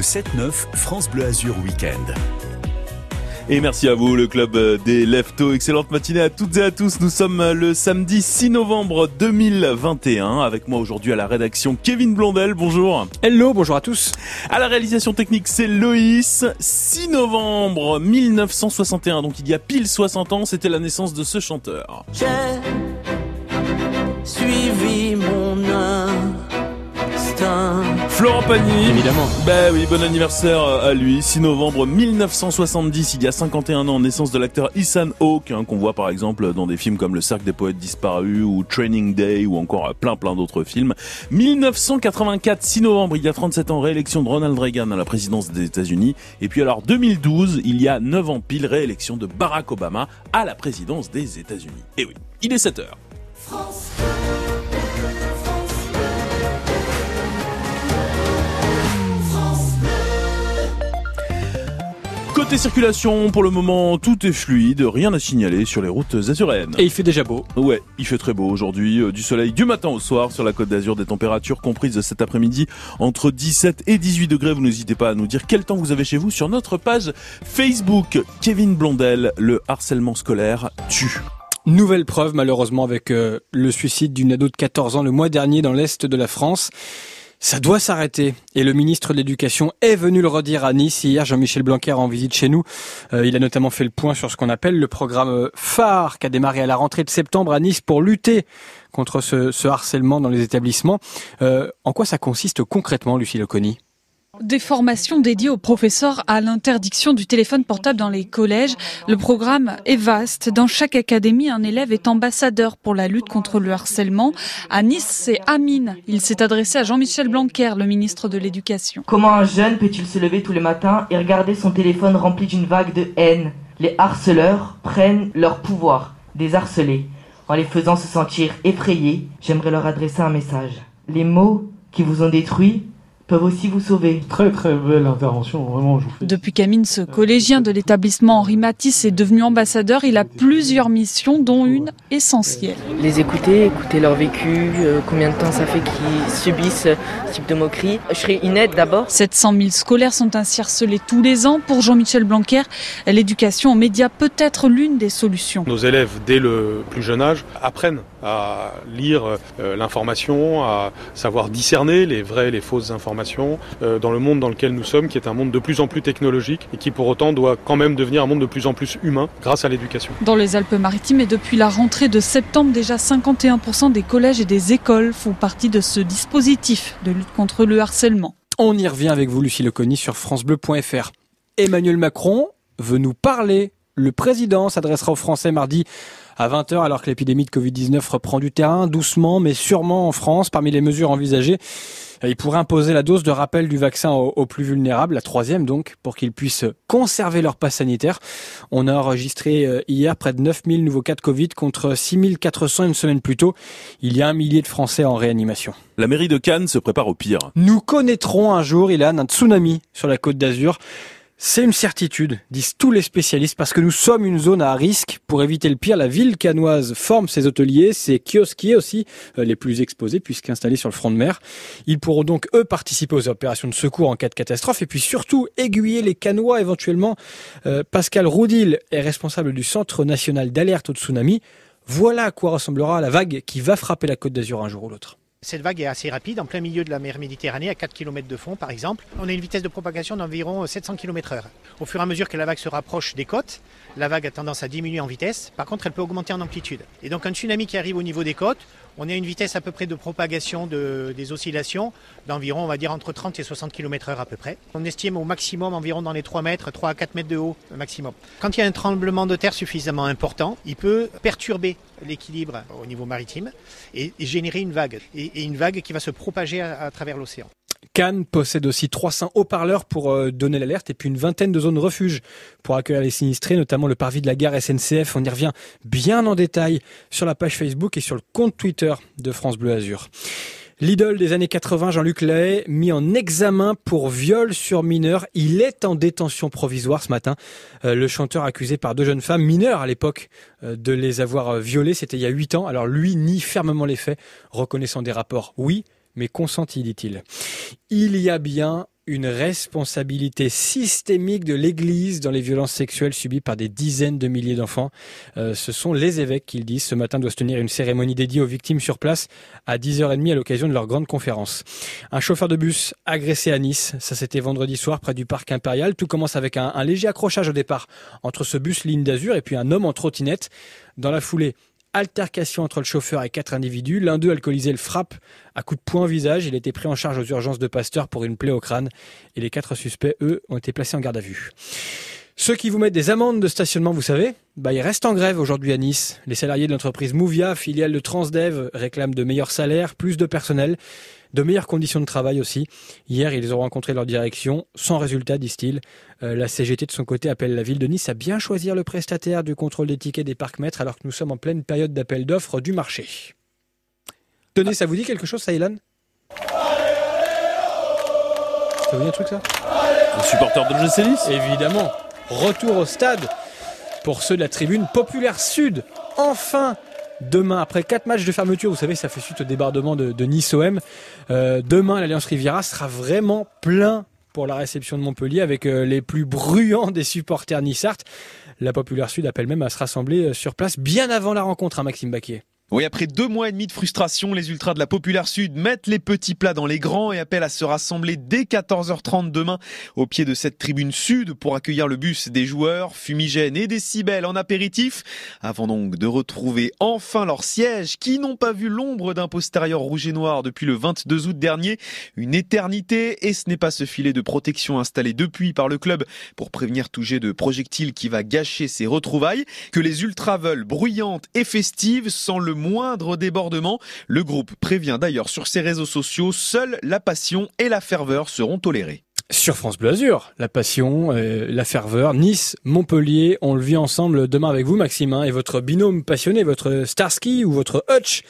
Le 7-9, France Bleu Azur Week-end. Et merci à vous, le club des Leftos. Excellente matinée à toutes et à tous. Nous sommes le samedi 6 novembre 2021. Avec moi aujourd'hui à la rédaction Kevin Blondel. Bonjour. Hello, bonjour à tous. À la réalisation technique, c'est Loïs. 6 novembre 1961, donc il y a pile 60 ans, c'était la naissance de ce chanteur. J'ai suivi mon instinct. Florent Pagny. Évidemment. Bah oui, bon anniversaire à lui. 6 novembre 1970, il y a 51 ans, naissance de l'acteur Ethan Hawke, hein, qu'on voit par exemple dans des films comme Le Cercle des Poètes Disparus ou Training Day ou encore plein plein d'autres films. 1984, 6 novembre, il y a 37 ans, réélection de Ronald Reagan à la présidence des États-Unis. Et puis alors 2012, il y a 9 ans pile, réélection de Barack Obama à la présidence des États-Unis. Et oui, il est 7 heures. Côté circulation, pour le moment, tout est fluide, rien à signaler sur les routes azuréennes. Et il fait déjà beau. Ouais, il fait très beau aujourd'hui, euh, du soleil du matin au soir sur la côte d'Azur, des températures comprises cet après-midi entre 17 et 18 degrés. Vous n'hésitez pas à nous dire quel temps vous avez chez vous sur notre page Facebook. Kevin Blondel, le harcèlement scolaire tue. Nouvelle preuve malheureusement avec euh, le suicide d'une ado de 14 ans le mois dernier dans l'est de la France. Ça doit s'arrêter. Et le ministre de l'Éducation est venu le redire à Nice hier. Jean-Michel Blanquer en visite chez nous. Euh, il a notamment fait le point sur ce qu'on appelle le programme phare qui a démarré à la rentrée de septembre à Nice pour lutter contre ce, harcèlement dans les établissements. Euh, en quoi ça consiste concrètement, Lucie Leconi des formations dédiées aux professeurs à l'interdiction du téléphone portable dans les collèges. Le programme est vaste. Dans chaque académie, un élève est ambassadeur pour la lutte contre le harcèlement. À Nice, c'est Amine. Il s'est adressé à Jean-Michel Blanquer, le ministre de l'Éducation. Comment un jeune peut-il se lever tous les matins et regarder son téléphone rempli d'une vague de haine? Les harceleurs prennent leur pouvoir des harcelés en les faisant se sentir effrayés. J'aimerais leur adresser un message. Les mots qui vous ont détruit peuvent aussi vous sauver. Très très belle intervention, vraiment. Je vous fais. Depuis qu'Amine, ce collégien de l'établissement Henri Matisse, est devenu ambassadeur, il a plusieurs missions, dont une essentielle. Les écouter, écouter leur vécu, euh, combien de temps ça fait qu'ils subissent ce type de moquerie. Je serai une aide d'abord. 700 000 scolaires sont ainsi harcelés tous les ans. Pour Jean-Michel Blanquer, l'éducation aux médias peut être l'une des solutions. Nos élèves, dès le plus jeune âge, apprennent à lire euh, l'information, à savoir discerner les vraies et les fausses informations euh, dans le monde dans lequel nous sommes, qui est un monde de plus en plus technologique et qui pour autant doit quand même devenir un monde de plus en plus humain grâce à l'éducation. Dans les Alpes-Maritimes et depuis la rentrée de septembre, déjà 51% des collèges et des écoles font partie de ce dispositif de lutte contre le harcèlement. On y revient avec vous, Lucie Leconi, sur francebleu.fr. Emmanuel Macron veut nous parler. Le président s'adressera aux Français mardi à 20h alors que l'épidémie de Covid-19 reprend du terrain, doucement mais sûrement en France. Parmi les mesures envisagées, il pourrait imposer la dose de rappel du vaccin aux, aux plus vulnérables, la troisième donc, pour qu'ils puissent conserver leur passe sanitaire. On a enregistré euh, hier près de 9000 nouveaux cas de Covid contre 6400 une semaine plus tôt. Il y a un millier de Français en réanimation. La mairie de Cannes se prépare au pire. Nous connaîtrons un jour, Ilan, un tsunami sur la côte d'Azur. C'est une certitude, disent tous les spécialistes, parce que nous sommes une zone à risque. Pour éviter le pire, la ville canoise forme ses hôteliers, ses kiosquiers aussi, euh, les plus exposés puisqu'installés sur le front de mer. Ils pourront donc, eux, participer aux opérations de secours en cas de catastrophe et puis surtout aiguiller les canois éventuellement. Euh, Pascal Roudil est responsable du Centre national d'alerte au tsunami. Voilà à quoi ressemblera la vague qui va frapper la côte d'Azur un jour ou l'autre. Cette vague est assez rapide, en plein milieu de la mer Méditerranée, à 4 km de fond par exemple. On a une vitesse de propagation d'environ 700 km h Au fur et à mesure que la vague se rapproche des côtes, la vague a tendance à diminuer en vitesse. Par contre, elle peut augmenter en amplitude. Et donc un tsunami qui arrive au niveau des côtes, on a une vitesse à peu près de propagation de, des oscillations d'environ, on va dire, entre 30 et 60 km h à peu près. On estime au maximum environ dans les 3 mètres, 3 à 4 mètres de haut maximum. Quand il y a un tremblement de terre suffisamment important, il peut perturber l'équilibre au niveau maritime et, générer une vague. Et, une vague qui va se propager à, à travers l'océan. Cannes possède aussi 300 haut-parleurs pour euh, donner l'alerte et puis une vingtaine de zones refuge pour accueillir les sinistrés, notamment le parvis de la gare SNCF. On y revient bien en détail sur la page Facebook et sur le compte Twitter de France Bleu Azur. L'idole des années 80, Jean-Luc Lahaye, mis en examen pour viol sur mineur. Il est en détention provisoire ce matin. Euh, le chanteur accusé par deux jeunes femmes mineures à l'époque euh, de les avoir violées, c'était il y a huit ans. Alors lui nie fermement les faits, reconnaissant des rapports, oui, mais consenti, dit-il. Il y a bien une responsabilité systémique de l'Église dans les violences sexuelles subies par des dizaines de milliers d'enfants. Euh, ce sont les évêques qui le disent. Ce matin doit se tenir une cérémonie dédiée aux victimes sur place à 10h30 à l'occasion de leur grande conférence. Un chauffeur de bus agressé à Nice, ça c'était vendredi soir près du parc impérial. Tout commence avec un, un léger accrochage au départ entre ce bus ligne d'azur et puis un homme en trottinette. Dans la foulée, Altercation entre le chauffeur et quatre individus. L'un d'eux, alcoolisé, le frappe à coups de poing au visage. Il a été pris en charge aux urgences de Pasteur pour une plaie au crâne. Et les quatre suspects, eux, ont été placés en garde à vue. Ceux qui vous mettent des amendes de stationnement, vous savez, bah, ils restent en grève aujourd'hui à Nice. Les salariés de l'entreprise Mouvia, filiale de Transdev, réclament de meilleurs salaires, plus de personnel de meilleures conditions de travail aussi. Hier, ils ont rencontré leur direction, sans résultat, disent-ils. Euh, la CGT, de son côté, appelle la ville de Nice à bien choisir le prestataire du contrôle des tickets des parcs-mètres, alors que nous sommes en pleine période d'appel d'offres du marché. Tenez, ça vous dit quelque chose, ça, Ilan? Ça vous dit un truc, ça? Un supporter de l'OGC Nice? Évidemment. Retour au stade pour ceux de la tribune Populaire Sud. Enfin Demain, après quatre matchs de fermeture, vous savez, ça fait suite au débordement de, de Nice-OM. Euh, demain, l'Alliance Riviera sera vraiment plein pour la réception de Montpellier avec euh, les plus bruyants des supporters Nissart. La Populaire Sud appelle même à se rassembler euh, sur place bien avant la rencontre, à hein, Maxime Baquier. Oui, après deux mois et demi de frustration, les ultras de la Populaire Sud mettent les petits plats dans les grands et appellent à se rassembler dès 14h30 demain au pied de cette tribune sud pour accueillir le bus des joueurs, fumigènes et décibels en apéritif, avant donc de retrouver enfin leur siège qui n'ont pas vu l'ombre d'un postérieur rouge et noir depuis le 22 août dernier, une éternité et ce n'est pas ce filet de protection installé depuis par le club pour prévenir tout jet de projectiles qui va gâcher ses retrouvailles. Que les ultras veulent bruyantes et festives sans le moindre débordement. Le groupe prévient d'ailleurs sur ses réseaux sociaux, seule la passion et la ferveur seront tolérées. Sur France Bleu Azur, la passion, euh, la ferveur, Nice, Montpellier, on le vit ensemble demain avec vous Maxime, hein, et votre binôme passionné, votre Starsky ou votre Hutch,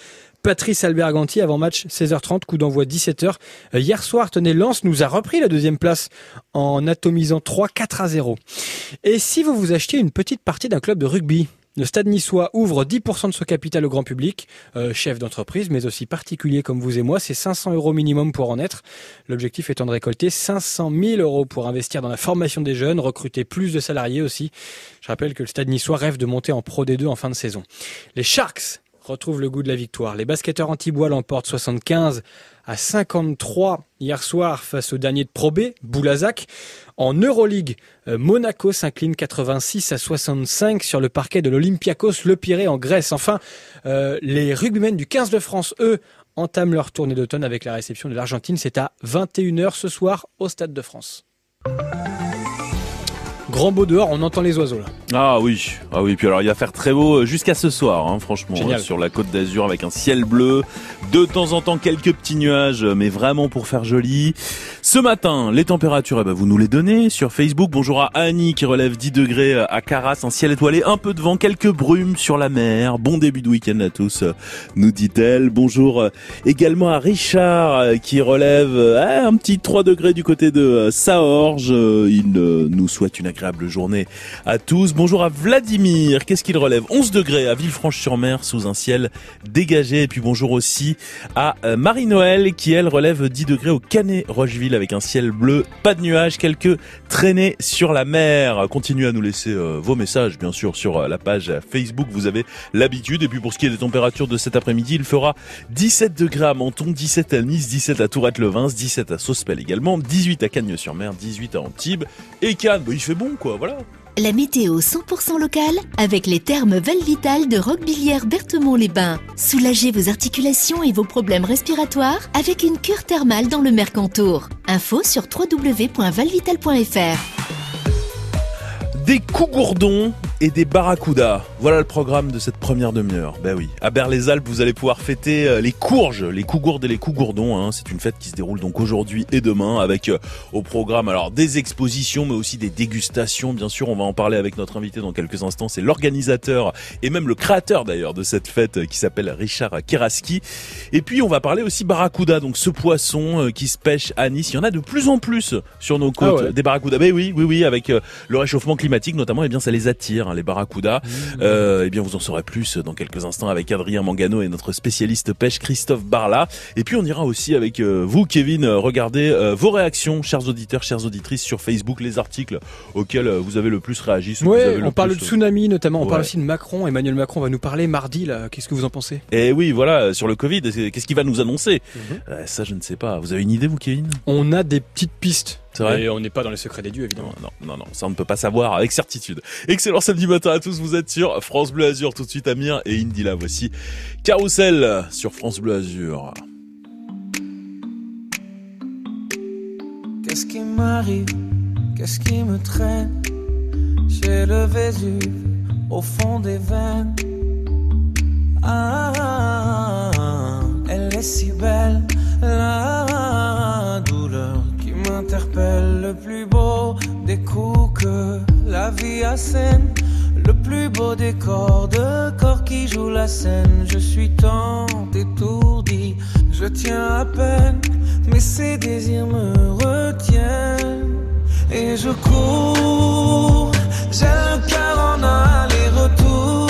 Patrice Alberganti avant match 16h30, coup d'envoi 17h. Euh, hier soir, tenez, Lens nous a repris la deuxième place en atomisant 3 4 à 0. Et si vous vous achetiez une petite partie d'un club de rugby, le Stade niçois ouvre 10% de son capital au grand public, euh, chef d'entreprise, mais aussi particulier comme vous et moi. C'est 500 euros minimum pour en être. L'objectif étant de récolter 500 000 euros pour investir dans la formation des jeunes, recruter plus de salariés aussi. Je rappelle que le Stade niçois rêve de monter en Pro D2 en fin de saison. Les Sharks retrouvent le goût de la victoire. Les basketteurs anti-bois l'emportent 75 à 53 hier soir face au dernier de Pro B, Boulazac. En Euroleague, euh, Monaco s'incline 86 à 65 sur le parquet de l'Olympiakos Le Pirée en Grèce. Enfin, euh, les rugbymen du 15 de France, eux, entament leur tournée d'automne avec la réception de l'Argentine. C'est à 21h ce soir au Stade de France. Grand beau dehors, on entend les oiseaux là. Ah oui, ah oui. Puis alors il va faire très beau jusqu'à ce soir, hein, franchement, Génial. sur la côte d'Azur avec un ciel bleu, de temps en temps quelques petits nuages, mais vraiment pour faire joli. Ce matin, les températures, eh ben, vous nous les donnez sur Facebook. Bonjour à Annie qui relève 10 degrés à Caras, un ciel étoilé, un peu de vent, quelques brumes sur la mer. Bon début de week-end à tous, nous dit-elle. Bonjour euh, également à Richard euh, qui relève euh, un petit 3 degrés du côté de euh, Saorge. Euh, Il euh, nous souhaite une agréable journée à tous. Bonjour à Vladimir. Qu'est-ce qu'il relève? 11 degrés à Villefranche-sur-Mer sous un ciel dégagé. Et puis bonjour aussi à euh, Marie-Noël qui elle relève 10 degrés au Canet-Rocheville avec un ciel bleu. Pas de nuages, quelques traînées sur la mer. Continuez à nous laisser euh, vos messages bien sûr sur euh, la page Facebook. Vous avez l'habitude. Et puis pour ce qui est des températures de cet après-midi, il fera 17 degrés à Menton, 17 à Nice, 17 à Tourette-le-Vins, 17 à Sospel également, 18 à Cagnes-sur-Mer, 18 à Antibes et Cannes. Il fait bon quoi, voilà. La météo 100% locale avec les thermes Valvital de Roquebillière Berthemont-les-Bains. Soulagez vos articulations et vos problèmes respiratoires avec une cure thermale dans le Mercantour. Info sur www.valvital.fr. Des cougourdons et des barracudas. Voilà le programme de cette première demi-heure. Ben oui. À Berles-Alpes, vous allez pouvoir fêter euh, les courges, les cougourdes et les cougourdons. Hein. C'est une fête qui se déroule donc aujourd'hui et demain avec euh, au programme alors des expositions mais aussi des dégustations. Bien sûr, on va en parler avec notre invité dans quelques instants. C'est l'organisateur et même le créateur d'ailleurs de cette fête euh, qui s'appelle Richard Keraski. Et puis on va parler aussi barracuda, donc ce poisson qui se pêche à Nice. Il y en a de plus en plus sur nos côtes Ah ouais. des barracudas. Ben oui, oui, oui, avec le réchauffement climatique notamment, eh bien ça les attire. Hein, les barracudas. Euh, eh bien, vous en saurez plus dans quelques instants avec Adrien Mangano et notre spécialiste pêche Christophe Barla. Et puis, on ira aussi avec euh, vous, Kevin, euh, regarder euh, vos réactions, chers auditeurs, chères auditrices, sur Facebook, les articles auxquels vous avez le plus réagi. le on parle de plus, tsunami notamment, on parle aussi de Macron. Emmanuel Macron va nous parler mardi là. Qu'est-ce que vous en pensez? Et oui, voilà, sur le Covid, qu'est-ce qu'il va nous annoncer? Mhm. Ça, je ne sais pas. Vous avez une idée, vous, Kevin? On a des petites pistes. Vrai Et on n'est pas dans les secrets des dieux évidemment. Non, non, non, ça on ne peut pas savoir avec certitude. Excellent samedi matin à tous, vous êtes sur France Bleu Azur, tout de suite Amir et Indy là, voici Carousel sur France Bleu Azur. Qu'est-ce qui m'arrive? Qu'est-ce qui me traîne? J'ai le Vésuve au fond des veines. Ah, elle est si belle, la douleur Le plus beau des coups que la vie assène. Le plus beau décor de corps qui joue la scène. Je suis tant étourdi, je tiens à peine, mais ces désirs me retiennent. Et je cours, j'ai le cœur en aller-retour.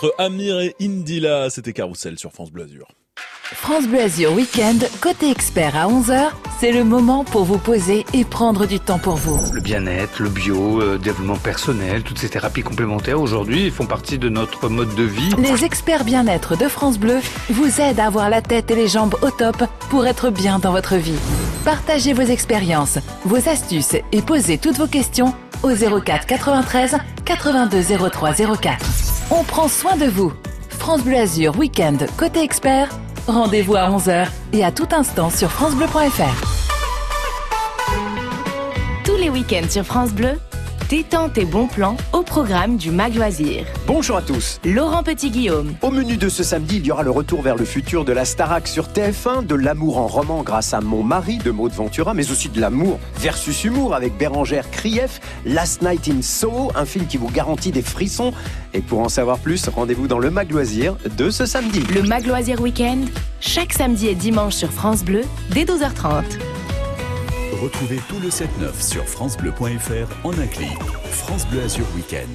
entre Amir et Indila, c'était Carousel sur France Bleu Azur. France Bleu Azur Week-end, côté expert à 11h, c'est le moment pour vous poser et prendre du temps pour vous. Le bien-être, le bio, euh, développement personnel, toutes ces thérapies complémentaires aujourd'hui font partie de notre mode de vie. Les experts bien-être de France Bleu vous aident à avoir la tête et les jambes au top pour être bien dans votre vie. Partagez vos expériences, vos astuces et posez toutes vos questions au 04 93 82 03 04. On prend soin de vous. France Bleu Azur Week-end côté expert. Rendez-vous à 11h et à tout instant sur francebleu.fr. Tous les week-ends sur France Bleu, détente et bon plan au programme du Mag Loisir. Bonjour à tous. Laurent Petit-Guillaume. Au menu de ce samedi, il y aura le retour vers le futur de la Starac sur TF1, de l'amour en roman grâce à Mon mari de Maud Ventura, mais aussi de l'amour versus humour avec Bérangère Krief, Last Night in Soho, un film qui vous garantit des frissons. Et pour en savoir plus, rendez-vous dans le Mag Loisir de ce samedi. Le Mag Loisir Week-end, chaque samedi et dimanche sur France Bleu, dès 12h30. Retrouvez tout le 7-9 sur FranceBleu.fr en un clic. France Bleu Azur Week-end.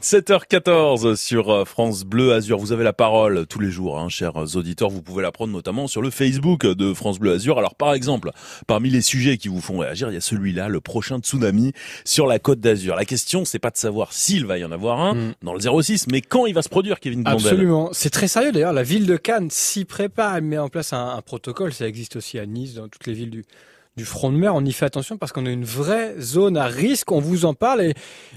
7h14 sur euh, France Bleu Azur. Vous avez la parole tous les jours, hein, chers auditeurs. Vous pouvez la prendre notamment sur le Facebook de France Bleu Azur. Alors, par exemple, parmi les sujets qui vous font réagir, il y a celui-là, le prochain tsunami sur la côte d'Azur. La question, c'est pas de savoir s'il va y en avoir un Mm. dans le 06, mais quand il va se produire, Kevin Blondel. Absolument. C'est très sérieux d'ailleurs. La ville de Cannes s'y prépare. Elle met en place un, un protocole. Ça existe aussi à Nice, dans toutes les villes du, du front de mer. On y fait attention parce qu'on a une vraie zone à risque. On vous en parle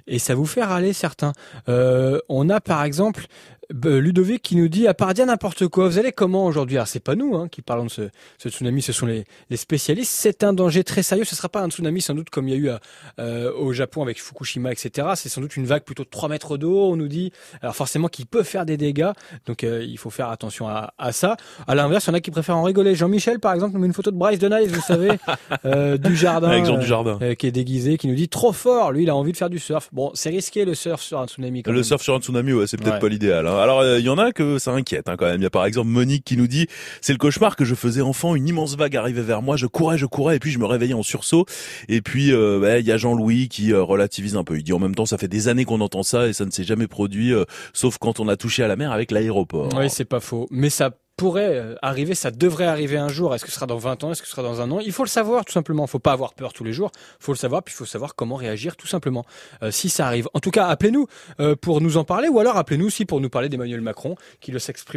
et, ça vous fait râler certains. Euh, on a par exemple Ludovic qui nous dit à part dire n'importe quoi, vous allez comment aujourd'hui? Alors c'est pas nous hein, qui parlons de ce, ce tsunami, ce sont les, les spécialistes. C'est un danger très sérieux. Ce sera pas un tsunami sans doute comme il y a eu à- euh, au Japon avec Fukushima, etc. C'est sans doute une vague plutôt de 3 mètres d'eau, on nous dit. Alors forcément qui peut faire des dégâts, donc euh, il faut faire attention à, à ça. À l'inverse, il y en a qui préfèrent en rigoler. Jean-Michel par exemple nous met une photo de Bryce de Nice, vous savez, euh, du jardin, Avec Jean Dujardin. euh, qui est déguisé, qui nous dit trop fort. Lui, il a envie de faire du surf. Bon, c'est risqué le surf sur un tsunami. Quand Le même. surf sur un tsunami, ouais, c'est peut-être Ouais. pas l'idéal. hein. Alors, euh, il y en a que ça inquiète hein, quand même. Il y a par exemple Monique qui nous dit c'est le cauchemar que je faisais enfant. Une immense vague arrivait vers moi, je courais, je courais, et puis je me réveillais en sursaut. Et puis euh, bah, il y a Jean-Louis qui euh, relativise un peu. Il dit en même temps ça fait des années qu'on entend ça et ça ne s'est jamais produit, euh, sauf quand on a touché à la mer avec l'aéroport. Oui, c'est pas faux. Mais ça pourrait euh, arriver, ça devrait arriver un jour. Est-ce que ce sera dans 20 ans? Est-ce que ce sera dans un an? Il faut le savoir, tout simplement. Il faut pas avoir peur tous les jours. Il faut le savoir, puis il faut savoir comment réagir, tout simplement. Euh, si ça arrive. En tout cas, appelez-nous euh, pour nous en parler, ou alors appelez-nous aussi pour nous parler d'Emmanuel Macron, qui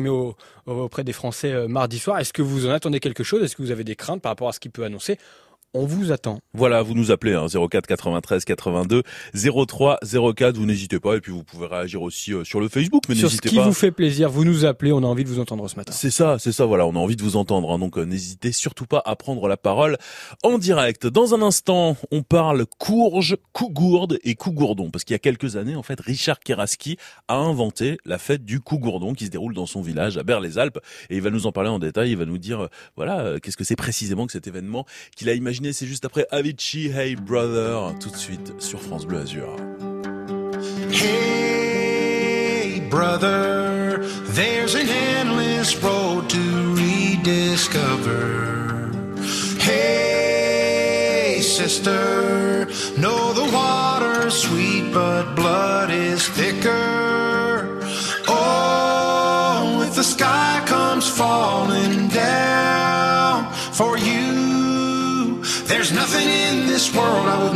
au- au- auprès des Français mardi soir. Est-ce que vous en attendez quelque chose? Est-ce que vous avez des craintes par rapport à ce qu'il peut annoncer? On vous attend. Voilà, vous nous appelez hein, 04 93 82 03 04. Vous n'hésitez pas et puis vous pouvez réagir aussi euh, sur le Facebook, mais Sur ce qui pas. vous fait plaisir, vous nous appelez. On a envie de vous entendre ce matin. C'est ça, c'est ça, voilà, on a envie de vous entendre, hein, donc euh, n'hésitez surtout pas à prendre la parole en direct. Dans un instant, on parle courge, cougourde et cougourdon, parce qu'il y a quelques années, en fait, Richard Keraski a inventé la fête du cougourdon qui se déroule dans son village à Berre-les-Alpes, et il va nous en parler en détail, il va nous dire, euh, voilà, euh, qu'est-ce que c'est précisément que cet événement qu'il a imaginé, c'est juste après Avicii, Hey Brother, tout de suite sur France Bleu Azur. Hey, brother, there's an endless road to rediscover. Hey, sister, know the water's sweet, but blood is thicker. World I wouldn't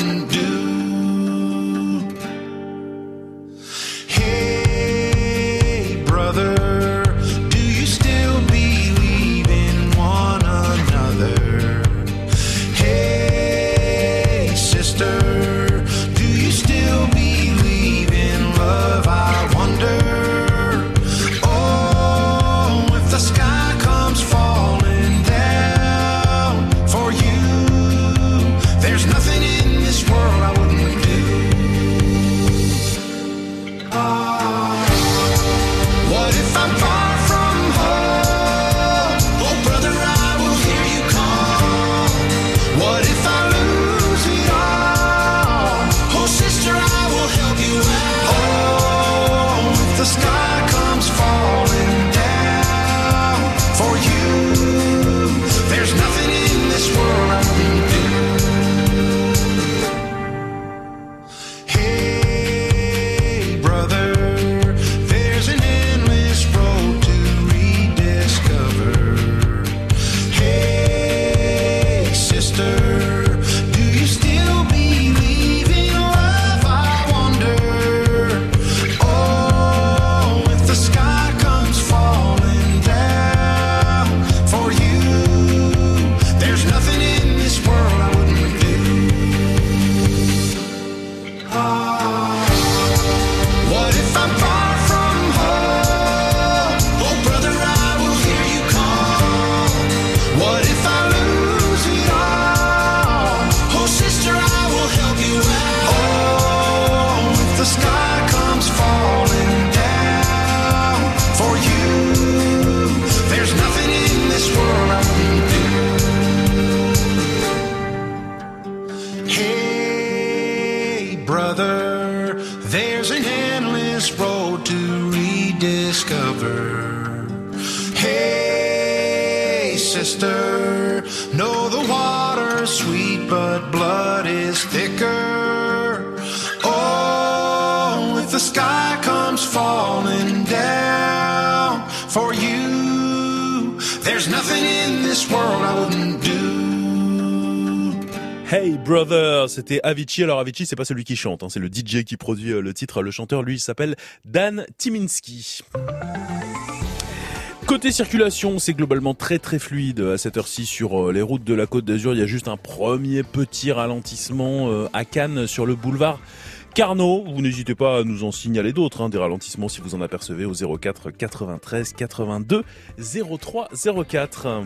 c'était Avicii. Alors Avicii, c'est pas celui qui chante, hein, c'est le DJ qui produit euh, le titre. Le chanteur, lui, s'appelle Dan Timinski. Côté circulation, c'est globalement très très fluide à cette heure-ci sur euh, les routes de la Côte d'Azur. Il y a juste un premier petit ralentissement euh, à Cannes sur le boulevard Carnot. Vous n'hésitez pas à nous en signaler d'autres, hein, des ralentissements si vous en apercevez au 04 93 82 03 04.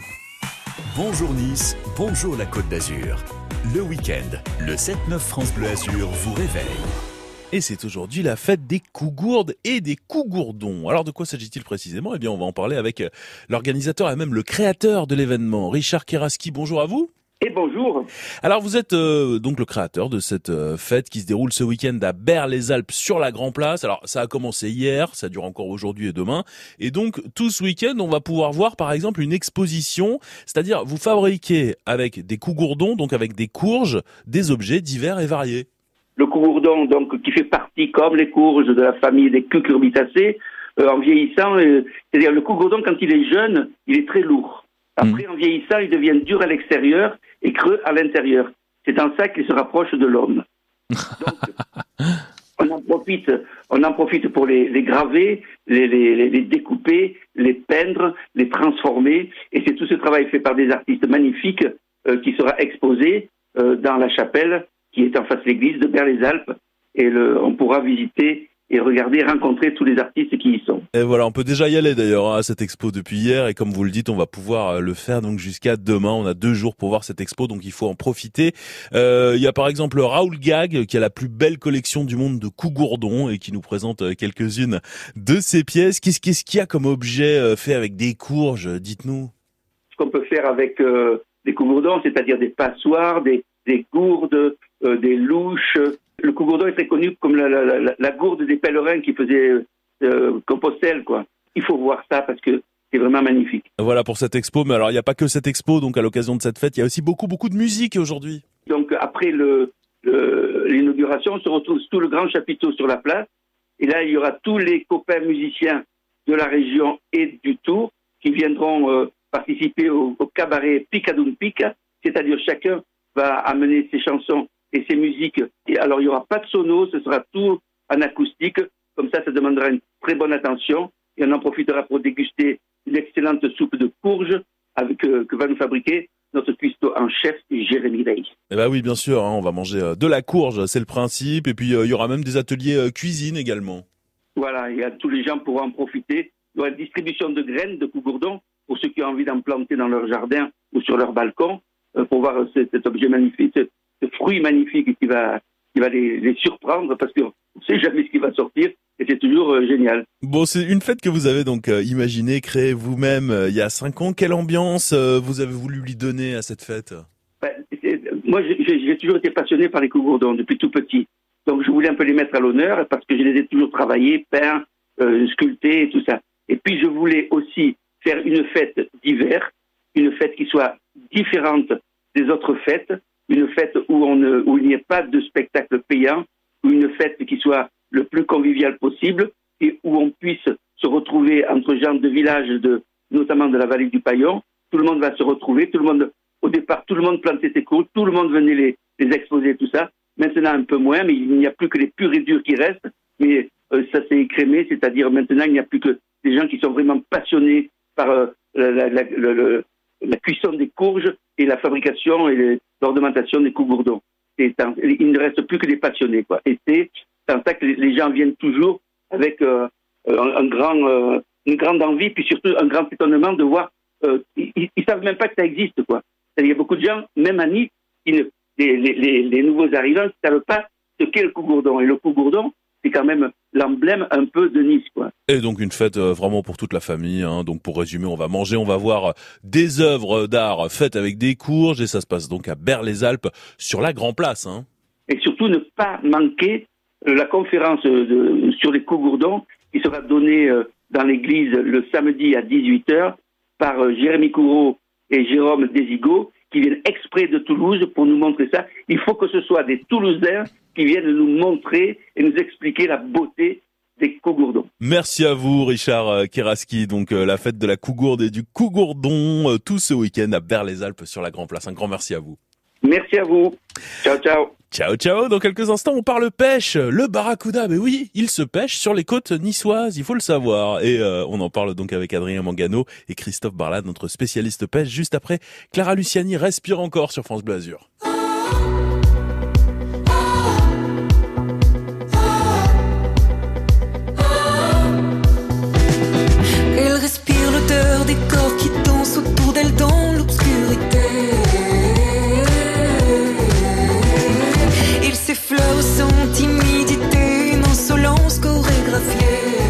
Bonjour Nice, bonjour la Côte d'Azur. Le week-end, le 7-9 France Bleu Azur vous réveille. Et c'est aujourd'hui la fête des cougourdes et des cougourdons. Alors de quoi s'agit-il précisément? Eh bien on va en parler avec euh, l'organisateur et même le créateur de l'événement, Richard Keraski. Bonjour à vous. Et bonjour. Alors vous êtes euh, donc le créateur de cette euh, fête qui se déroule ce week-end à Berre-les-Alpes sur la Grand Place. Alors ça a commencé hier, ça dure encore aujourd'hui et demain. Et donc tout ce week-end, on va pouvoir voir par exemple une exposition, c'est-à-dire vous fabriquez avec des cougourdons, donc avec des courges, des objets divers et variés. Le cougourdon, donc, qui fait partie, comme les courges, de la famille des cucurbitacées, euh, en vieillissant, c'est-à-dire le cougourdon, quand il est jeune, il est très lourd. Après, en vieillissant, il devient dur à l'extérieur et creux à l'intérieur. C'est en ça qu'il se rapproche de l'homme. Donc, on en profite, on en profite pour les, les graver, les, les, les- les découper, les peindre, les transformer. Et c'est tout ce travail fait par des artistes magnifiques euh, qui sera exposé euh, dans la chapelle qui est en face de l'église de Berre-les-Alpes. Et le, on pourra visiter et regarder, rencontrer tous les artistes qui y sont. Et voilà, on peut déjà y aller d'ailleurs hein, à cette expo depuis hier et comme vous le dites, on va pouvoir euh, le faire donc jusqu'à demain. On a deux jours pour voir cette expo, donc il faut en profiter. Euh, Il y a par exemple Raoul Gag qui a la plus belle collection du monde de cougourdons et qui nous présente euh, quelques-unes de ses pièces. Qu'est-ce qu'il y a comme objet fait avec des courges Dites-nous? ce qu'on peut faire avec euh, des cougourdons, c'est-à-dire des passoires, des, des gourdes, euh, des louches. Le cougourdon est très connu comme la, la- la- la gourde des pèlerins qui faisaient euh, Compostelle, quoi. Il faut voir ça parce que c'est vraiment magnifique. Voilà pour cette expo, mais alors il n'y a pas que cette expo, donc à l'occasion de cette fête, il y a aussi beaucoup beaucoup de musique aujourd'hui. Donc après le- l'inauguration, on se retrouve tout le grand chapiteau sur la place. Et là, il y aura tous les copains musiciens de la région et du Tour qui viendront euh, participer au, au cabaret Picadum Pica, c'est-à-dire chacun va amener ses chansons et ses musiques. Et alors, il n'y aura pas de sono, ce sera tout en acoustique. Comme ça, ça demandera une très bonne attention. Et on en profitera pour déguster une excellente soupe de courge avec, euh, que va nous fabriquer notre cuistot en chef, Jérémy Veil. Eh ben oui, bien sûr, hein, on va manger euh, de la courge, c'est le principe, et puis euh, il y aura même des ateliers cuisine également. Voilà, et tous les gens pourront en profiter. Il y aura une distribution de graines de cougourdon pour ceux qui ont envie d'en planter dans leur jardin ou sur leur balcon pour voir ce- cet objet magnifique, ce, fruit magnifique qui va, qui va les, les surprendre parce qu'on ne sait jamais ce qui va sortir et c'est toujours euh, génial. Bon, c'est une fête que vous avez donc euh, imaginée, créée vous-même euh, il y a cinq ans. Quelle ambiance vous avez voulu lui donner à cette fête? Ben, moi, j'ai- toujours été passionné par les cougourdons depuis tout petit. Donc, je voulais un peu les mettre à l'honneur parce que je les ai toujours travaillés, peints, sculptés et tout ça. Et puis, je voulais aussi faire une fête d'hiver, une fête qui soit différente des autres fêtes, une fête où, on ne- où il n'y ait pas de spectacle payant, une fête qui soit le plus conviviale possible et où on puisse se retrouver entre gens de villages, de, notamment de la vallée du Paillon. Tout le monde va se retrouver, tout le monde au départ, tout le monde plantait ses cours, tout le monde venait les, les exposer, tout ça. Maintenant, un peu moins, mais il n'y a plus que les purs et qui restent. Mais euh, ça s'est écrémé, c'est-à-dire maintenant, il n'y a plus que des gens qui sont vraiment passionnés par euh, la, la- la- la cuisson des courges et la fabrication et les- l'ornementation des cougourdons. Et en- il ne reste plus que des passionnés, quoi. Et c'est en ça que les, gens viennent toujours avec euh, grand, euh, une grande envie, puis surtout un grand étonnement de voir. euh, ils, ils savent même pas que ça existe, quoi. Il y a beaucoup de gens, même à Nice, ne, les, les- nouveaux arrivants ne savent pas ce qu'est le cougourdon. Et le cougourdon, c'est quand même l'emblème un peu de Nice, quoi. Et donc une fête euh, vraiment pour toute la famille. hein. Donc pour résumer, on va manger, on va voir euh, des œuvres d'art faites avec des courges et ça se passe donc à Berre-les-Alpes sur la Grand Place. Hein. et surtout ne pas manquer euh, la conférence de- sur les cougourdons qui sera donnée dans l'église le samedi à 18h par Jérémy Courreau et Jérôme Desigo qui viennent exprès de Toulouse pour nous montrer ça. Il faut que ce soit des Toulousains qui viennent nous montrer et nous expliquer la beauté des Cogourdons. Merci à vous, Richard euh, Keraski. Donc, euh, la fête de la Cougourde et du Cougourdon, euh, tout ce week-end à Berles-Alpes sur la Grand Place. Un grand merci à vous. Merci à vous. Ciao, ciao. Ciao, ciao. Dans quelques instants, on parle pêche. Le barracuda, mais oui, il se pêche sur les côtes niçoises, il faut le savoir. Et euh, on en parle donc avec Adrien Mangano et Christophe Barlat, notre spécialiste pêche, juste après Clara Luciani respire encore sur France Bleu Azur. Des corps qui dansent autour d'elle dans l'obscurité. Il s'effleure sans timidité, une insolence chorégraphiée.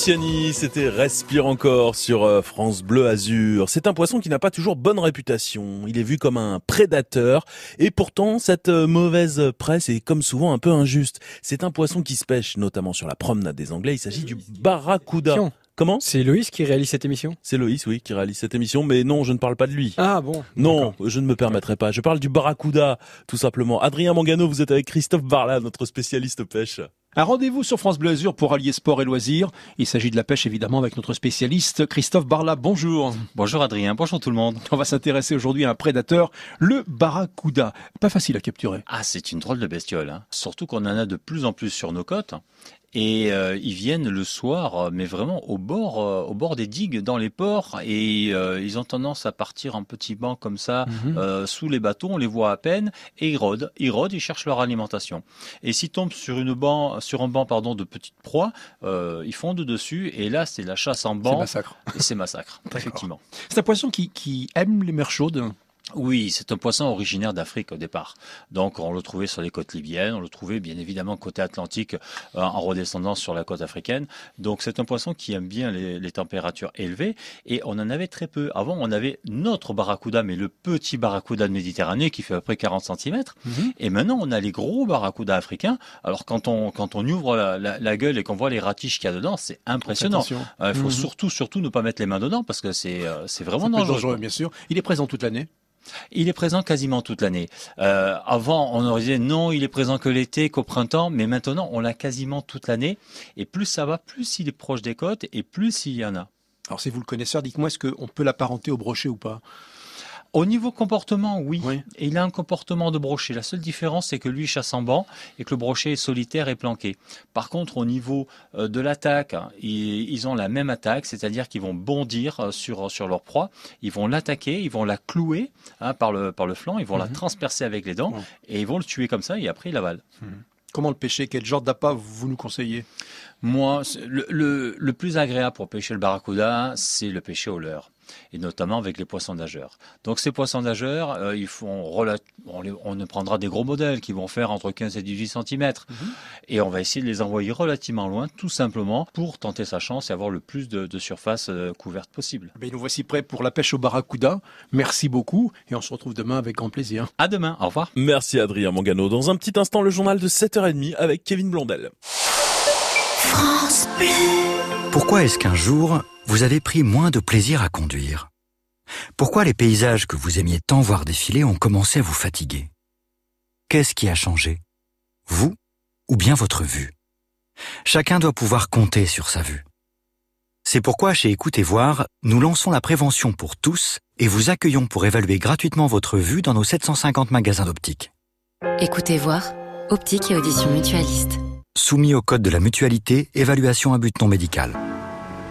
Luciani, c'était Respire encore sur euh, France Bleu Azur. C'est un poisson qui n'a pas toujours bonne réputation. Il est vu comme un prédateur et pourtant cette euh, mauvaise presse est comme souvent un peu injuste. C'est un poisson qui se pêche notamment sur la promenade des Anglais. Il s'agit du barracuda. Comment C'est Loïs qui réalise cette émission? C'est Loïs, oui, qui réalise cette émission, mais non, je ne parle pas de lui. Ah bon Non, je ne me permettrai pas. Je parle du barracuda, tout simplement. Adrien Mangano, vous êtes avec Christophe Barla, notre spécialiste pêche. Un rendez-vous sur France Bleu Azur pour allier sport et loisirs. Il s'agit de la pêche évidemment avec notre spécialiste Christophe Barla. Bonjour. Bonjour Adrien, bonjour tout le monde. On va s'intéresser aujourd'hui à un prédateur, le barracuda. Pas facile à capturer. Ah, c'est une drôle de bestiole, hein. surtout qu'on en a de plus en plus sur nos côtes. Et euh, ils viennent le soir, euh, mais vraiment au bord, euh, au bord des digues, dans les ports, et euh, ils ont tendance à partir en petits bancs comme ça, Mhm. sous les bateaux, on les voit à peine, et ils rôdent, ils rôdent, ils cherchent leur alimentation. Et s'ils tombent sur une banc, sur un banc pardon de petites proies, ils fondent dessus, et là c'est la chasse en banc. C'est massacre. Et c'est massacre, effectivement. C'est un poisson qui, qui aime les mers chaudes. Oui, c'est un poisson originaire d'Afrique au départ. Donc on le trouvait sur les côtes libyennes, on le trouvait bien évidemment côté atlantique euh, en redescendant sur la côte africaine. Donc c'est un poisson qui aime bien les, les températures élevées et on en avait très peu. Avant on avait notre barracuda, mais le petit barracuda de Méditerranée qui fait à peu près 40 cm. Mhm. Et maintenant on a les gros barracudas africains. Alors quand on, quand on ouvre la, la- la gueule et qu'on voit les ratiches qu'il y a dedans, c'est impressionnant. Euh, Il faut Mhm. surtout, surtout ne pas mettre les mains dedans parce que c'est euh, c'est vraiment dangereux. dangereux, bien sûr. Il est présent toute l'année. Il est présent quasiment toute l'année. Euh, avant, on aurait dit non, il est présent que l'été, qu'au printemps, mais maintenant, on l'a quasiment toute l'année. Et plus ça va, plus il est proche des côtes et plus il y en a. Alors, si vous le connaisseur, dites-moi, est-ce qu'on peut l'apparenter au brochet ou pas? Au niveau comportement, oui. Et il a un comportement de brochet. La seule différence, c'est que lui chasse en banc et que le brochet est solitaire et planqué. Par contre, au niveau euh, de l'attaque, hein, ils, ont la même attaque, c'est-à-dire qu'ils vont bondir euh, sur, sur leur proie, ils vont l'attaquer, ils vont la clouer hein, par, le, par le flanc, ils vont la Mhm. transpercer avec les dents et ils vont le tuer comme ça et après ils l'avalent. Comment le pêcher? Quel genre d'appât vous nous conseillez? Moi, le, le, le plus agréable pour pêcher le barracuda, c'est le pêcher au leurre, et notamment avec les poissons nageurs. Donc ces poissons nageurs, euh, ils font on, les- on prendra des gros modèles qui vont faire entre 15 et 18 cm, et on va essayer de les envoyer relativement loin, tout simplement pour tenter sa chance et avoir le plus de, de surface euh, couverte possible. Ben, nous voici prêts pour la pêche au barracuda. Merci beaucoup et on se retrouve demain avec grand plaisir. À demain, au revoir. Merci Adrien Mangano. Dans un petit instant, le journal de 7h30 avec Kevin Blondel. France Bleu. Pourquoi est-ce qu'un jour, vous avez pris moins de plaisir à conduire? Pourquoi les paysages que vous aimiez tant voir défiler ont commencé à vous fatiguer? Qu'est-ce qui a changé? Vous ou bien votre vue? Chacun doit pouvoir compter sur sa vue. C'est pourquoi chez Écoutez Voir, nous lançons la prévention pour tous et vous accueillons pour évaluer gratuitement votre vue dans nos 750 magasins d'optique. Écoutez voir, optique et audition mutualiste. Soumis au code de la mutualité, évaluation à but non médical.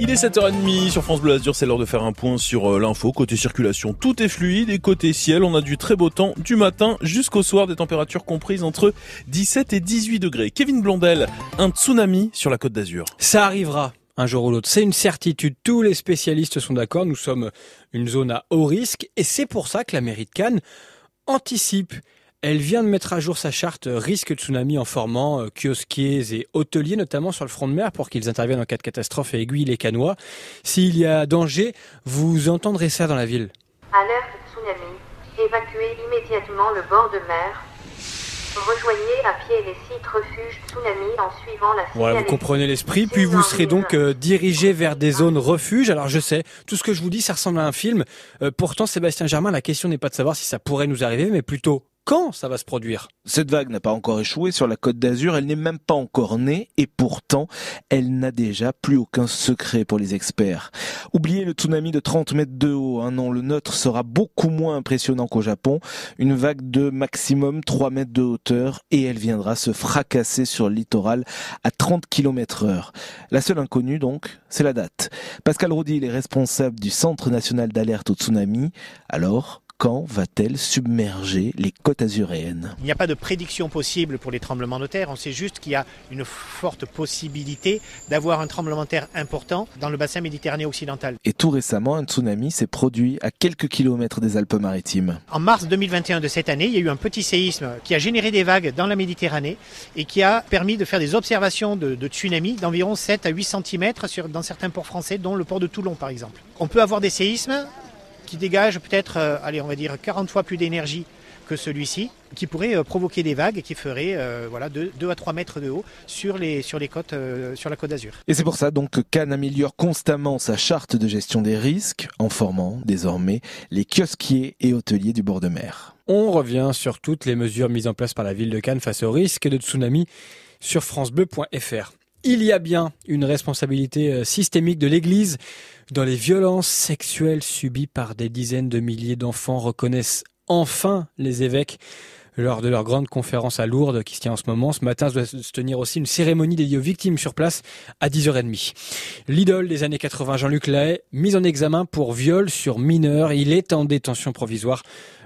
Il est 7h30 sur France Bleu Azur, c'est l'heure de faire un point sur euh, l'info. Côté circulation, tout est fluide et côté ciel, on a du très beau temps du matin jusqu'au soir, des températures comprises entre 17 et 18 degrés. Kevin Blondel, un tsunami sur la côte d'Azur. Ça arrivera un jour ou l'autre. C'est une certitude. Tous les spécialistes sont d'accord. Nous sommes une zone à haut risque et c'est pour ça que la mairie de Cannes anticipe. Elle vient de mettre à jour sa charte risque tsunami en formant euh, kiosquiers et hôteliers, notamment sur le front de mer, pour qu'ils interviennent en cas de catastrophe et aiguillent les canois. S'il y a danger, vous entendrez ça dans la ville. Alerte tsunami. Évacuez immédiatement le bord de mer. Rejoignez à pied les sites refuges tsunami en suivant la Voilà, vous comprenez l'esprit. Puis vous serez donc euh, dirigé vers des zones refuges. Alors je sais, tout ce que je vous dis, ça ressemble à un film. Euh, pourtant, Sébastien Germain, la question n'est pas de savoir si ça pourrait nous arriver, mais plutôt quand ça va se produire. Cette vague n'a pas encore échoué sur la côte d'Azur, elle n'est même pas encore née et pourtant elle n'a déjà plus aucun secret pour les experts. Oubliez le tsunami de 30 mètres de haut, hein, non, le nôtre sera beaucoup moins impressionnant qu'au Japon, une vague de maximum 3 mètres de hauteur et elle viendra se fracasser sur le littoral à 30 km heure. La seule inconnue donc, c'est la date. Pascal Roudy il est responsable du Centre national d'alerte au tsunami, alors quand va-t-elle submerger les côtes azuréennes? Il n'y a pas de prédiction possible pour les tremblements de terre. On sait juste qu'il y a une forte possibilité d'avoir un tremblement de terre important dans le bassin méditerranéen occidental. Et tout récemment, un tsunami s'est produit à quelques kilomètres des Alpes-Maritimes. En mars 2021 de cette année, il y a eu un petit séisme qui a généré des vagues dans la Méditerranée et qui a permis de faire des observations de, de tsunami d'environ 7 à 8 cm sur, dans certains ports français, dont le port de Toulon par exemple. On peut avoir des séismes qui dégagent peut-être, euh, allez, on va dire 40 fois plus d'énergie que celui-ci, qui pourrait euh, provoquer des vagues qui feraient euh, voilà, 2, à 3 mètres de haut sur, les, sur, les côtes, euh, sur la côte d'Azur. Et c'est pour ça donc que Cannes améliore constamment sa charte de gestion des risques en formant désormais les kiosquiers et hôteliers du bord de mer. On revient sur toutes les mesures mises en place par la ville de Cannes face au risque de tsunami sur francebleu.fr. Il y a bien une responsabilité euh, systémique de l'Église dans les violences sexuelles subies par des dizaines de milliers d'enfants, reconnaissent enfin les évêques lors de leur grande conférence à Lourdes qui se tient en ce moment. Ce matin, doit se tenir aussi une cérémonie dédiée aux victimes sur place à 10h30. L'idole des années 80, Jean-Luc Lahaye, mis en examen pour viol sur mineur. Il est en détention provisoire.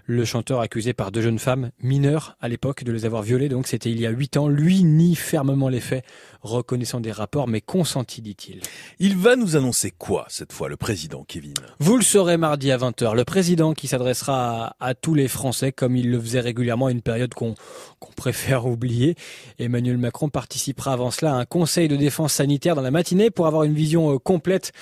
Le chanteur accusé par deux jeunes femmes mineures à l'époque de les avoir violées, donc c'était il y a huit ans. Lui nie fermement les faits, reconnaissant des rapports, mais consenti, dit-il. Il va nous annoncer quoi cette fois, le président Kevin? Vous le saurez mardi à 20h. Le président qui s'adressera à, à tous les Français, comme il le faisait régulièrement à une période qu'on préfère oublier. Emmanuel Macron participera avant cela à un conseil de défense sanitaire dans la matinée pour avoir une vision euh, complète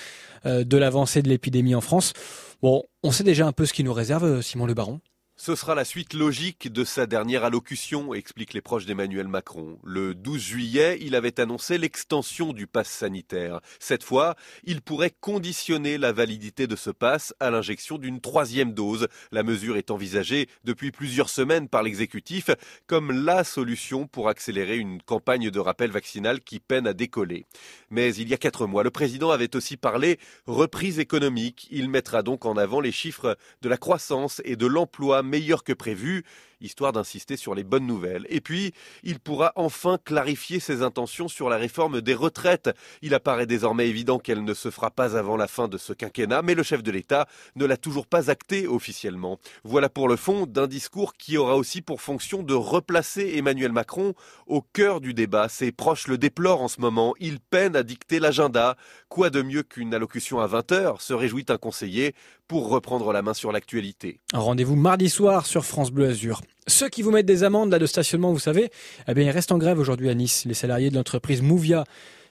de l'avancée de l'épidémie en France. Bon, on sait déjà un peu ce qui nous réserve, euh, Simon Le Baron. Ce sera la suite logique de sa dernière allocution, expliquent les proches d'Emmanuel Macron. Le 12 juillet, il avait annoncé l'extension du pass sanitaire. Cette fois, il pourrait conditionner la validité de ce pass à l'injection d'une troisième dose. La mesure est envisagée depuis plusieurs semaines par l'exécutif comme la solution pour accélérer une campagne de rappel vaccinal qui peine à décoller. Mais il y a quatre mois, le président avait aussi parlé reprise économique. Il mettra donc en avant les chiffres de la croissance et de l'emploi meilleur que prévu, histoire d'insister sur les bonnes nouvelles. Et puis, il pourra enfin clarifier ses intentions sur la réforme des retraites. Il apparaît désormais évident qu'elle ne se fera pas avant la fin de ce quinquennat, mais le chef de l'État ne l'a toujours pas acté officiellement. Voilà pour le fond d'un discours qui aura aussi pour fonction de replacer Emmanuel Macron au cœur du débat. Ses proches le déplorent en ce moment. Il peine à dicter l'agenda. Quoi de mieux qu'une allocution à 20h, se réjouit un conseiller, pour reprendre la main sur l'actualité. Rendez-vous mardi soir sur France Bleu Azur. Ceux qui vous mettent des amendes là de stationnement, vous savez, eh bien, ils restent en grève aujourd'hui à Nice. Les salariés de l'entreprise Mouvia,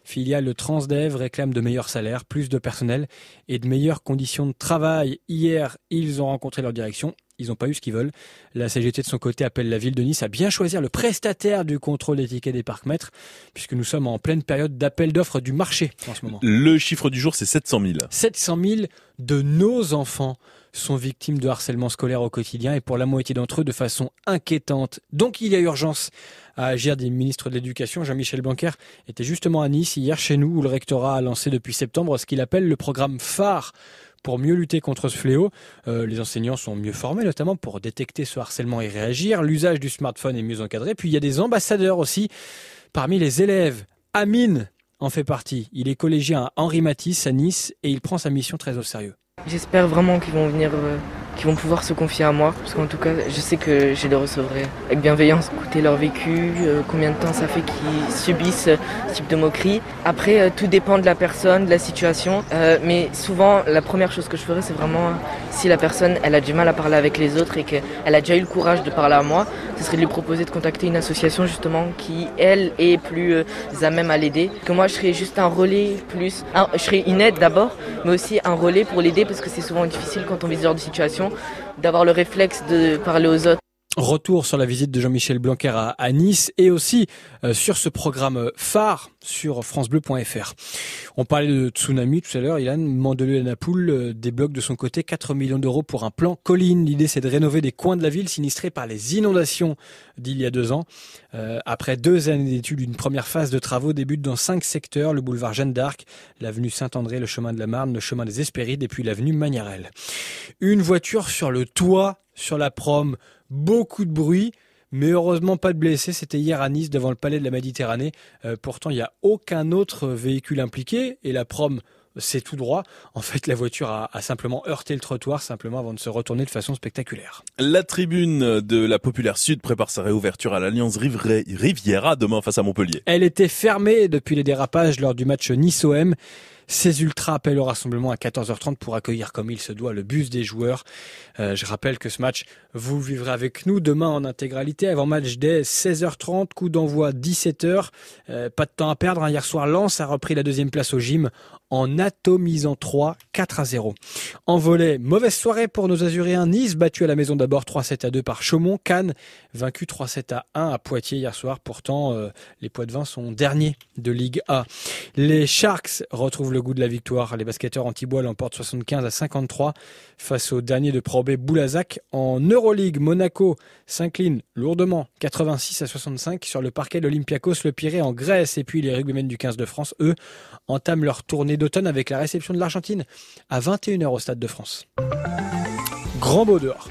filiale de Transdev, réclament de meilleurs salaires, plus de personnel et de meilleures conditions de travail. Hier, ils ont rencontré leur direction. Ils n'ont pas eu ce qu'ils veulent. La CGT de son côté appelle la ville de Nice à bien choisir le prestataire du contrôle des tickets des parcs-mètres, puisque nous sommes en pleine période d'appel d'offres du marché en ce moment. Le chiffre du jour, c'est 700 000. 700 000 de nos enfants sont victimes de harcèlement scolaire au quotidien et pour la moitié d'entre eux de façon inquiétante. Donc il y a urgence à agir des ministres de l'Éducation. Jean-Michel Blanquer était justement à Nice hier chez nous où le rectorat a lancé depuis septembre ce qu'il appelle le programme phare pour mieux lutter contre ce fléau. Euh, les enseignants sont mieux formés notamment pour détecter ce harcèlement et réagir. L'usage du smartphone est mieux encadré. Puis il y a des ambassadeurs aussi parmi les élèves. Amine en fait partie. Il est collégien à Henri Matisse à Nice et il prend sa mission très au sérieux. J'espère vraiment qu'ils vont venir, qu'ils vont pouvoir se confier à moi, parce qu'en tout cas, je sais que je les recevrai avec bienveillance, écouter leur vécu, euh, combien de temps ça fait qu'ils subissent ce type de moquerie. Après, euh, tout dépend de la personne, de la situation, euh, mais souvent, la première chose que je ferai, c'est vraiment si la personne, elle a du mal à parler avec les autres et qu'elle a déjà eu le courage de parler à moi, ce serait de lui proposer de contacter une association justement qui, elle, est plus à même à l'aider. Que moi, je serais juste un relais plus, je serais une aide d'abord, mais aussi un relais pour l'aider parce que c'est souvent difficile quand on vit ce genre de situation d'avoir le réflexe de parler aux autres. Retour sur la visite de Jean-Michel Blanquer à, Nice et aussi euh, sur ce programme phare sur francebleu.fr. On parlait de tsunami tout à l'heure. Ilan Mandeleu-Napoul euh, débloque de son côté 4 millions d'euros pour un plan colline. L'idée c'est de rénover des coins de la ville sinistrés par les inondations d'il y a deux ans. Euh, après deux années d'études, une première phase de travaux débute dans cinq secteurs le boulevard Jeanne d'Arc, l'avenue Saint-André, le chemin de la Marne, le chemin des Hespérides et puis l'avenue Magnarel. Une voiture sur le toit, sur la prom, beaucoup de bruit. Mais heureusement pas de blessés, c'était hier à Nice devant le palais de la Méditerranée. Euh, pourtant il n'y a aucun autre véhicule impliqué et la prom c'est tout droit. En fait la voiture a, a simplement heurté le trottoir simplement avant de se retourner de façon spectaculaire. La tribune de la Populaire Sud prépare sa réouverture à l'Alliance Riviera demain face à Montpellier. Elle était fermée depuis les dérapages lors du match Nice-OM. Ces ultras appellent au rassemblement à 14h30 pour accueillir comme il se doit le bus des joueurs. Euh, je rappelle que ce match, vous vivrez avec nous demain en intégralité. Avant match dès 16h30, coup d'envoi 17h. Euh, pas de temps à perdre. hein. Hier soir, Lens a repris la deuxième place au gym en atomisant 3, 4 à 0. En volet, mauvaise soirée pour nos Azuréens. Nice battu à la maison d'abord 3-7 à 2 par Chaumont. Cannes vaincu 3-7 à 1 à Poitiers hier soir. Pourtant, euh, les Poitvins sont derniers de Ligue A. Les Sharks retrouvent le goût de la victoire. Les basketteurs antibois l'emportent 75 à 53 face au dernier de Pro B Boulazac. En Euroleague, Monaco s'incline lourdement 86 à 65 sur le parquet de l'Olympiakos Le Pirée en Grèce. Et puis les rugbymen du 15 de France, eux, entament leur tournée d'automne avec la réception de l'Argentine à 21h au Stade de France. Grand beau dehors.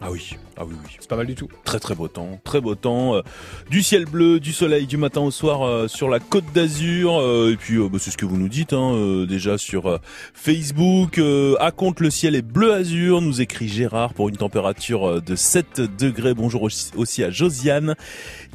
Ah oui. Ah oui, oui. C'est pas mal du tout. Très très beau temps, très beau temps, euh, du ciel bleu, du soleil du matin au soir euh, sur la côte d'Azur, euh, et puis bah, c'est ce que vous nous dites hein, déjà sur Facebook. À compte le ciel est bleu azur, nous écrit Gérard pour une température de 7 degrés. Bonjour aussi- à Josiane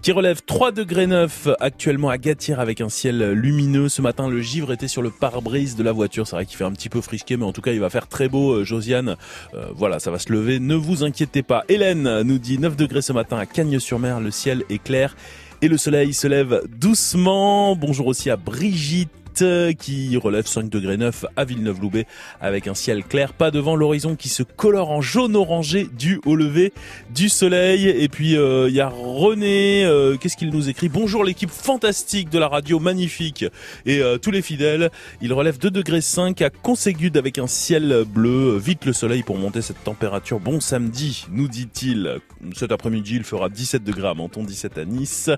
qui relève 3 degrés 9 actuellement à Gatière avec un ciel lumineux. Ce matin, le givre était sur le pare-brise de la voiture. C'est vrai qu'il fait un petit peu frisqué, mais en tout cas, il va faire très beau. Josiane, euh, voilà, ça va se lever. Ne vous inquiétez pas. Hélène nous dit 9 degrés ce matin à Cagnes-sur-Mer. Le ciel est clair. Et le soleil se lève doucement. Bonjour aussi à Brigitte euh, qui relève 5 degrés 9 à Villeneuve-Loubet avec un ciel clair, pas devant l'horizon qui se colore en jaune orangé dû au lever du soleil. Et puis euh, il y a René, euh, qu'est-ce qu'il nous écrit? Bonjour l'équipe fantastique de la radio, magnifique et euh, tous les fidèles. Il relève 2 degrés 5 à Conségude avec un ciel bleu. Vite le soleil pour monter cette température. Bon samedi, nous dit-il. Cet après-midi, il fera 17 degrés à Menton, 17 à Nice,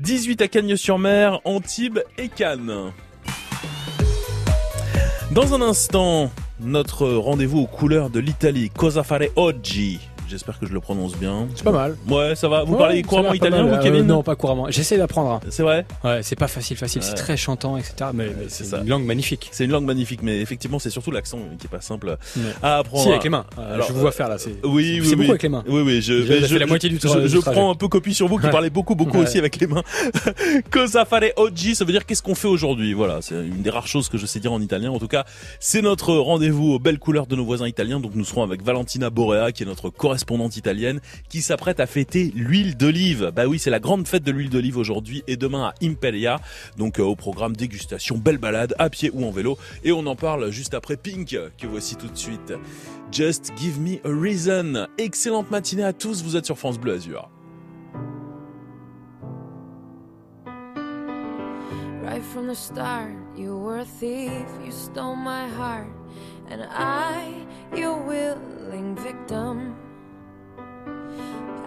18 à Cagnes-sur-Mer, Antibes et Cannes. Dans un instant, notre rendez-vous aux couleurs de l'Italie, Cosa fare oggi? J'espère que je le prononce bien. C'est pas mal. Ouais, ça va. Vous Ouais, parlez couramment italien, mal. vous, Kevin Euh, Non, pas couramment. J'essaie d'apprendre. hein. C'est vrai Ouais, c'est pas facile, facile. C'est Ouais. très chantant, etc. Mais, mais c'est une langue magnifique. C'est une langue magnifique, mais effectivement, c'est surtout l'accent qui est pas simple Ouais. à apprendre. Si, avec les mains. Euh, je vous vois faire, là, c'est- Oui, oui, c'est beaucoup oui. avec les mains. Oui, oui. Je, mais fait la moitié du je, tra- je trajet. prends un peu copie sur vous qui Ouais. parlez beaucoup, beaucoup Ouais. aussi avec les mains. Cosa fare oggi, ça veut dire qu'est-ce qu'on fait aujourd'hui. Voilà, c'est une des rares choses que je sais dire en italien. En tout cas, c'est notre rendez-vous aux belles couleurs de nos voisins italiens. Donc nous serons avec Valentina Borea, qui est notre correspondante italienne, qui s'apprête à fêter l'huile d'olive. Bah oui, c'est la grande fête de l'huile d'olive aujourd'hui et demain à Imperia. Donc euh, au programme dégustation, belle balade, à pied ou en vélo. Et on en parle juste après Pink, que voici tout de suite. Just give me a reason. Excellente matinée à tous, vous êtes sur France Bleu Azur. Right from the start, you were a thief, you stole my heart, and I, your willing victim.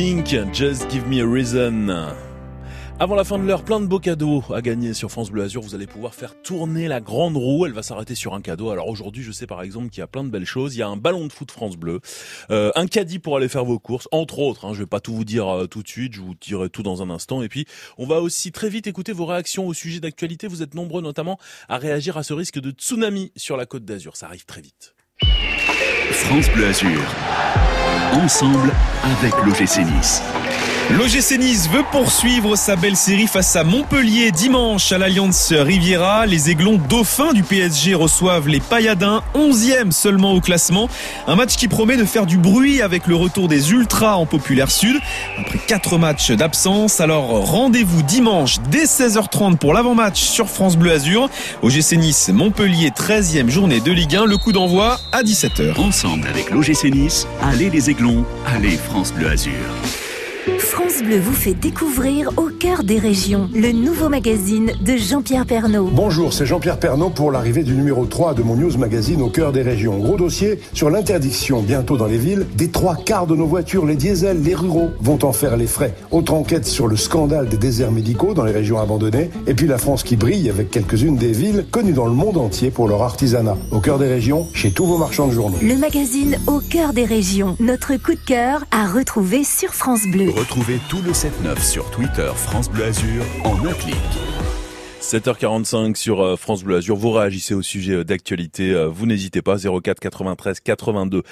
Just Give Me a Reason. Avant la fin de l'heure, plein de beaux cadeaux à gagner sur France Bleu Azur. Vous allez pouvoir faire tourner la grande roue. Elle va s'arrêter sur un cadeau. Alors aujourd'hui, je sais par exemple qu'il y a plein de belles choses. Il y a un ballon de foot France Bleu, euh, un caddie pour aller faire vos courses, entre autres. Hein, je vais pas tout vous dire euh, tout de suite. Je vous dirai tout dans un instant. Et puis, on va aussi très vite écouter vos réactions au sujet d'actualité. Vous êtes nombreux notamment à réagir à ce risque de tsunami sur la côte d'Azur. Ça arrive très vite. France Bleu Azur. Ensemble avec l'OGC Nice. L'OGC Nice veut poursuivre sa belle série face à Montpellier dimanche à l'Alliance Riviera. Les aiglons dauphins du PSG reçoivent les Payadins, 11e seulement au classement. Un match qui promet de faire du bruit avec le retour des Ultras en Populaire Sud. Après 4 matchs d'absence, alors rendez-vous dimanche dès 16h30 pour l'avant-match sur France Bleu Azur. OGC Nice, Montpellier, 13e journée de Ligue 1. Le coup d'envoi à 17h. Ensemble avec l'OGC Nice, allez les aiglons, allez France Bleu Azur. France Bleu vous fait découvrir Au cœur des régions, le nouveau magazine de Jean-Pierre Pernaud. Bonjour, c'est Jean-Pierre Pernaud pour l'arrivée du numéro 3 de mon news magazine Au cœur des régions. Gros dossier sur l'interdiction bientôt dans les villes des trois quarts de nos voitures, les diesels, les ruraux, vont en faire les frais. Autre enquête sur le scandale des déserts médicaux dans les régions abandonnées. Et puis la France qui brille avec quelques-unes des villes connues dans le monde entier pour leur artisanat. Au cœur des régions, chez tous vos marchands de journaux. Le magazine Au cœur des régions, notre coup de cœur à retrouver sur France Bleu. Retrouvez tout le 7-9 sur Twitter France Bleu Azur en un clic. 7h45 sur euh, France Bleu Azur. Vous réagissez au sujet euh, d'actualité. euh, Vous n'hésitez pas. 04 93 82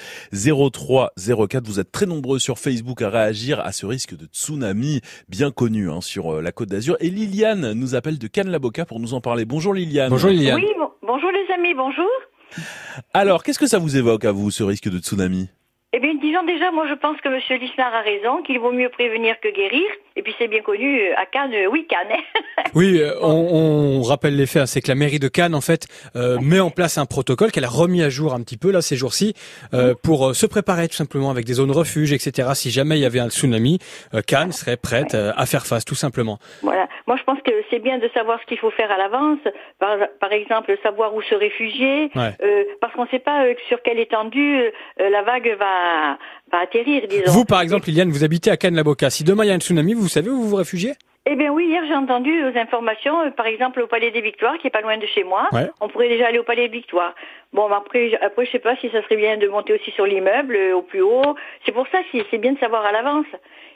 03 04. Vous êtes très nombreux sur Facebook à réagir à ce risque de tsunami bien connu hein, sur la Côte d'Azur. Et Liliane nous appelle de Cannes-la-Boca pour nous en parler. Bonjour Liliane. Bonjour Liliane. Oui, bon- bonjour les amis, bonjour. Alors, qu'est-ce que ça vous évoque à vous ce risque de tsunami? Eh bien, disons déjà, moi je pense que Monsieur Lisnard a raison, qu'il vaut mieux prévenir que guérir. Et puis c'est bien connu, euh, à Cannes, euh, oui, Cannes. Oui, euh, on, on rappelle les faits. hein, C'est que la mairie de Cannes, en fait, euh, met en place un protocole qu'elle a remis à jour un petit peu là ces jours-ci euh, pour se préparer tout simplement avec des zones refuge, etc. Si jamais il y avait un tsunami, euh, Cannes serait prête à faire face, tout simplement. Voilà. Moi je pense que c'est bien de savoir ce qu'il faut faire à l'avance. Par, par exemple, savoir où se réfugier, Ouais. euh, parce qu'on ne sait pas euh, sur quelle étendue euh, la vague va, va atterrir, disons. Vous, par exemple, Liliane, vous habitez à Cannes-la-Boca. Si demain il y a un tsunami, vous savez où vous vous réfugiez? Eh bien oui, hier j'ai entendu aux informations, euh, par exemple au Palais des Victoires, qui est pas loin de chez moi. Ouais. On pourrait déjà aller au Palais des Victoires. Bon, après, je- après je sais pas si ça serait bien de monter aussi sur l'immeuble, euh, au plus haut. C'est pour ça que c'est bien de savoir à l'avance.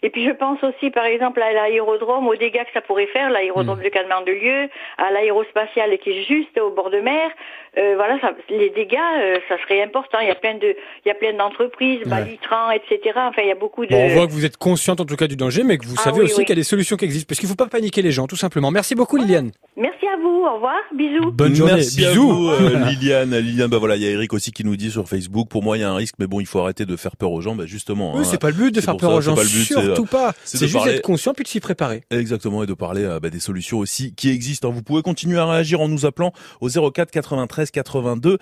Et puis je pense aussi, par exemple, à l'aérodrome, aux dégâts que ça pourrait faire, l'aérodrome de Calmar-de-Lieu, à l'aérospatial qui est juste au bord de mer. Euh, voilà, ça- les dégâts, euh, ça serait important. Il y a plein de, il y a plein d'entreprises, Ouais. Balitran, etc. Enfin, il y a beaucoup de. Bon, on voit que vous êtes consciente en tout cas du danger, mais que vous Ah savez oui, aussi oui. qu'il y a des solutions qui existent, parce qu'il faut pas paniquer les gens, tout simplement. Merci beaucoup, Liliane. Merci à vous. Au revoir. Bisous. Bonne journée. Merci à Bisous. vous, euh, Liliane. Liliane, bah voilà, il y a Eric aussi qui nous dit sur Facebook, pour moi il y a un risque, mais bon, il faut arrêter de faire peur aux gens, bah justement. Oui, hein. c'est pas le but de faire peur ça, aux gens, pas le but, c'est, euh, surtout pas. c'est juste parler- d'être conscient puis de s'y préparer. Exactement, et de parler euh, bah, des solutions aussi qui existent. hein. Vous pouvez continuer à réagir en nous appelant au 04 93 82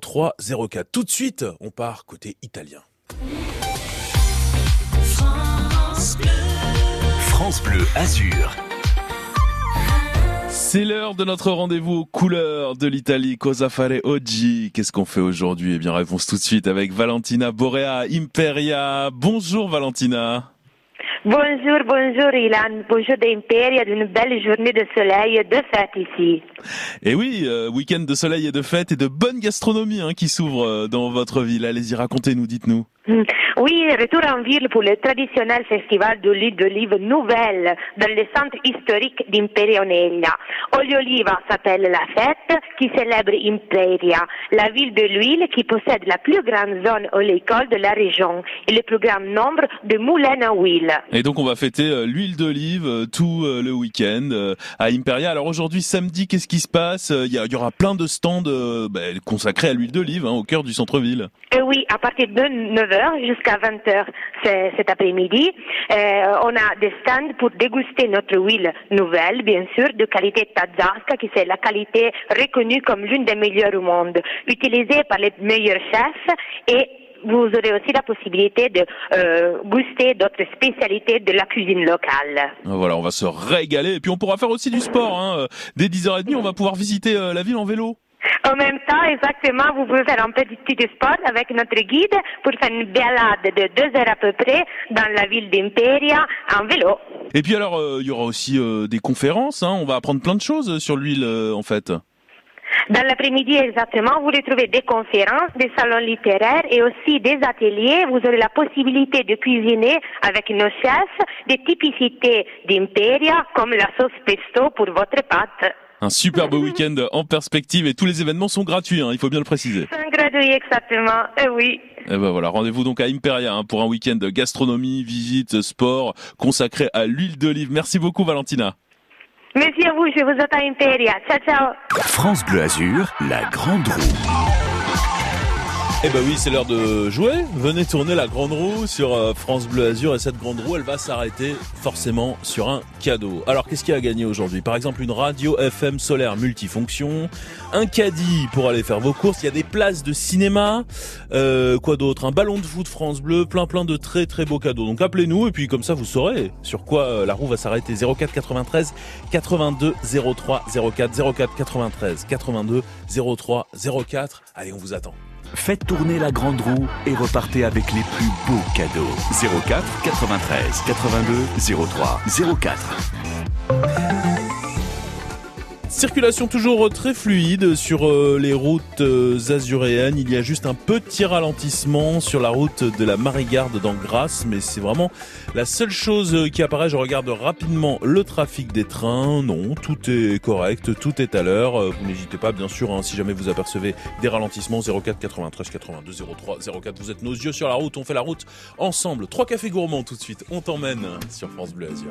03 04. Tout de suite, on part côté italien. France Bleu Azur. C'est l'heure de notre rendez-vous aux couleurs de l'Italie. Cosa fare oggi? Qu'est-ce qu'on fait aujourd'hui? Eh bien, réponse tout de suite avec Valentina Borea Imperia. Bonjour Valentina. Bonjour, bonjour Ilan, bonjour d'Imperia, d'une belle journée de soleil et de fête ici. Et oui, euh, week-end de soleil et de fête et de bonne gastronomie hein, qui s'ouvre euh, dans votre ville. Allez-y, racontez-nous, dites-nous. Hmm. Oui, retour en ville pour le traditionnel festival de l'huile d'olive nouvelle dans le centre historique d'Imperia Oneglia. Olio Oliva s'appelle la fête qui célèbre Imperia, la ville de l'huile qui possède la plus grande zone oléicole de la région et le plus grand nombre de moulins à huile. Et donc on va fêter euh, l'huile d'olive euh, tout euh, le week-end à Imperia. Alors aujourd'hui samedi, qu'est-ce qui se passe? Il y, aura plein de stands bah, consacrés à l'huile d'olive hein, au cœur du centre-ville. Et oui, à partir de 9h jusqu'à 20h c'est- cet après-midi, euh, on a des stands pour déguster notre huile nouvelle, bien sûr, de qualité Tazasca, qui c'est la qualité reconnue comme l'une des meilleures au monde, utilisée par les meilleurs chefs et vous aurez aussi la possibilité de euh, goûter d'autres spécialités de la cuisine locale. Voilà, on va se régaler et puis on pourra faire aussi du sport. Hein. Dès 10h30, on va pouvoir visiter euh, la ville en vélo. En même temps, exactement, vous pouvez faire un petit sport avec notre guide pour faire une balade de deux heures à peu près dans la ville d'Imperia en vélo. Et puis alors, euh, il y aura aussi euh, des conférences. Hein. On va apprendre plein de choses sur l'huile, euh, en fait. Dans l'après-midi exactement, vous retrouvez des conférences, des salons littéraires et aussi des ateliers. Vous aurez la possibilité de cuisiner avec nos chefs des typicités d'Imperia comme la sauce pesto pour votre pâte. Un superbe week-end en perspective et tous les événements sont gratuits, hein, il faut bien le préciser. C'est gratuit exactement, eh oui. Et ben voilà, rendez-vous donc à Imperia hein, pour un week-end de gastronomie, visite, sport consacré à l'huile d'olive. Merci beaucoup Valentina. Merci à vous, je vous attends à Imperia. Ciao, ciao. France Bleu Azur, la grande roue. Eh ben oui, c'est l'heure de jouer. Venez tourner la grande roue sur euh, France Bleu Azur et cette grande roue, elle va s'arrêter forcément sur un cadeau. Alors, qu'est-ce qu'il y a à gagner aujourd'hui? Par exemple, une radio FM solaire multifonction, un caddie pour aller faire vos courses, il y a des places de cinéma, euh, quoi d'autre? Un ballon de foot France Bleu, plein plein de très très beaux cadeaux. Donc appelez-nous et puis comme ça vous saurez sur quoi euh, la roue va s'arrêter. 04 93 82 03 04 04 93 82 03 04. Allez, on vous attend. Faites tourner la grande roue et repartez avec les plus beaux cadeaux. 04 93 82 03 04. Circulation toujours très fluide sur euh, les routes euh, azuréennes. Il y a juste un petit ralentissement sur la route de la Marigarde dans Grasse, mais c'est vraiment la seule chose euh, qui apparaît. Je regarde rapidement le trafic des trains. Non, tout est correct, tout est à l'heure. Vous n'hésitez pas, bien sûr, hein, si jamais vous apercevez des ralentissements. 04 93 82 03 04. Vous êtes nos yeux sur la route. On fait la route ensemble. Trois cafés gourmands tout de suite. On t'emmène sur France Bleu Azur.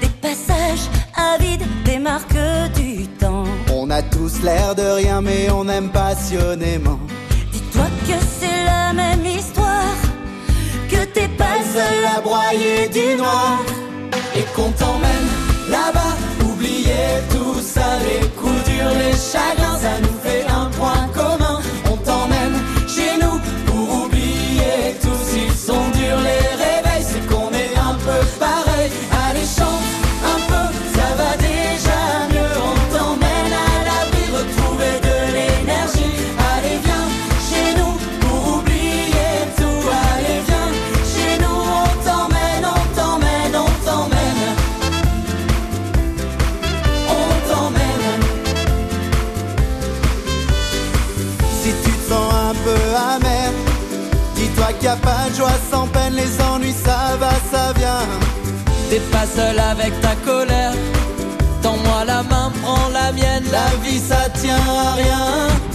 Des passages avides, des marques du temps. On a tous l'air de rien, mais on aime passionnément. Dis-toi que c'est la même histoire, que t'es pas seul à broyer du noir. Et qu'on t'emmène là-bas, oubliez tout ça, les coups durs, les chagrins, ça nous T'es pas seul avec ta colère. Tends-moi la main, prends la mienne. La vie ça tient à rien.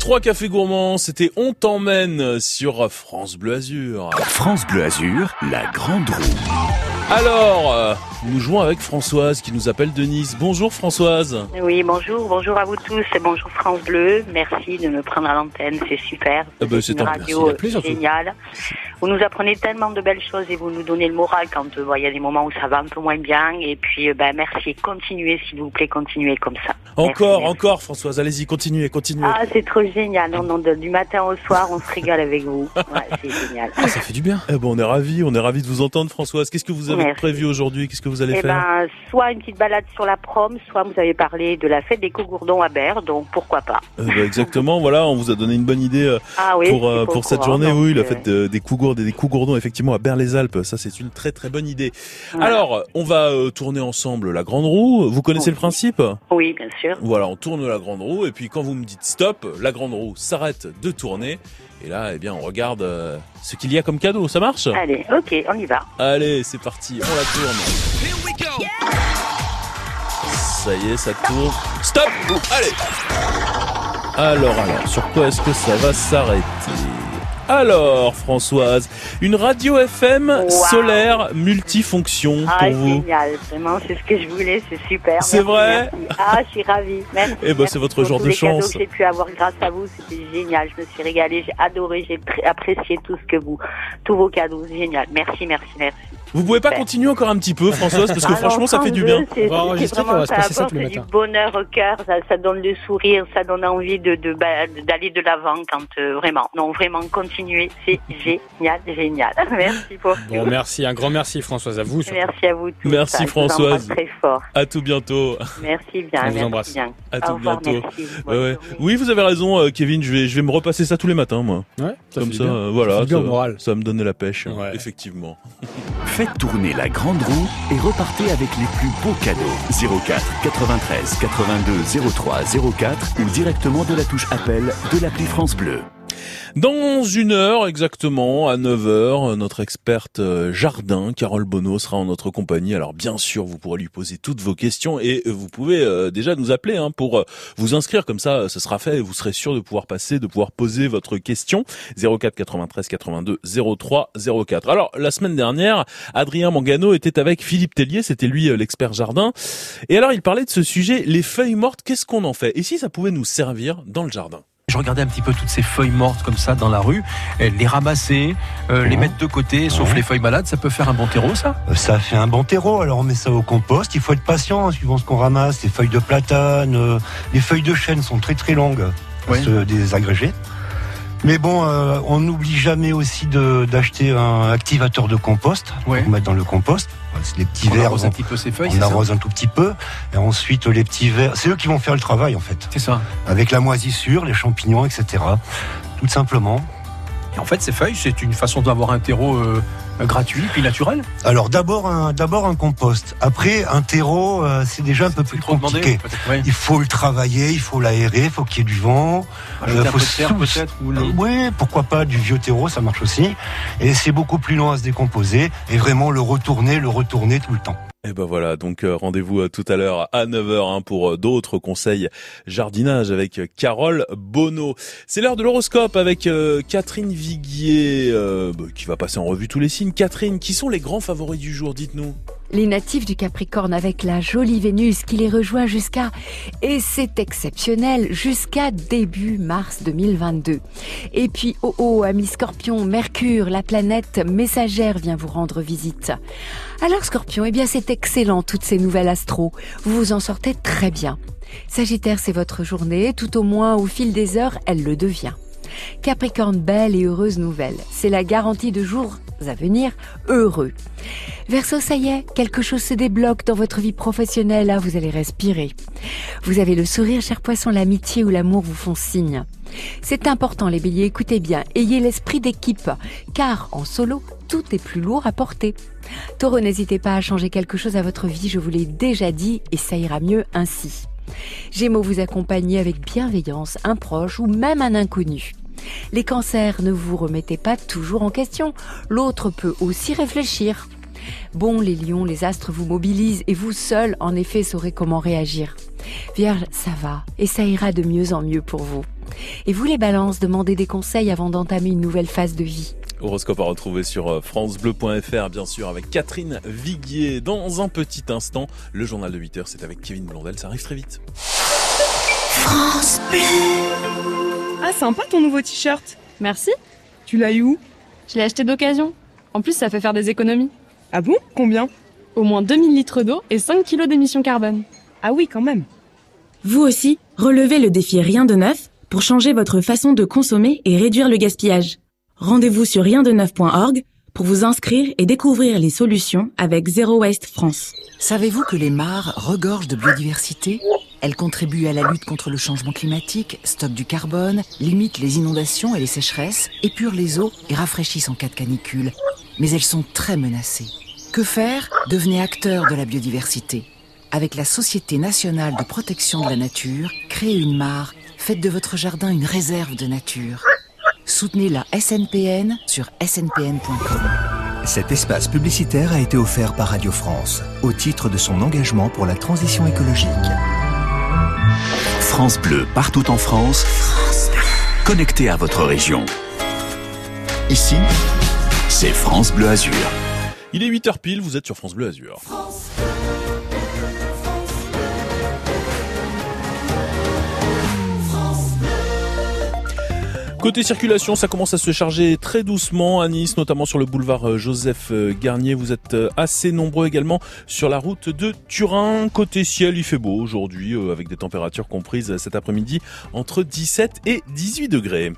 Trois cafés gourmands, c'était On t'emmène sur France Bleu Azur. France Bleu Azur, la grande roue. Alors, euh, nous jouons avec Françoise qui nous appelle de Nice. Bonjour Françoise. Oui, bonjour, bonjour à vous tous et bonjour France Bleu. Merci de me prendre à l'antenne, c'est super. Ah bah, c'est une un radio merci. Vous nous apprenez tellement de belles choses et vous nous donnez le moral quand euh, il y a des moments où ça va un peu moins bien. Et puis, euh, ben, merci. Continuez, s'il vous plaît, continuez comme ça. Encore, encore Françoise, allez-y, continuez, continuez. Ah, c'est trop génial. Non, non, de- du matin au soir, on se régale avec vous. Ouais, c'est génial. Ah, ça fait du bien. Eh ben, on est ravis, on est ravis de vous entendre Françoise. Qu'est-ce que vous avez Merci. prévu aujourd'hui? Qu'est-ce que vous allez Eh faire? ben, soit une petite balade sur la prom, soit vous avez parlé de la fête des Cogourdons à Berre, donc pourquoi pas. Euh, bah, exactement, voilà, on vous a donné une bonne idée euh, Ah oui, pour, euh, pour cette courant, journée. donc, Oui, la euh, fête de- des Et des Cougourdons, effectivement, à Berre-les-Alpes. Ça, c'est une très très bonne idée. Alors, on va euh, tourner ensemble la grande roue. Vous connaissez le principe? Oui, bien sûr. Voilà, on tourne la grande roue et puis quand vous me dites stop, la grande roue s'arrête de tourner. Et là, eh bien, on regarde euh, ce qu'il y a comme cadeau. Ça marche? Allez, ok, on y va. Allez, c'est parti, on la tourne. Ça y est, ça tourne. Stop Allez Alors, alors, sur quoi est-ce que ça va s'arrêter? Alors, Françoise, une radio FM solaire multifonction Ah, pour vous. génial, vraiment, c'est ce que je voulais, c'est super. C'est vrai merci. Ah, je suis ravie. Merci. Eh ben, c'est votre genre de les cadeaux chance. que j'ai pu avoir grâce à vous, c'était génial. Je me suis régalée, j'ai adoré, j'ai apprécié tout ce que vous, tous vos cadeaux, génial. Merci, merci, merci. Vous pouvez pas Super. continuer encore un petit peu, Françoise, parce que franchement, ça fait du bien. c'est- c'est- c'est vraiment, ça apporte du bonheur au cœur, ça, ça donne le sourire, ça donne envie de de- bah, d'aller de l'avant quand euh, vraiment, non vraiment continuer, c'est génial, génial. Merci pour Bon, merci, un grand merci Françoise à vous. surtout. Merci à vous tous. Merci Ça, vous Françoise. Très fort. À tout bientôt. Merci bien. On vous merci embrasse. bien. À Au tout revoir, bientôt. merci. Ouais, ouais. Oui, vous avez raison, euh, Kevin. Je vais, je vais me repasser ça tous les matins, moi. Ouais, ça Comme ça, bien. euh, voilà. ça, au moral. ça va me donner la pêche, effectivement. Faites tourner la grande roue et repartez avec les plus beaux cadeaux. 04 93 82 03 04 ou directement de la touche appel de l'appli France Bleu. Dans une heure exactement, à 9h, notre experte euh, jardin, Carole Bonneau, sera en notre compagnie. Alors bien sûr, vous pourrez lui poser toutes vos questions et euh, vous pouvez euh, déjà nous appeler hein, pour vous inscrire. Comme ça, ce sera fait et vous serez sûr de pouvoir passer, de pouvoir poser votre question. 04 93 82 03 04. Alors, la semaine dernière, Adrien Mangano était avec Philippe Tellier, c'était lui l'expert jardin. Et alors, il parlait de ce sujet, les feuilles mortes, qu'est-ce qu'on en fait? Et si ça pouvait nous servir dans le jardin? Je regardais un petit peu toutes ces feuilles mortes comme ça dans la rue, les ramasser, euh, les mettre de côté, sauf les feuilles malades, ça peut faire un bon terreau ça? Euh, Ça fait un bon terreau, alors on met ça au compost. Il faut être patient hein, suivant ce qu'on ramasse. Les feuilles de platane, euh, les feuilles de chêne sont très très longues, à se désagréger. Mais bon, euh, on n'oublie jamais aussi de- d'acheter un activateur de compost pour mettre dans le compost. Les petits On verres. arrose un on- petit peu ces feuilles, On arrose un tout petit peu. Et ensuite, les petits verres, c'est eux qui vont faire le travail en fait. C'est ça. Avec la moisissure, les champignons, etc. Tout simplement. Et en fait, ces feuilles, c'est une façon d'avoir un terreau euh, gratuit puis naturel. Alors d'abord un d'abord un compost. Après un terreau, euh, c'est déjà un peu plus compliqué. Il faut le travailler, il faut l'aérer, il faut qu'il y ait du vent. Un faut peu de terre, sous- peut-être, ou le- Euh, ouais, pourquoi pas du vieux terreau, ça marche aussi. Et c'est beaucoup plus long à se décomposer et vraiment le retourner, le retourner tout le temps. Et ben voilà, donc euh, rendez-vous euh, tout à l'heure à 9h hein, pour euh, d'autres conseils jardinage avec Carole Bonneau. C'est l'heure de l'horoscope avec Catherine Viguier bah, qui va passer en revue tous les signes. Catherine, qui sont les grands favoris du jour, dites-nous? Les natifs du Capricorne avec la jolie Vénus qui les rejoint jusqu'à, et c'est exceptionnel, jusqu'à début mars 2022. Et puis, oh oh, ami Scorpion, Mercure, la planète messagère vient vous rendre visite. Alors Scorpion, eh bien c'est excellent toutes ces nouvelles astro. Vous vous en sortez très bien. Sagittaire, c'est votre journée, tout au moins au fil des heures, elle le devient. Capricorne, belle et heureuse nouvelle. C'est la garantie de jours à venir heureux. Verseau, ça y est, quelque chose se débloque dans votre vie professionnelle, là vous allez respirer. Vous avez le sourire, cher poisson, l'amitié ou l'amour vous font signe. C'est important les béliers, écoutez bien, ayez l'esprit d'équipe, car en solo, tout est plus lourd à porter. Taureau, n'hésitez pas à changer quelque chose à votre vie, je vous l'ai déjà dit, et ça ira mieux ainsi. Gémeaux, vous accompagnez avec bienveillance un proche ou même un inconnu. Les cancers, ne vous remettez pas toujours en question, l'autre peut aussi réfléchir. Bon, les lions, les astres vous mobilisent et vous seuls, en effet, saurez comment réagir. Vierge, ça va, et ça ira de mieux en mieux pour vous. Et vous les balances, demandez des conseils avant d'entamer une nouvelle phase de vie. Horoscope à retrouver sur euh, francebleu.fr, bien sûr, avec Catherine Viguier. Dans un petit instant, le journal de 8h, c'est avec Kevin Blondel, ça arrive très vite. France Bleu Ah, sympa ton nouveau t-shirt. Merci. Tu l'as eu où? Je l'ai acheté d'occasion. En plus, ça fait faire des économies. Ah bon? Combien? Au moins 2000 litres d'eau et 5 kilos d'émissions carbone. Ah oui, quand même. Vous aussi, relevez le défi Rien de neuf pour changer votre façon de consommer et réduire le gaspillage. Rendez-vous sur riendeneuf.org pour vous inscrire et découvrir les solutions avec Zero Waste France. Savez-vous que les mares regorgent de biodiversité? Elles contribuent à la lutte contre le changement climatique, stockent du carbone, limitent les inondations et les sécheresses, épurent les eaux et rafraîchissent en cas de canicule. Mais elles sont très menacées. Que faire? Devenez acteur de la biodiversité. Avec la Société nationale de protection de la nature, créez une mare, faites de votre jardin une réserve de nature. Soutenez la SNPN sur snpn.com. Cet espace publicitaire a été offert par Radio France au titre de son engagement pour la transition écologique. France Bleu, partout en France, connecté à votre région. Ici, c'est France Bleu Azur. Il est 8h pile, vous êtes sur France Bleu Azur. Côté circulation, ça commence à se charger très doucement à Nice, notamment sur le boulevard euh, Joseph euh, Garnier. Vous êtes euh, assez nombreux également sur la route de Turin. Côté ciel, il fait beau aujourd'hui, avec des températures comprises cet après-midi entre 17 et 18 degrés.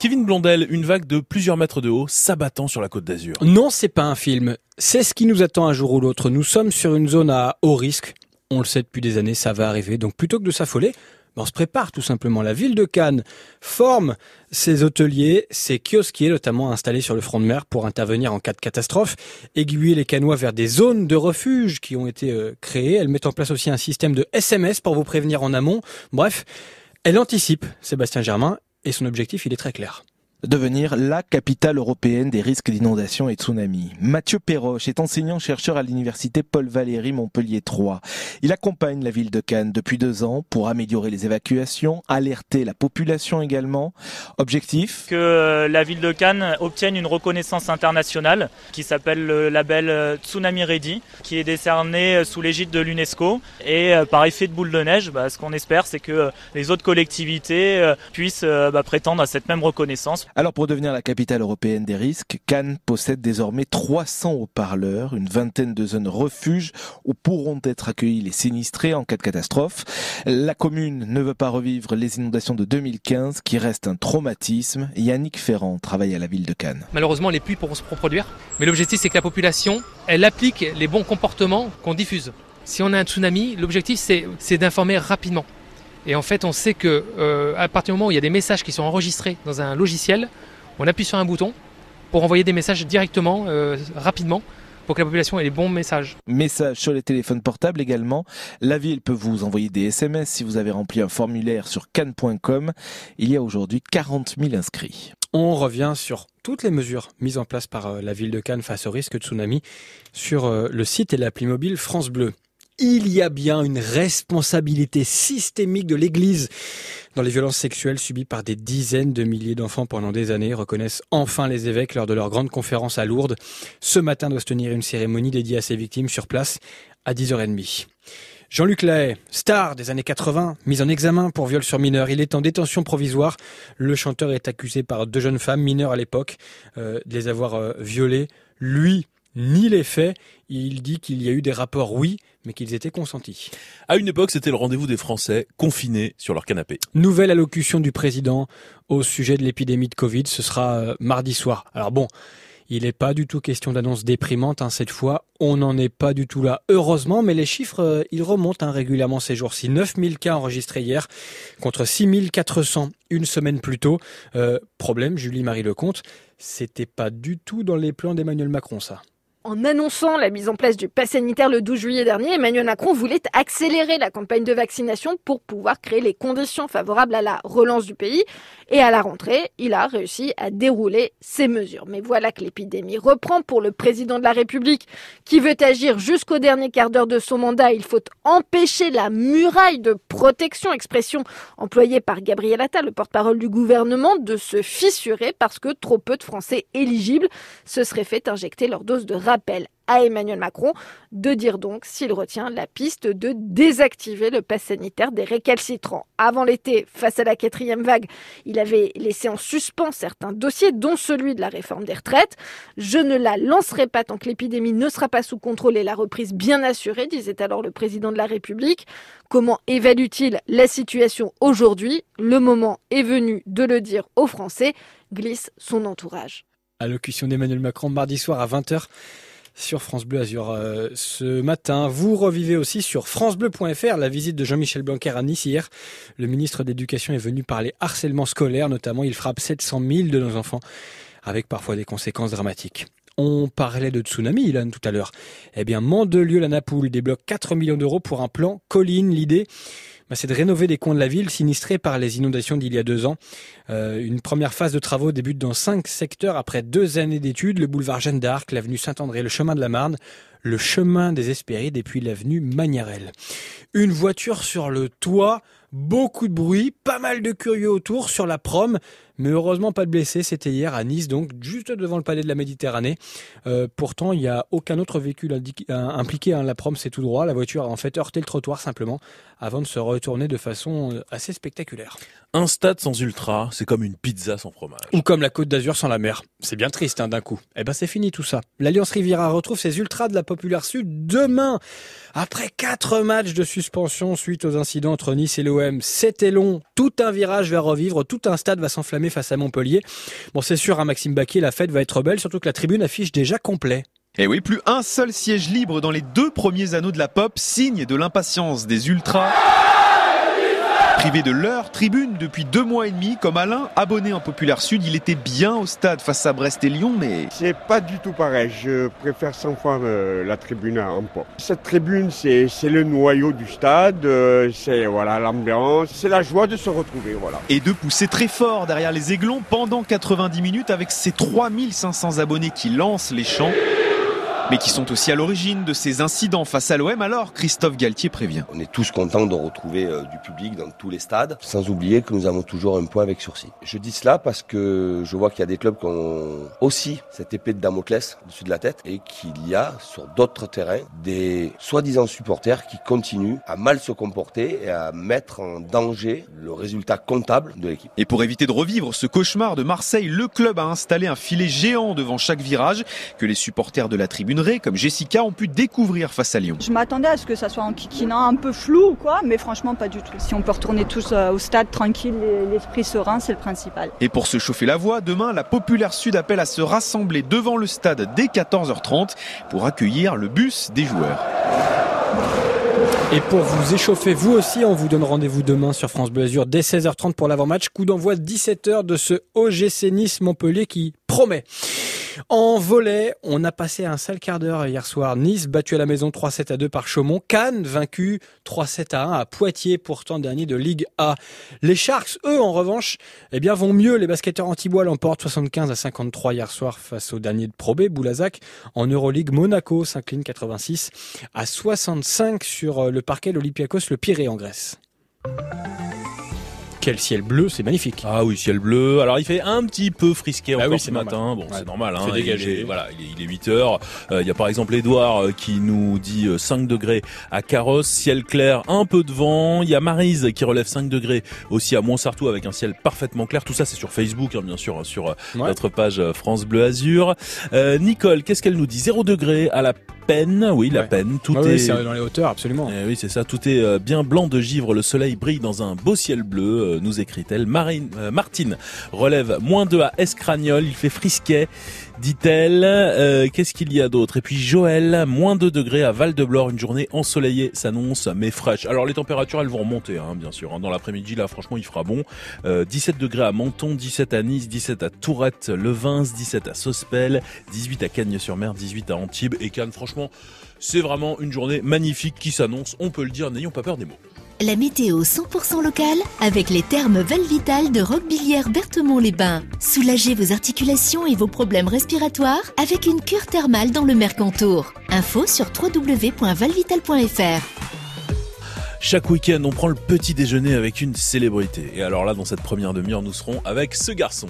Kevin Blondel, une vague de plusieurs mètres de haut s'abattant sur la côte d'Azur. Non, c'est pas un film. C'est ce qui nous attend un jour ou l'autre. Nous sommes sur une zone à haut risque. On le sait depuis des années, ça va arriver. Donc plutôt que de s'affoler, on se prépare tout simplement. La ville de Cannes forme ses hôteliers, ses kiosquiers notamment installés sur le front de mer pour intervenir en cas de catastrophe, aiguiller les canois vers des zones de refuge qui ont été euh, créées. Elle met en place aussi un système de SMS pour vous prévenir en amont. Bref, elle anticipe Sébastien Germain et son objectif il est très clair devenir la capitale européenne des risques d'inondation et de tsunami. Mathieu Perroche est enseignant-chercheur à l'université Paul Valéry Montpellier 3. Il accompagne la ville de Cannes depuis deux ans pour améliorer les évacuations, alerter la population également. Objectif? Que euh, la ville de Cannes obtienne une reconnaissance internationale qui s'appelle le label euh, Tsunami Ready, qui est décerné euh, sous l'égide de l'UNESCO. Et par effet de boule de neige, bah, ce qu'on espère, c'est que les autres collectivités puissent bah, prétendre à cette même reconnaissance. Alors pour devenir la capitale européenne des risques, Cannes possède désormais 300 haut-parleurs, une vingtaine de zones refuges où pourront être accueillis les sinistrés en cas de catastrophe. La commune ne veut pas revivre les inondations de 2015 qui restent un traumatisme. Yannick Ferrand travaille à la ville de Cannes. Malheureusement, les pluies pourront se reproduire, mais l'objectif c'est que la population, elle applique les bons comportements qu'on diffuse. Si on a un tsunami, l'objectif c'est d'informer rapidement. Et en fait, on sait que euh, à partir du moment où il y a des messages qui sont enregistrés dans un logiciel, on appuie sur un bouton pour envoyer des messages directement, euh, rapidement, pour que la population ait les bons messages. Messages sur les téléphones portables également. La ville peut vous envoyer des SMS si vous avez rempli un formulaire sur cannes.com. Il y a aujourd'hui 40 000 inscrits. On revient sur toutes les mesures mises en place par euh, la ville de Cannes face au risque de tsunami sur le site et l'appli mobile France Bleu il y a bien une responsabilité systémique de l'Église dans les violences sexuelles subies par des dizaines de milliers d'enfants pendant des années, reconnaissent enfin les évêques lors de leur grande conférence à Lourdes. Ce matin doit se tenir une cérémonie dédiée à ces victimes sur place à 10h30. Jean-Luc Lahaye, star des années 80, mis en examen pour viol sur mineur. Il est en détention provisoire. Le chanteur est accusé par deux jeunes femmes mineures à l'époque euh, de les avoir euh, violées. Lui ni les faits. Il dit qu'il y a eu des rapports, oui, mais qu'ils étaient consentis. À une époque, c'était le rendez-vous des Français confinés sur leur canapé. Nouvelle allocution du président au sujet de l'épidémie de Covid, ce sera euh, mardi soir. Alors bon, il n'est pas du tout question d'annonce déprimante hein, cette fois. On n'en est pas du tout là, heureusement, mais les chiffres, euh, ils remontent hein, régulièrement ces jours-ci. 9000 cas enregistrés hier contre 6400 une semaine plus tôt. Euh, problème, Julie-Marie Lecomte, c'était pas du tout dans les plans d'Emmanuel Macron, ça. En annonçant la mise en place du pass sanitaire le 12 juillet dernier, Emmanuel Macron voulait accélérer la campagne de vaccination pour pouvoir créer les conditions favorables à la relance du pays. Et à la rentrée, il a réussi à dérouler ces mesures. Mais voilà que l'épidémie reprend pour le président de la République qui veut agir jusqu'au dernier quart d'heure de son mandat. Il faut empêcher la muraille de protection, expression employée par Gabriel Attal, le porte-parole du gouvernement, de se fissurer parce que trop peu de Français éligibles se seraient fait injecter leur dose de rappel à Emmanuel Macron de dire donc s'il retient la piste de désactiver le pass sanitaire des récalcitrants. Avant l'été, face à la quatrième vague, il avait laissé en suspens certains dossiers, dont celui de la réforme des retraites. Je ne la lancerai pas tant que l'épidémie ne sera pas sous contrôle et la reprise bien assurée, disait alors le président de la République. Comment évalue-t-il la situation aujourd'hui? Le moment est venu de le dire aux Français, glisse son entourage. Allocution d'Emmanuel Macron mardi soir à 20h sur France Bleu Azur euh, ce matin. Vous revivez aussi sur francebleu.fr la visite de Jean-Michel Blanquer à Nice hier. Le ministre d'éducation est venu parler harcèlement scolaire, notamment il frappe 700 000 de nos enfants, avec parfois des conséquences dramatiques. On parlait de tsunami, Ilan, tout à l'heure. Eh bien, Mandelieu-la Napoule débloque 4 millions d'euros pour un plan colline. L'idée, bah, c'est de rénover des coins de la ville sinistrés par les inondations d'il y a deux ans. Euh, une première phase de travaux débute dans cinq secteurs après deux années d'études, le boulevard Jeanne d'Arc, l'avenue Saint-André, le chemin de la Marne, le chemin des Hespérides et puis l'avenue Magnarel. Une voiture sur le toit, beaucoup de bruit, pas mal de curieux autour sur la prom. Mais heureusement, pas de blessés. C'était hier à Nice, donc juste devant le palais de la Méditerranée. Euh, pourtant, il n'y a aucun autre véhicule impliqué. Hein. La prom, c'est tout droit. La voiture a en fait heurté le trottoir simplement avant de se retourner de façon euh, assez spectaculaire. Un stade sans ultra, c'est comme une pizza sans fromage. Ou comme la Côte d'Azur sans la mer. C'est bien triste hein, d'un coup. Eh ben c'est fini tout ça. L'Alliance Riviera retrouve ses ultras de la Populaire Sud demain. Après quatre matchs de suspension suite aux incidents entre Nice et l'OM, c'était long. Tout un virage va revivre, tout un stade va s'enflammer face à Montpellier. Bon, c'est sûr, à hein, Maxime Baquier, la fête va être belle, surtout que la tribune affiche déjà complet. Et oui, plus un seul siège libre dans les deux premiers anneaux de la pop, signe de l'impatience des ultras. Privé de leur tribune depuis deux mois et demi, comme Alain, abonné en Populaire Sud, il était bien au stade face à Brest et Lyon, mais... C'est pas du tout pareil, je préfère 100 fois euh, la tribune à pop. Cette tribune, c'est le noyau du stade, euh, c'est voilà l'ambiance, c'est la joie de se retrouver, voilà. Et de pousser très fort derrière les aiglons pendant 90 minutes avec ses 3500 abonnés qui lancent les chants mais qui sont aussi à l'origine de ces incidents face à l'OM. Alors, Christophe Galtier prévient. On est tous contents de retrouver euh, du public dans tous les stades, sans oublier que nous avons toujours un point avec sursis. Je dis cela parce que je vois qu'il y a des clubs qui ont aussi cette épée de Damoclès au-dessus de la tête et qu'il y a sur d'autres terrains des soi-disant supporters qui continuent à mal se comporter et à mettre en danger le résultat comptable de l'équipe. Et pour éviter de revivre ce cauchemar de Marseille, le club a installé un filet géant devant chaque virage que les supporters de la tribune comme Jessica ont pu découvrir face à Lyon. Je m'attendais à ce que ça soit en kikinant un peu flou ou quoi, mais franchement pas du tout. Si on peut retourner tous euh, au stade tranquille, l'esprit serein, c'est le principal. Et pour se chauffer la voix, demain, la Populaire Sud appelle à se rassembler devant le stade dès 14h30 pour accueillir le bus des joueurs. Et pour vous échauffer vous aussi, on vous donne rendez-vous demain sur France Bleu Azur dès 16h30 pour l'avant-match. Coup d'envoi 17h de ce OGC Nice Montpellier qui promet. En volet, on a passé un sale quart d'heure hier soir. Nice battu à la maison 3-7 à 2 par Chaumont. Cannes vaincu 3-7 à 1 à Poitiers, pourtant dernier de Ligue A. Les Sharks, eux, en revanche, eh bien, vont mieux. Les basketteurs antibois l'emportent 75 à 53 hier soir face au dernier de Pro B, Boulazac. En Euroleague, Monaco s'incline 86 à 65 sur euh, le parquet l'Olympiakos, le Pirée en Grèce. Quel ciel bleu, c'est magnifique. Ah oui, ciel bleu. Alors il fait un petit peu frisqué bah encore ce matin. Bon, c'est normal. Hein. Il, est, voilà, il est, 8 heures. Euh, il y a par exemple Edouard euh, qui nous dit 5 euh, degrés à Carrosse, ciel clair, un peu de vent. Il y a Marise qui relève 5 degrés aussi à Montsartou avec un ciel parfaitement clair. Tout ça c'est sur Facebook, hein, bien sûr, sur notre page France Bleu Azur. Nicole, qu'est-ce qu'elle nous dit? 0 degrés à la peine, oui, la peine. Tout est... dans les hauteurs, absolument. Eh oui, c'est ça. Tout est euh, bien blanc de givre. Le soleil brille dans un beau ciel bleu, euh, nous écrit-elle. Marine, euh, Martine relève moins 2 à Escragnol. Il fait frisquet. dit-elle. Euh, Qu'est-ce qu'il y a d'autre? Et puis Joël, moins 2 degrés à Val-de-Blore, une journée ensoleillée s'annonce, mais fraîche. Alors les températures, elles vont remonter, hein, bien sûr. hein. Dans l'après-midi, là, franchement, il fera bon. Euh, 17 degrés à Menton, 17 à Nice, 17 à Tourette, le 20, 17 à Sospel, 18 à Cagnes-sur-Mer, 18 à Antibes et Cannes. Franchement, c'est vraiment une journée magnifique qui s'annonce. On peut le dire, n'ayons pas peur des mots. La météo 100% locale avec les thermes Valvital de Roquebillière Berthemont-les-Bains. Soulagez vos articulations et vos problèmes respiratoires avec une cure thermale dans le Mercantour. Info sur www.valvital.fr. Chaque week-end, on prend le petit déjeuner avec une célébrité. Et alors là, dans cette première demi-heure, nous serons avec ce garçon.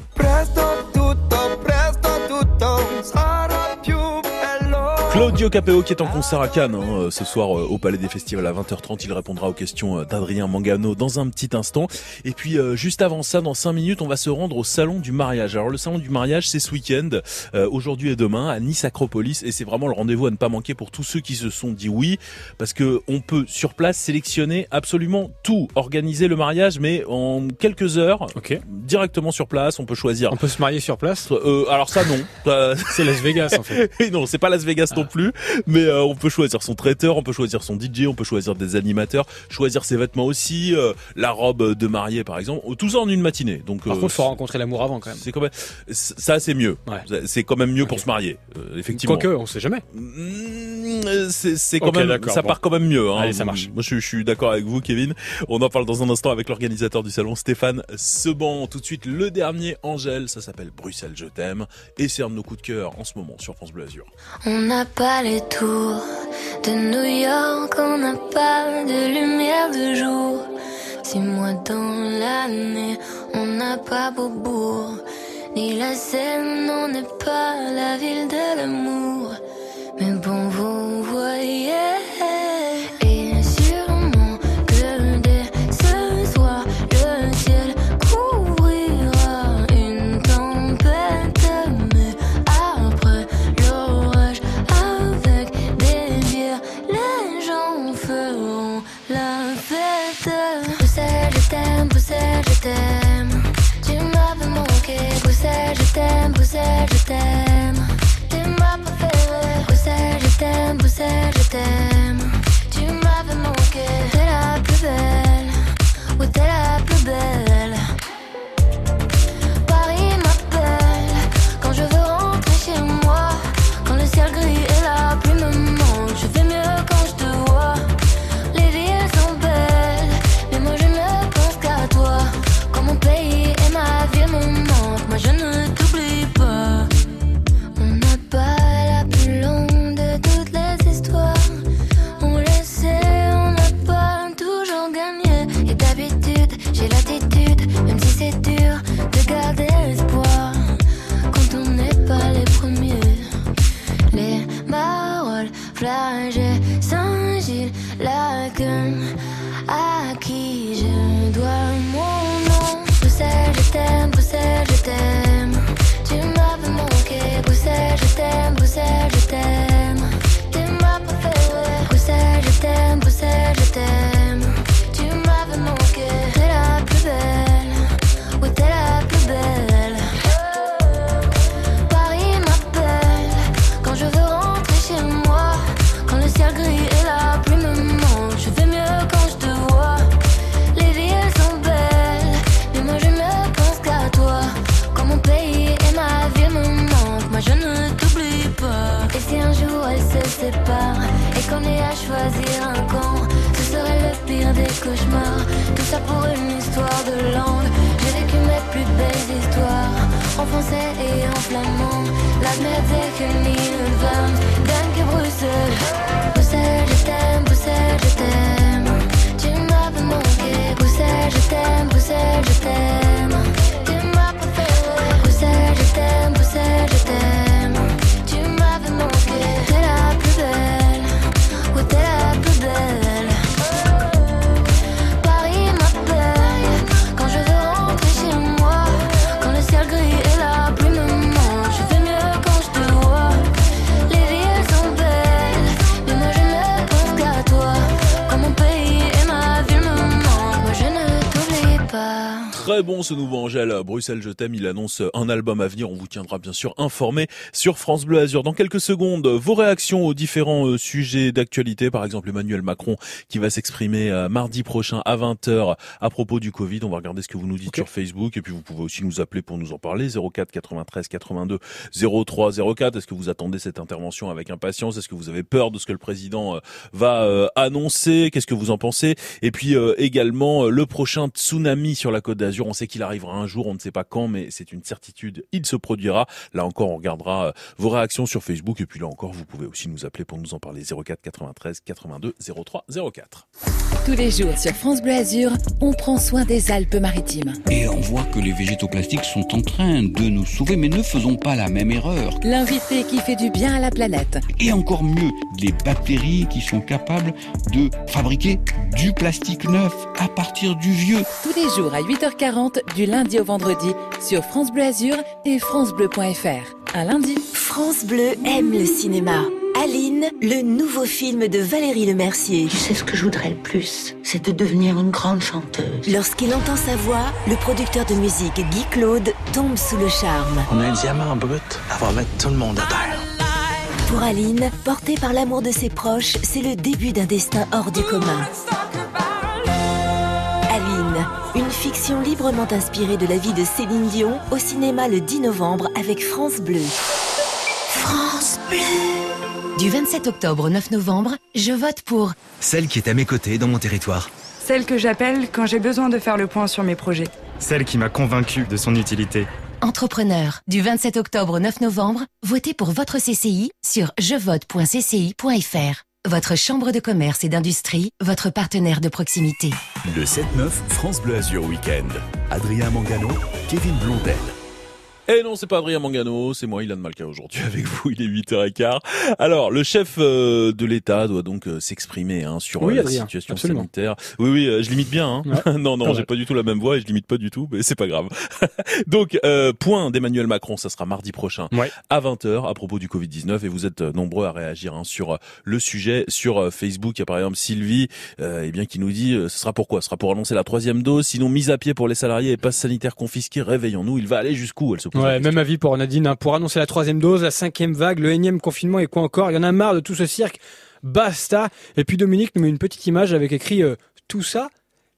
Claudio Capeo qui est en concert à Cannes hein, ce soir euh, au Palais des Festivals à 20h30. Il répondra aux questions euh, d'Adrien Mangano dans un petit instant. Et puis euh, juste avant ça, dans 5 minutes, on va se rendre au salon du mariage. Alors le salon du mariage, c'est ce week-end, euh, aujourd'hui et demain à Nice Acropolis, et c'est vraiment le rendez-vous à ne pas manquer pour tous ceux qui se sont dit oui, parce que on peut sur place sélectionner absolument tout, organiser le mariage, mais en quelques heures, directement sur place. On peut choisir. On peut se marier sur place? Euh, alors ça non. c'est Las Vegas en fait. Et non, c'est pas Las Vegas non plus, mais euh, on peut choisir son traiteur, on peut choisir son DJ, on peut choisir des animateurs, choisir ses vêtements aussi, euh, la robe de mariée par exemple, tout ça en une matinée. Donc Par euh, contre, faut rencontrer l'amour avant quand même. c'est quand même ça c'est mieux. C'est quand même mieux pour se marier, euh, effectivement. Quoique, on sait jamais. Euh, c'est quand même ça bon. part quand même mieux. Hein. Allez, ça marche. Moi je, je suis d'accord avec vous, Kevin. On en parle dans un instant avec l'organisateur du salon, Stéphane Seban. Tout de suite le dernier Angèle, ça s'appelle Bruxelles, je t'aime, et c'est un de nos coups de cœur en ce moment sur France Bleu Azur. On pas les tours de New York, on n'a pas de lumière de jour. Six mois dans l'année, on n'a pas Beaubourg, ni la Seine, on n'est pas la ville de l'amour. Mais bon, vous voyez, Bruxelles, je t'aime. Il annonce un album à venir. On vous tiendra bien sûr informé sur France Bleu Azur. Dans quelques secondes, vos réactions aux différents euh, sujets d'actualité. Par exemple, Emmanuel Macron qui va s'exprimer euh, mardi prochain à 20h à propos du Covid. On va regarder ce que vous nous dites sur Facebook. Et puis vous pouvez aussi nous appeler pour nous en parler. 04 93 82 03 04. Est-ce que vous attendez cette intervention avec impatience? Est-ce que vous avez peur de ce que le président euh, va annoncer? Qu'est-ce que vous en pensez? Et puis également le prochain tsunami sur la Côte d'Azur. On sait qu'il arrivera un jour, on ne sait pas quand, mais c'est une certitude, il se produira. Là encore, on regardera euh, vos réactions sur Facebook et puis là encore, vous pouvez aussi nous appeler pour nous en parler 04 93 82 03 04. Tous les jours sur France Bleu Azur, on prend soin des Alpes-Maritimes. Et on voit que les végétaux plastiques sont en train de nous sauver, mais ne faisons pas la même erreur. L'invité qui fait du bien à la planète. Et encore mieux, les bactéries qui sont capables de fabriquer du plastique neuf à partir du vieux. Tous les jours à 8h40 du lundi au vendredi sur France Bleu Azur et francebleu.fr. Un lundi. France Bleu aime le cinéma. Aline, le nouveau film de Valérie Lemercier. Tu sais ce que je voudrais le plus? C'est de devenir une grande chanteuse. Lorsqu'il entend sa voix, le producteur de musique Guy Claude tombe sous le charme. On a un diamant brut, elle va mettre tout le monde à terre. Pour Aline, portée par l'amour de ses proches, c'est le début d'un destin hors du commun. Fiction librement inspirée de la vie de Céline Dion au cinéma le 10 novembre avec France Bleu. France Bleu. Du 27 octobre au 9 novembre, je vote pour Celle qui est à mes côtés dans mon territoire. Celle que j'appelle quand j'ai besoin de faire le point sur mes projets. Celle qui m'a convaincu de son utilité. Entrepreneur. Du 27 octobre au 9 novembre, votez pour votre CCI sur jevote.cci.fr. Votre chambre de commerce et d'industrie, votre partenaire de proximité. Le 7-9 France Bleu Azur Weekend. Adrien Mangano, Kevin Blondel. Et non, c'est pas Adrien Mangano, c'est moi, Ilan Malka, aujourd'hui avec vous. Il est 8h15. Alors, le chef euh, de l'État doit donc euh, s'exprimer hein, sur Oui, euh, la Adrien, situation absolument. sanitaire. Oui, oui, je limite bien. Hein. Ouais, non, non, j'ai pas du tout la même voix et je limite pas du tout, mais c'est pas grave. donc, euh, point d'Emmanuel Macron, ça sera mardi prochain à 20h à propos du Covid-19 et vous êtes nombreux à réagir hein, sur le sujet sur Facebook. Il y a par exemple Sylvie euh, eh bien, qui nous dit euh, ce sera pourquoi Ce sera pour annoncer la troisième dose, sinon mise à pied pour les salariés et passe sanitaire confisqué, réveillons-nous. Il va aller jusqu'où Elle se Ouais, même avis pour Nadine, hein, pour annoncer la troisième dose, la cinquième vague, le énième confinement et quoi encore. Il y en a marre de tout ce cirque. Basta. Et puis Dominique nous met une petite image avec écrit euh, tout ça,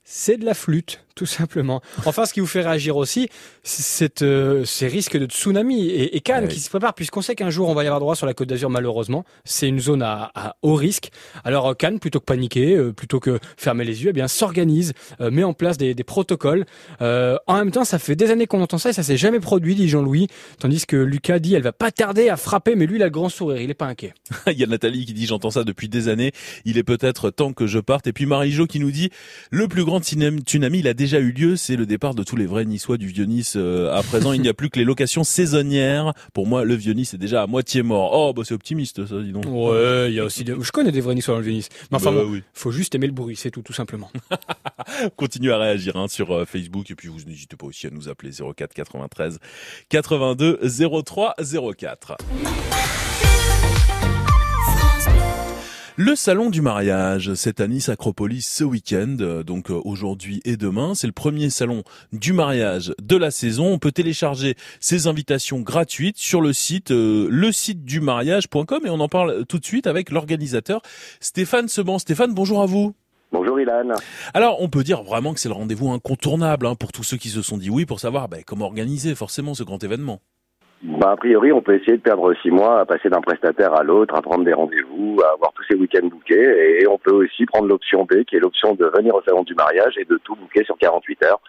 c'est de la flûte, tout simplement. Enfin, ce qui vous fait réagir aussi, c'est euh, ces risques de tsunami et, et Cannes qui se prépare, puisqu'on sait qu'un jour on va y avoir droit sur la Côte d'Azur, malheureusement. C'est une zone à, à haut risque. Alors euh, Cannes, plutôt que paniquer, euh, plutôt que fermer les yeux, eh bien s'organise, euh, met en place des, des protocoles. En même temps, ça fait des années qu'on entend ça et ça s'est jamais produit, dit Jean-Louis. Tandis que Lucas dit, elle va pas tarder à frapper, mais lui, il a le grand sourire, il est pas inquiet. Il y a Nathalie qui dit j'entends ça depuis des années, il est peut-être temps que je parte. Et puis Marie-Jo qui nous dit le plus grand tsunami, il a déjà eu lieu, c'est le départ de tous les vrais Niçois du Vieux-Nice. Euh, à présent, il n'y a plus que les locations saisonnières. Pour moi, le Vieux-Nice est déjà à moitié mort. Oh, bah c'est optimiste ça, dis donc. Ouais, il y a aussi des... Je connais des vrais Niçois dans le Vieux-Nice. Mais enfin, Bah bon, oui. faut juste aimer le bruit, c'est tout, tout simplement. Continuez à réagir hein, sur euh, Facebook et puis vous n'hésitez pas aussi à nous appeler 04 93 82 03 04. Le salon du mariage, c'est à Nice Acropolis ce week-end, euh, donc euh, aujourd'hui et demain. C'est le premier salon du mariage de la saison. On peut télécharger ses invitations gratuites sur le site euh, le site du mariage.com et on en parle tout de suite avec l'organisateur Stéphane Seban. Stéphane, bonjour à vous. Bonjour Ilan. Alors, on peut dire vraiment que c'est le rendez-vous incontournable hein, pour tous ceux qui se sont dit oui pour savoir ben, comment organiser forcément ce grand événement. Bah, a priori, on peut essayer de perdre six mois à passer d'un prestataire à l'autre, à prendre des rendez-vous, à avoir tous ces week-ends bookés. Et on peut aussi prendre l'option B, qui est l'option de venir au salon du mariage et de tout booker sur 48 heures.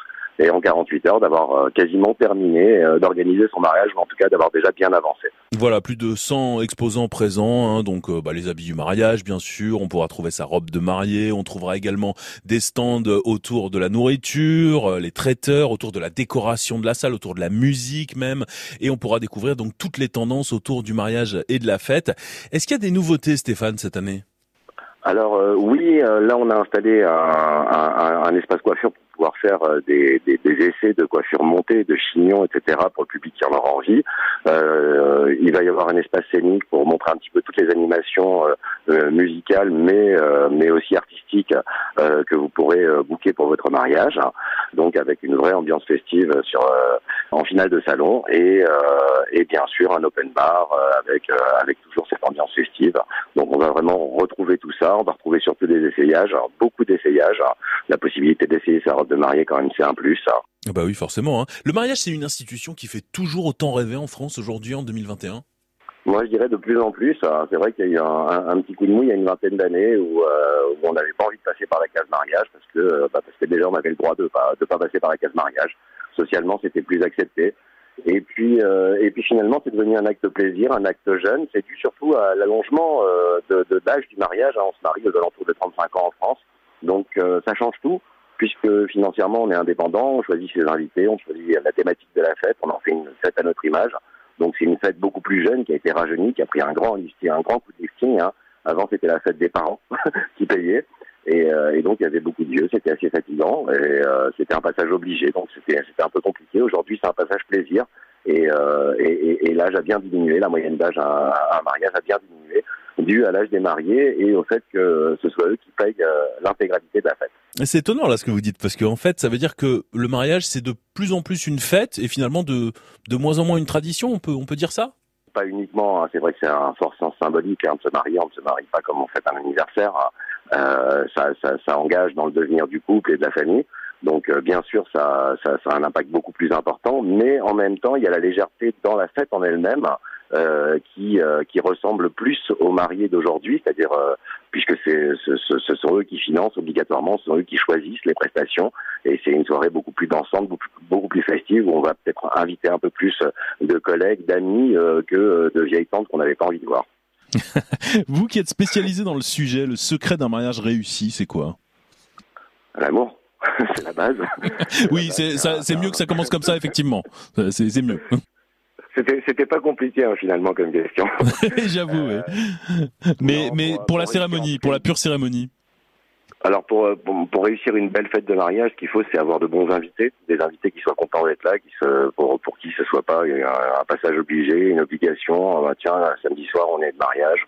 Et en 48 heures, d'avoir euh, quasiment terminé euh, d'organiser son mariage, ou en tout cas d'avoir déjà bien avancé. Voilà, plus de 100 exposants présents, hein, donc euh, bah, les habits du mariage, bien sûr. On pourra trouver sa robe de mariée. On trouvera également des stands autour de la nourriture, les traiteurs, autour de la décoration de la salle, autour de la musique même. Et on pourra découvrir donc toutes les tendances autour du mariage et de la fête. Est-ce qu'il y a des nouveautés, Stéphane, cette année? Alors euh, oui, euh, là on a installé un, un- un espace coiffure pour pouvoir faire euh, des, des, des essais de coiffure montée, de chignons, etc. pour le public qui en aura envie. Euh, il va y avoir un espace scénique pour montrer un petit peu toutes les animations euh, musicales, mais mais aussi artistiques que vous pourrez booker pour votre mariage. Donc avec une vraie ambiance festive sur en finale de salon et et bien sûr un open bar avec avec toujours cette ambiance festive. Donc on va vraiment retrouver tout ça. On va retrouver surtout des essayages, alors, beaucoup d'essayages. La possibilité d'essayer sa robe de mariée quand même c'est un plus. Ah bah oui, forcément. hein. Le mariage, c'est une institution qui fait toujours autant rêver en France aujourd'hui, en 2021 Moi, je dirais de plus en plus. hein. C'est vrai qu'il y a eu un, un- un petit coup de mou il y a une vingtaine d'années où, euh, où on n'avait pas envie de passer par la case mariage parce que, euh, bah, parce que déjà on avait le droit de pas de pas passer par la case mariage. Socialement, c'était plus accepté. Et puis, euh, et puis finalement, c'est devenu un acte plaisir, un acte jeune. C'est dû surtout à l'allongement euh, de, l'âge du mariage. hein. On se marie aux alentours de 35 ans en France, donc euh, ça change tout. Puisque financièrement on est indépendant, on choisit ses invités, on choisit la thématique de la fête, on en fait une fête à notre image. Donc c'est une fête beaucoup plus jeune qui a été rajeunie, qui a pris un grand un grand coup de lifting. hein. Avant c'était la fête des parents qui payaient. Et, euh, et donc il y avait beaucoup de vieux, c'était assez fatigant et euh, c'était un passage obligé, donc c'était un peu compliqué. Aujourd'hui c'est un passage plaisir et, euh, et, et- et l'âge a bien diminué, la moyenne d'âge à, à un mariage a bien diminué dû à l'âge des mariés et au fait que ce soit eux qui payent l'intégralité de la fête. C'est étonnant là ce que vous dites parce qu'en fait ça veut dire que le mariage c'est de plus en plus une fête et finalement de de moins en moins une tradition. On peut on peut dire ça? Pas uniquement, hein, c'est vrai que c'est un fort sens symbolique hein, de se marier, on ne se marie pas comme on fait un anniversaire. hein. Euh, ça, ça, ça engage dans le devenir du couple et de la famille. Donc euh, bien sûr, ça, ça, ça a un impact beaucoup plus important, mais en même temps, il y a la légèreté dans la fête en elle-même euh, qui, euh, qui ressemble plus aux mariés d'aujourd'hui, c'est-à-dire euh, puisque c'est, ce, ce- sont eux qui financent obligatoirement, ce sont eux qui choisissent les prestations, et c'est une soirée beaucoup plus dansante, beaucoup, beaucoup plus festive, où on va peut-être inviter un peu plus de collègues, d'amis euh, que de vieilles tantes qu'on n'avait pas envie de voir. Vous qui êtes spécialisé dans le sujet, le secret d'un mariage réussi, c'est quoi? L'amour, c'est la base. Oui, c'est mieux que ça commence comme ça effectivement. Euh, C'est mieux. C'était, pas compliqué hein, finalement comme question. J'avoue. ouais. Mais mais pour la cérémonie, pour la pure cérémonie. Alors pour, euh, pour pour réussir une belle fête de mariage, ce qu'il faut, c'est avoir de bons invités, des invités qui soient contents d'être là, qui se pour pour qui ce soit pas un, passage obligé, une obligation. Ah bah, tiens, samedi soir on est de mariage,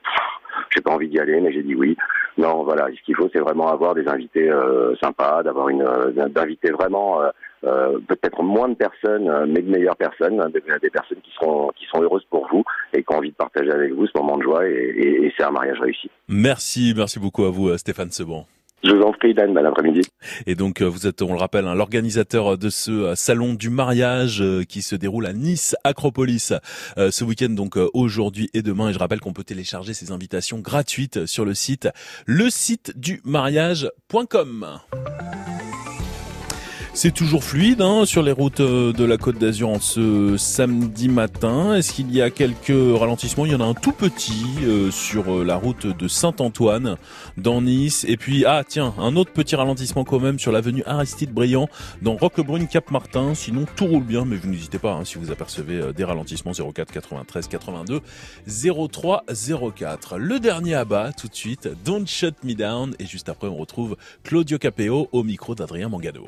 j'ai pas envie d'y aller, mais j'ai dit oui. Non, voilà, ce qu'il faut, c'est vraiment avoir des invités euh, sympas, d'avoir une euh, d'inviter vraiment. peut-être moins de personnes, mais de meilleures personnes, hein, des, personnes qui seront qui sont heureuses pour vous et qui ont envie de partager avec vous ce moment de joie et, et, c'est un mariage réussi. Merci, merci beaucoup à vous Stéphane Sebon. Je vous en prie, Dan, bon après-midi. Et donc euh, vous êtes, on le rappelle, hein, l'organisateur de ce euh, salon du mariage euh, qui se déroule à Nice Acropolis ce week-end, donc aujourd'hui et demain. Et je rappelle qu'on peut télécharger ces invitations gratuites sur le site le site du mariage.com. C'est toujours fluide hein, sur les routes euh, de la Côte d'Azur en ce samedi matin. Est-ce qu'il y a quelques ralentissements? Il y en a un tout petit euh, sur euh, la route de Saint-Antoine dans Nice. Et puis, ah tiens, un autre petit ralentissement quand même sur l'avenue Aristide Briand dans Roquebrune Cap-Martin. Sinon, tout roule bien, mais vous n'hésitez pas hein, si vous apercevez des ralentissements 04 93 82 03 04. Le dernier à bas tout de suite, Don't Shut Me Down. Et juste après, on retrouve Claudio Capeo au micro d'Adrien Mangado.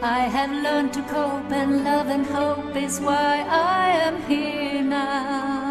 I have learned to cope, and love and hope is why I am here now.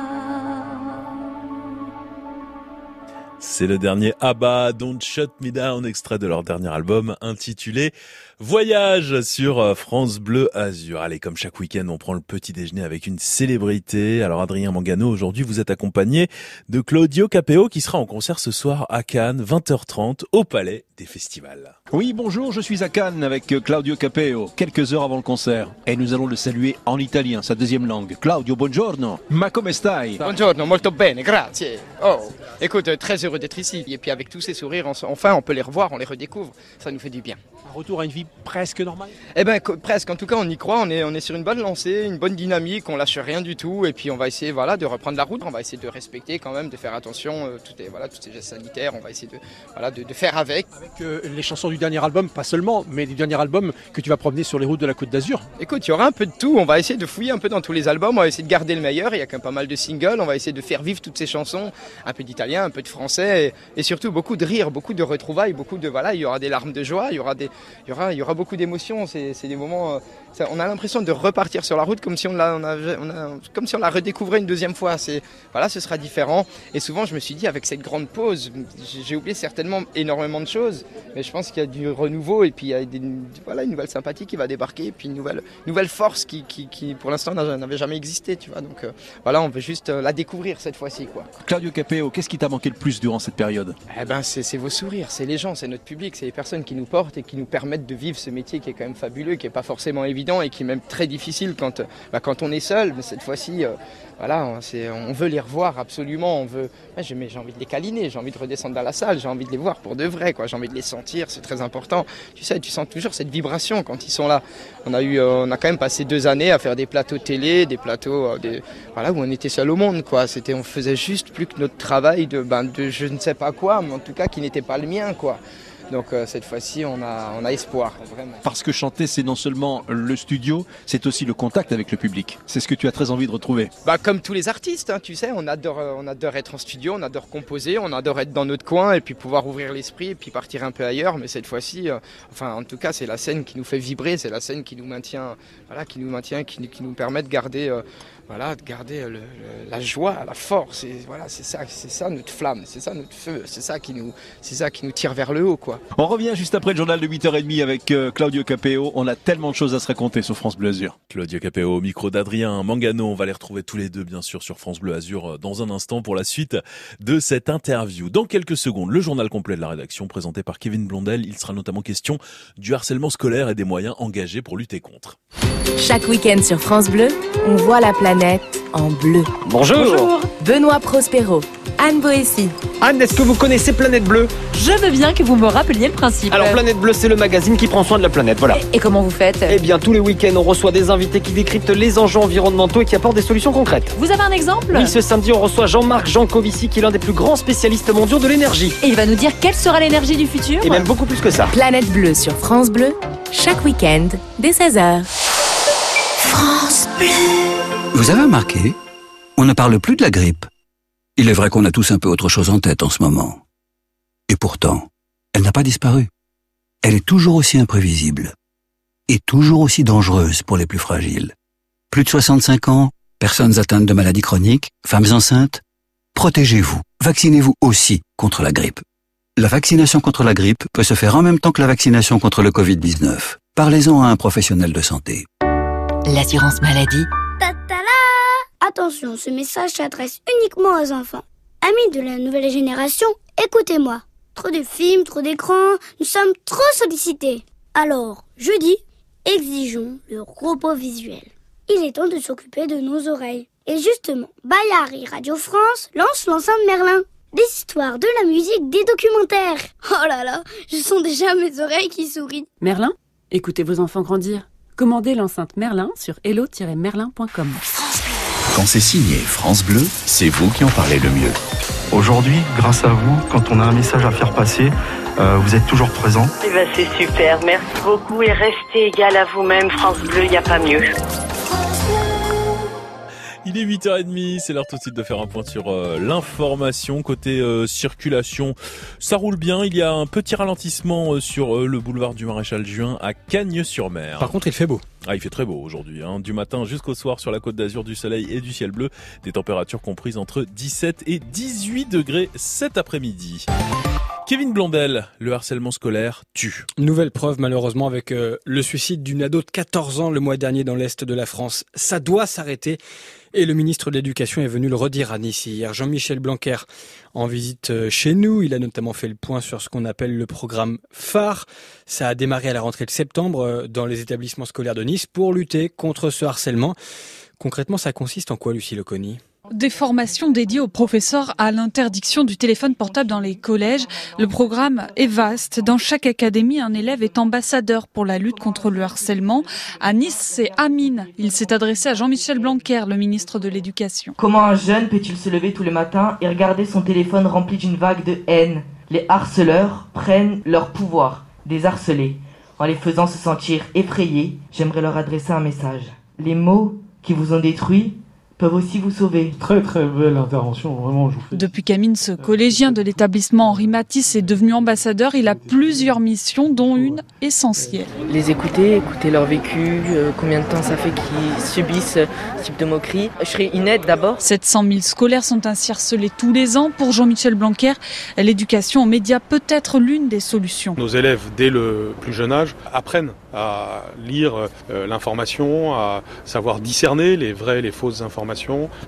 C'est le dernier ABBA, Don't Shut Me Down, extrait de leur dernier album intitulé Voyage sur euh, France Bleu Azur. Allez, comme chaque week-end, on prend le petit déjeuner avec une célébrité. Alors Adrien Mangano, aujourd'hui vous êtes accompagné de Claudio Capeo qui sera en concert ce soir à Cannes, 20h30, au Palais des Festivals. Oui, bonjour, je suis à Cannes avec euh, Claudio Capeo, quelques heures avant le concert. Et nous allons le saluer en italien, sa deuxième langue. Claudio, buongiorno. Ma come stai? Buongiorno, molto bene, grazie. Oh, écoute, très heureux Et puis avec tous ces sourires, enfin, on peut les revoir, on les redécouvre. Ça nous fait du bien. Un retour à une vie presque normale Eh ben, presque. En tout cas, on y croit. On est, on est sur une bonne lancée, une bonne dynamique. On lâche rien du tout. Et puis, on va essayer, voilà, de reprendre la route. On va essayer de respecter quand même, de faire attention. euh, tout est, voilà, tous ces gestes sanitaires. On va essayer de, voilà, de, de faire avec. Avec euh, les chansons du dernier album, pas seulement, mais du dernier album que tu vas promener sur les routes de la Côte d'Azur. Écoute, il y aura un peu de tout. On va essayer de fouiller un peu dans tous les albums. On va essayer de garder le meilleur. Il y a quand même pas mal de singles. On va essayer de faire vivre toutes ces chansons. Un peu d'italien, un peu de français. Et, et surtout beaucoup de rire, beaucoup de retrouvailles, beaucoup de. Voilà, il y aura des larmes de joie. Il y aura, des, il y aura, beaucoup d'émotions. C'est c'est des moments. Ça- on a l'impression de repartir sur la route comme si on l'a, on avait- on a- comme si on la redécouvrait une deuxième fois. C'est, voilà, ce sera différent. Et souvent, je me suis dit, avec cette grande pause, j'ai- oublié certainement énormément de choses. Mais je pense qu'il y a du renouveau et puis il y a des, voilà, une nouvelle sympathie qui va débarquer. Et puis une nouvelle, nouvelle force qui, qui, qui, pour l'instant, n'a- n'avait jamais existé. Tu vois. Donc euh, voilà, on veut juste euh, la découvrir cette fois-ci. Quoi. Claudio Capeo, qu'est-ce qui t'a manqué le plus durant cette période? Eh ben, c'est c'est vos sourires, c'est les gens, c'est notre public, c'est les personnes qui nous portent et qui nous permettent de vivre ce métier qui est quand même fabuleux, qui est pas forcément évident et qui est même très difficile quand, euh, bah, quand on est seul. Mais cette fois-ci, euh, voilà, on, on veut les revoir absolument. On veut, j'ai envie de les câliner, j'ai envie de redescendre dans la salle, j'ai envie de les voir pour de vrai. J'ai envie de les sentir, c'est très important. Tu sais, tu sens toujours cette vibration quand ils sont là. On a eu, euh, on a quand même passé deux années à faire des plateaux télé, des plateaux, des, voilà, où on était seul au monde, quoi. C'était, on faisait juste plus que notre travail de, ben, de je ne sais pas quoi, mais en tout cas qui n'était pas le mien, quoi. Donc euh, cette fois-ci, on a, on a espoir, vraiment. Parce que chanter, c'est non seulement le studio, c'est aussi le contact avec le public. C'est ce que tu as très envie de retrouver. Bah, comme tous les artistes, hein, tu sais, on adore, euh, on adore être en studio, on adore composer, on adore être dans notre coin et puis pouvoir ouvrir l'esprit et puis partir un peu ailleurs. Mais cette fois-ci, euh, enfin, en tout cas, c'est la scène qui nous fait vibrer, c'est la scène qui nous maintient, voilà, qui nous maintient, qui, nous- qui nous permet de garder, euh, voilà, de garder le- le- la joie, la force. Et voilà, c'est ça, c'est ça notre flamme, c'est ça notre feu, c'est ça qui nous, c'est ça qui nous tire vers le haut, quoi. On revient juste après le journal de 8h30 avec euh, Claudio Capeo. On a tellement de choses à se raconter sur France Bleu Azur. Claudio Capeo au micro d'Adrien Mangano. On va les retrouver tous les deux, bien sûr, sur France Bleu Azur euh, dans un instant pour la suite de cette interview. Dans quelques secondes, le journal complet de la rédaction présenté par Kevin Blondel. Il sera notamment question du harcèlement scolaire et des moyens engagés pour lutter contre. Chaque week-end sur France Bleu, on voit la planète en bleu. Bonjour. Benoît Prospero, Anne Boessy. Anne, est-ce que vous connaissez Planète Bleue? Je veux bien que vous me rappeliez le principe. Alors Planète Bleue, c'est le magazine qui prend soin de la planète, voilà. Et comment vous faites? Eh bien, tous les week-ends, on reçoit des invités qui décryptent les enjeux environnementaux et qui apportent des solutions concrètes. Vous avez un exemple? Oui, ce samedi, on reçoit Jean-Marc Jancovici, qui est l'un des plus grands spécialistes mondiaux de l'énergie. Et il va nous dire quelle sera l'énergie du futur? Et même beaucoup plus que ça. Planète Bleue sur France Bleu, chaque week-end dès 16h. Vous avez remarqué On ne parle plus de la grippe. Il est vrai qu'on a tous un peu autre chose en tête en ce moment. Et pourtant, elle n'a pas disparu. Elle est toujours aussi imprévisible. Et toujours aussi dangereuse pour les plus fragiles. Plus de 65 ans, personnes atteintes de maladies chroniques, femmes enceintes. Protégez-vous. Vaccinez-vous aussi contre la grippe. La vaccination contre la grippe peut se faire en même temps que la vaccination contre le Covid-19. Parlez-en à un professionnel de santé. L'assurance maladie. Tatala Attention, ce message s'adresse uniquement aux enfants. Amis de la nouvelle génération, écoutez-moi. Trop de films, trop d'écrans, nous sommes trop sollicités. Alors, je dis, exigeons le repos visuel. Il est temps de s'occuper de nos oreilles. Et justement, Bayard et Radio France lancent l'enceinte Merlin. Des histoires, de la musique, des documentaires. Oh là là, je sens déjà mes oreilles qui sourient. Merlin Écoutez vos enfants grandir. Commandez l'enceinte Merlin sur hello-merlin.com. Quand c'est signé France Bleu, c'est vous qui en parlez le mieux. Aujourd'hui, grâce à vous, quand on a un message à faire passer, euh, vous êtes toujours présent. Eh ben, c'est super, merci beaucoup et restez égal à vous-même, France Bleu, il n'y a pas mieux. Il est 8h30, c'est l'heure tout de suite de faire un point sur euh, l'information. Côté euh, circulation, ça roule bien. Il y a un petit ralentissement euh, sur le boulevard du Maréchal Juin à Cagnes-sur-Mer. Par contre, il fait beau. Ah, il fait très beau aujourd'hui, hein. du matin jusqu'au soir sur la côte d'Azur, du soleil et du ciel bleu. Des températures comprises entre 17 et 18 degrés cet après-midi. Kevin Blondel, le harcèlement scolaire tue. Nouvelle preuve malheureusement avec euh, le suicide d'une ado de 14 ans le mois dernier dans l'est de la France. Ça doit s'arrêter et le ministre de l'Éducation est venu le redire à Nice hier. Jean-Michel Blanquer en visite euh, chez nous, il a notamment fait le point sur ce qu'on appelle le programme phare. Ça a démarré à la rentrée de septembre euh, dans les établissements scolaires de Nice pour lutter contre ce harcèlement. Concrètement, ça consiste en quoi, Lucie Leconi des formations dédiées aux professeurs à l'interdiction du téléphone portable dans les collèges. Le programme est vaste. Dans chaque académie, un élève est ambassadeur pour la lutte contre le harcèlement. À Nice, c'est Amine. Il s'est adressé à Jean-Michel Blanquer, le ministre de l'Éducation. Comment un jeune peut-il se lever tous les matins et regarder son téléphone rempli d'une vague de haine? Les harceleurs prennent leur pouvoir des harcelés. En les faisant se sentir effrayés, j'aimerais leur adresser un message. Les mots qui vous ont détruit peuvent aussi vous sauver. Très très belle intervention, vraiment. Je vous fais... Depuis qu'Amine, ce collégien de l'établissement Henri Matisse est devenu ambassadeur, il a plusieurs missions, dont une essentielle. Les écouter, écouter leur vécu, euh, combien de temps ça fait qu'ils subissent ce type de moquerie. Je serai une aide d'abord. 700 000 scolaires sont ainsi harcelés tous les ans. Pour Jean-Michel Blanquer, l'éducation aux médias peut être l'une des solutions. Nos élèves, dès le plus jeune âge, apprennent à lire euh, l'information, à savoir discerner les vraies et les fausses informations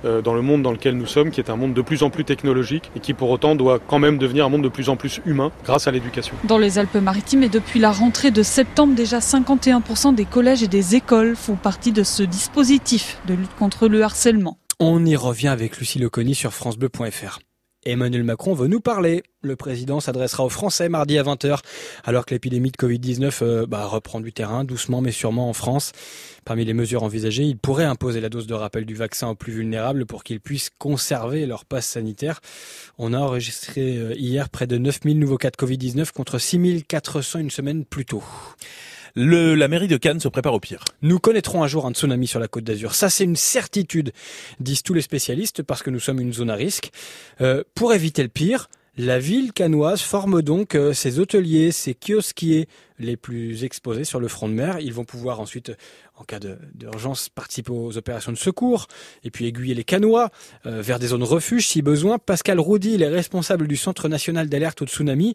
euh, dans le monde dans lequel nous sommes, qui est un monde de plus en plus technologique et qui pour autant doit quand même devenir un monde de plus en plus humain grâce à l'éducation. Dans les Alpes-Maritimes et depuis la rentrée de septembre, déjà 51% des collèges et des écoles font partie de ce dispositif de lutte contre le harcèlement. On y revient avec Lucie Leconi sur francebleu.fr. Emmanuel Macron veut nous parler. Le président s'adressera aux Français mardi à 20h, alors que l'épidémie de Covid-19 euh, bah, reprend du terrain, doucement mais sûrement en France. Parmi les mesures envisagées, il pourrait imposer la dose de rappel du vaccin aux plus vulnérables pour qu'ils puissent conserver leur passe sanitaire. On a enregistré euh, hier près de 9000 nouveaux cas de Covid-19 contre 6400 une semaine plus tôt. Le, la mairie de Cannes se prépare au pire. Nous connaîtrons un jour un tsunami sur la côte d'Azur. Ça, c'est une certitude, disent tous les spécialistes, parce que nous sommes une zone à risque. Euh, pour éviter le pire, la ville canoise forme donc euh, ses hôteliers, ses kiosquiers les plus exposés sur le front de mer. Ils vont pouvoir ensuite, en cas d'urgence, participer aux opérations de secours et puis aiguiller les canois euh, vers des zones refuge si besoin. Pascal Roudy, il est responsable du Centre national d'alerte au tsunami.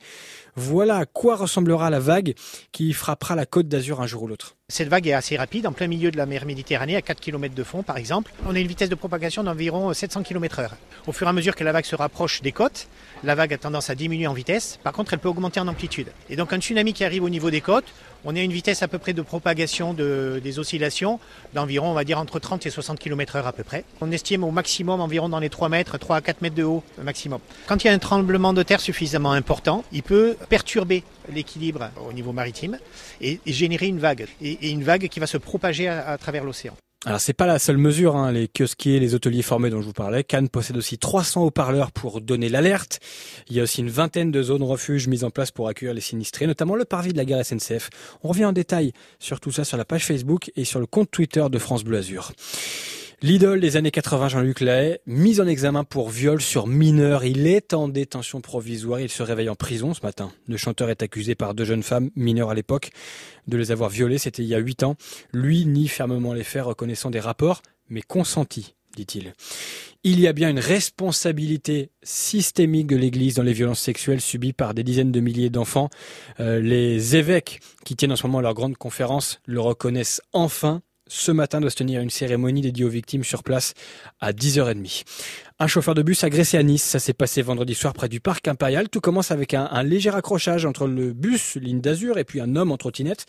Voilà à quoi ressemblera la vague qui frappera la côte d'Azur un jour ou l'autre. Cette vague est assez rapide, en plein milieu de la mer Méditerranée, à 4 km de fond par exemple. On a une vitesse de propagation d'environ 700 km h Au fur et à mesure que la vague se rapproche des côtes, la vague a tendance à diminuer en vitesse. Par contre, elle peut augmenter en amplitude. Et donc un tsunami qui arrive au niveau des on a une vitesse à peu près de propagation de, des oscillations d'environ, on va dire, entre 30 et 60 km h à peu près. On estime au maximum environ dans les 3 mètres, 3 à 4 mètres de haut maximum. Quand il y a un tremblement de terre suffisamment important, il peut perturber l'équilibre au niveau maritime et, générer une vague. Et, une vague qui va se propager à travers l'océan. Alors c'est pas la seule mesure, hein, les kiosquiers, les hôteliers formés dont je vous parlais. Cannes possède aussi 300 haut-parleurs pour donner l'alerte. Il y a aussi une vingtaine de zones refuges mises en place pour accueillir les sinistrés, notamment le parvis de la gare SNCF. On revient en détail sur tout ça sur la page Facebook et sur le compte Twitter de France Bleu Azur. L'idole des années 80, Jean-Luc Lahaye, mis en examen pour viol sur mineur. Il est en détention provisoire. Il se réveille en prison ce matin. Le chanteur est accusé par deux jeunes femmes mineures à l'époque de les avoir violées. C'était il y a huit ans. Lui nie fermement les faits, reconnaissant des rapports, mais consentis, dit-il. Il y a bien une responsabilité systémique de l'Église dans les violences sexuelles subies par des dizaines de milliers d'enfants. Euh, les évêques qui tiennent en ce moment leur grande conférence le reconnaissent enfin ce matin doit se tenir une cérémonie dédiée aux victimes sur place à 10h30. Un chauffeur de bus agressé à Nice, ça s'est passé vendredi soir près du parc impérial. Tout commence avec un, un léger accrochage entre le bus, ligne d'azur, et puis un homme en trottinette.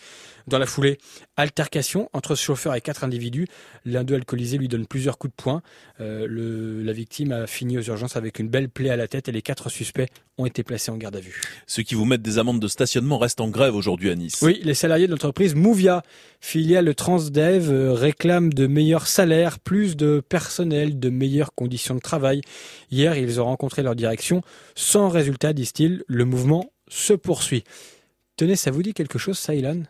Dans la foulée, altercation entre ce chauffeur et quatre individus. L'un d'eux alcoolisé lui donne plusieurs coups de poing. Euh, le, la victime a fini aux urgences avec une belle plaie à la tête et les quatre suspects ont été placés en garde à vue. Ceux qui vous mettent des amendes de stationnement restent en grève aujourd'hui à Nice. Oui, les salariés de l'entreprise Mouvia, filiale Transdev, euh, réclament de meilleurs salaires, plus de personnel, de meilleures conditions de travail. Hier, ils ont rencontré leur direction. Sans résultat, disent-ils, le mouvement se poursuit. Tenez, ça vous dit quelque chose, ça, Ilan?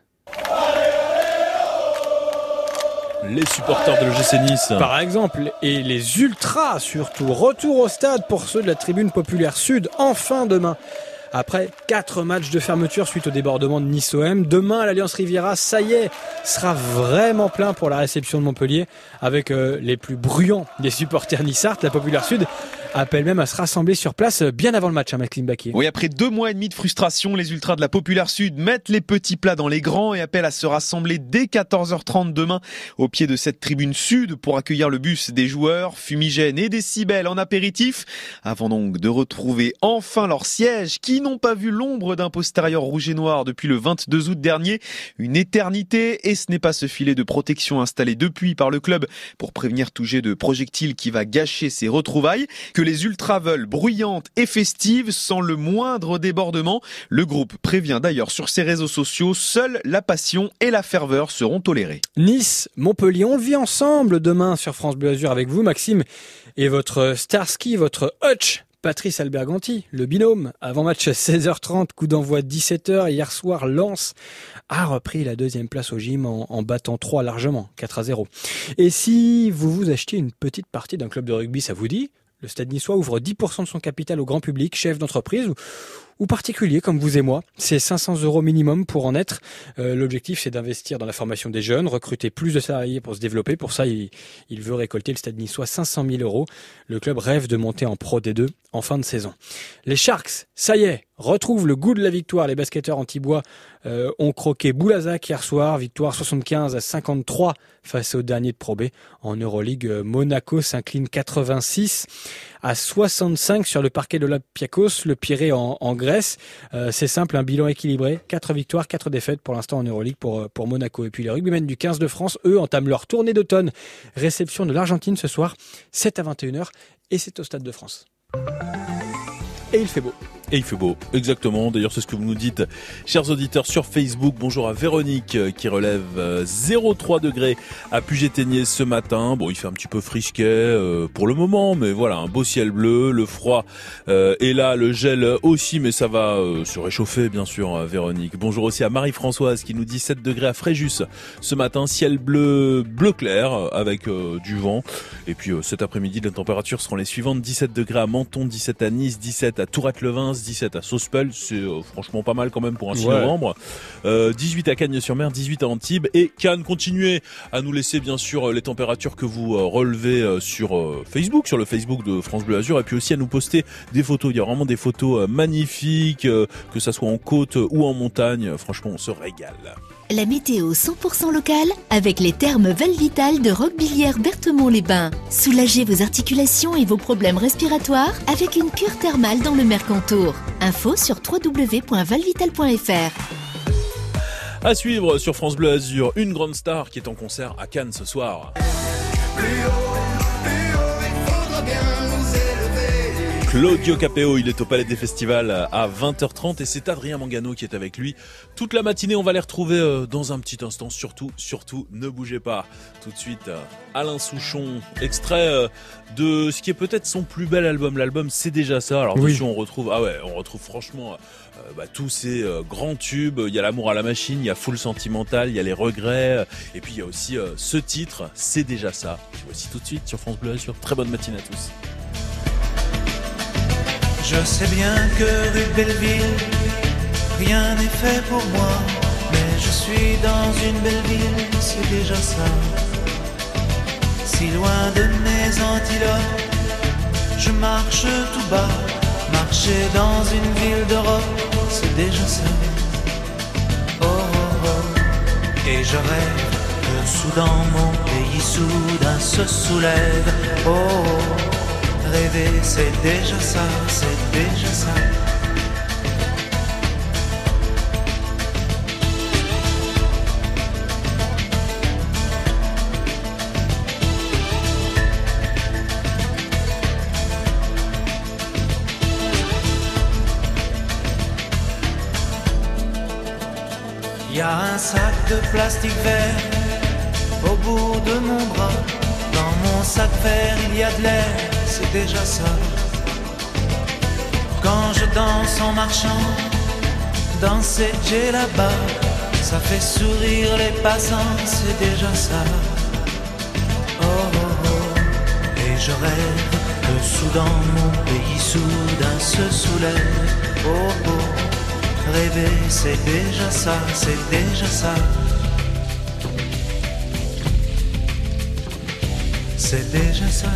Les supporters de l'OGC Nice. Par exemple, et les ultras surtout. Retour au stade pour ceux de la tribune populaire sud, enfin demain après quatre matchs de fermeture suite au débordement de Nice-OM. Demain, l'Alliance Riviera, ça y est, sera vraiment plein pour la réception de Montpellier avec euh, les plus bruyants des supporters nissards. La Populaire Sud appelle même à se rassembler sur place euh, bien avant le match, à hein, Baquier. Oui, après deux mois et demi de frustration, les ultras de la Populaire Sud mettent les petits plats dans les grands et appellent à se rassembler dès 14h30 demain au pied de cette tribune sud pour accueillir le bus des joueurs, fumigènes et décibels en apéritif, avant donc de retrouver enfin leur siège qui n'ont pas vu l'ombre d'un postérieur rouge et noir depuis le 22 août dernier, une éternité et ce n'est pas ce filet de protection installé depuis par le club pour prévenir tout jet de projectiles qui va gâcher ses retrouvailles que les ultras veulent bruyantes et festives sans le moindre débordement. Le groupe prévient d'ailleurs sur ses réseaux sociaux, seule la passion et la ferveur seront tolérées. Nice, Montpellier, on vit ensemble demain sur France Bleu Azur avec vous Maxime et votre Starsky, votre Hutch Patrice Alberganti, le binôme, avant match 16h30, coup d'envoi 17h, hier soir, Lens a repris la deuxième place au gym en, en, battant 3 largement, 4 à 0. Et si vous vous achetiez une petite partie d'un club de rugby, ça vous dit le Stade Niçois ouvre 10% de son capital au grand public, chef d'entreprise ou, particulier comme vous et moi. C'est 500 euros minimum pour en être. Euh, L'objectif, c'est d'investir dans la formation des jeunes, recruter plus de salariés pour se développer. Pour ça, il, veut récolter le Stade Niçois 500 000 euros. Le club rêve de monter en Pro D2 en fin de saison. Les Sharks, ça y est, retrouvent le goût de la victoire. Les basketteurs anti-bois euh, ont croqué Boulazac hier soir. Victoire 75 à 53 face au dernier de Pro B. En Euroleague, Monaco s'incline 86 à 65 sur le parquet de l'Olympiakos, le Pirée en, Grèce. Euh, c'est simple, un bilan équilibré. 4 victoires, 4 défaites pour l'instant en Euroleague pour, pour Monaco. Et puis les rugbymen du 15 de France, eux, entament leur tournée d'automne. Réception de l'Argentine ce soir, 7 à 21h. Et c'est au Stade de France. Et il fait beau. Et il fait beau, exactement. D'ailleurs, c'est ce que vous nous dites, chers auditeurs, sur Facebook. Bonjour à Véronique euh, qui relève 0,3 degrés à Puget-Ténier ce matin. Bon, il fait un petit peu frisquet euh, pour le moment, mais voilà, un beau ciel bleu, le froid euh, est là, le gel aussi, mais ça va euh, se réchauffer, bien sûr, Véronique. Bonjour aussi à Marie-Françoise qui nous dit 7 degrés à Fréjus ce matin, ciel bleu, bleu clair avec euh, du vent. Et puis cet après-midi, les températures seront les suivantes 17 degrés à Menton, 17 à Nice, 17 à Tourette-Levin. 17 à Sospel, c'est euh, franchement pas mal quand même pour un 6 Ouais. novembre. Euh, 18 à Cagnes-sur-Mer, 18 à Antibes et Cannes. Continuez à nous laisser bien sûr euh, les températures que vous euh, relevez euh, sur euh, Facebook, sur le Facebook de France Bleu Azur et puis aussi à nous poster des photos. Il y a vraiment des photos euh, magnifiques, euh, que ça soit en côte ou en montagne. Franchement, on se régale. La météo 100% locale avec les thermes Valvital de Roquebillière Berthemont-les-Bains. Soulagez vos articulations et vos problèmes respiratoires avec une cure thermale dans le Mercantour. Info sur www.valvital.fr. À suivre sur France Bleu Azur, une grande star qui est en concert à Cannes ce soir. Claudio Capeo, il est au Palais des Festivals à 20h30 et c'est Adrien Mangano qui est avec lui toute la matinée. On va les retrouver euh, dans un petit instant. Surtout, surtout, ne bougez pas. Tout de suite, euh, Alain Souchon, extrait euh, de ce qui est peut-être son plus bel album. L'album, c'est déjà ça. Alors Oui. dessus, on retrouve, ah ouais, on retrouve franchement euh, bah, tous ces euh, grands tubes. Il y a l'amour à la machine, il y a Full Sentimental, il y a les regrets, et puis il y a aussi euh, ce titre, c'est déjà ça. Puis voici tout de suite sur France Bleu Azur. Très bonne matinée à tous. Je sais bien que rue Belleville, rien n'est fait pour moi, mais je suis dans une belle ville, c'est déjà ça. Si loin de mes antilopes, je marche tout bas, marcher dans une ville d'Europe, c'est déjà ça. Oh, oh, oh. Et je rêve que soudain mon pays soudain se soulève. Oh, oh. Rêver, c'est déjà ça, c'est déjà ça. Y a un sac de plastique vert au bout de mon bras. Dans mon sac vert, il y a de l'air, c'est déjà ça. Quand je danse en marchant, dans ces jets là-bas, ça fait sourire les passants, c'est déjà ça. Oh, oh, oh. Et je rêve que soudain mon pays soudain se soulève. Oh, oh, rêver, c'est déjà ça, c'est déjà ça. C'est déjà ça.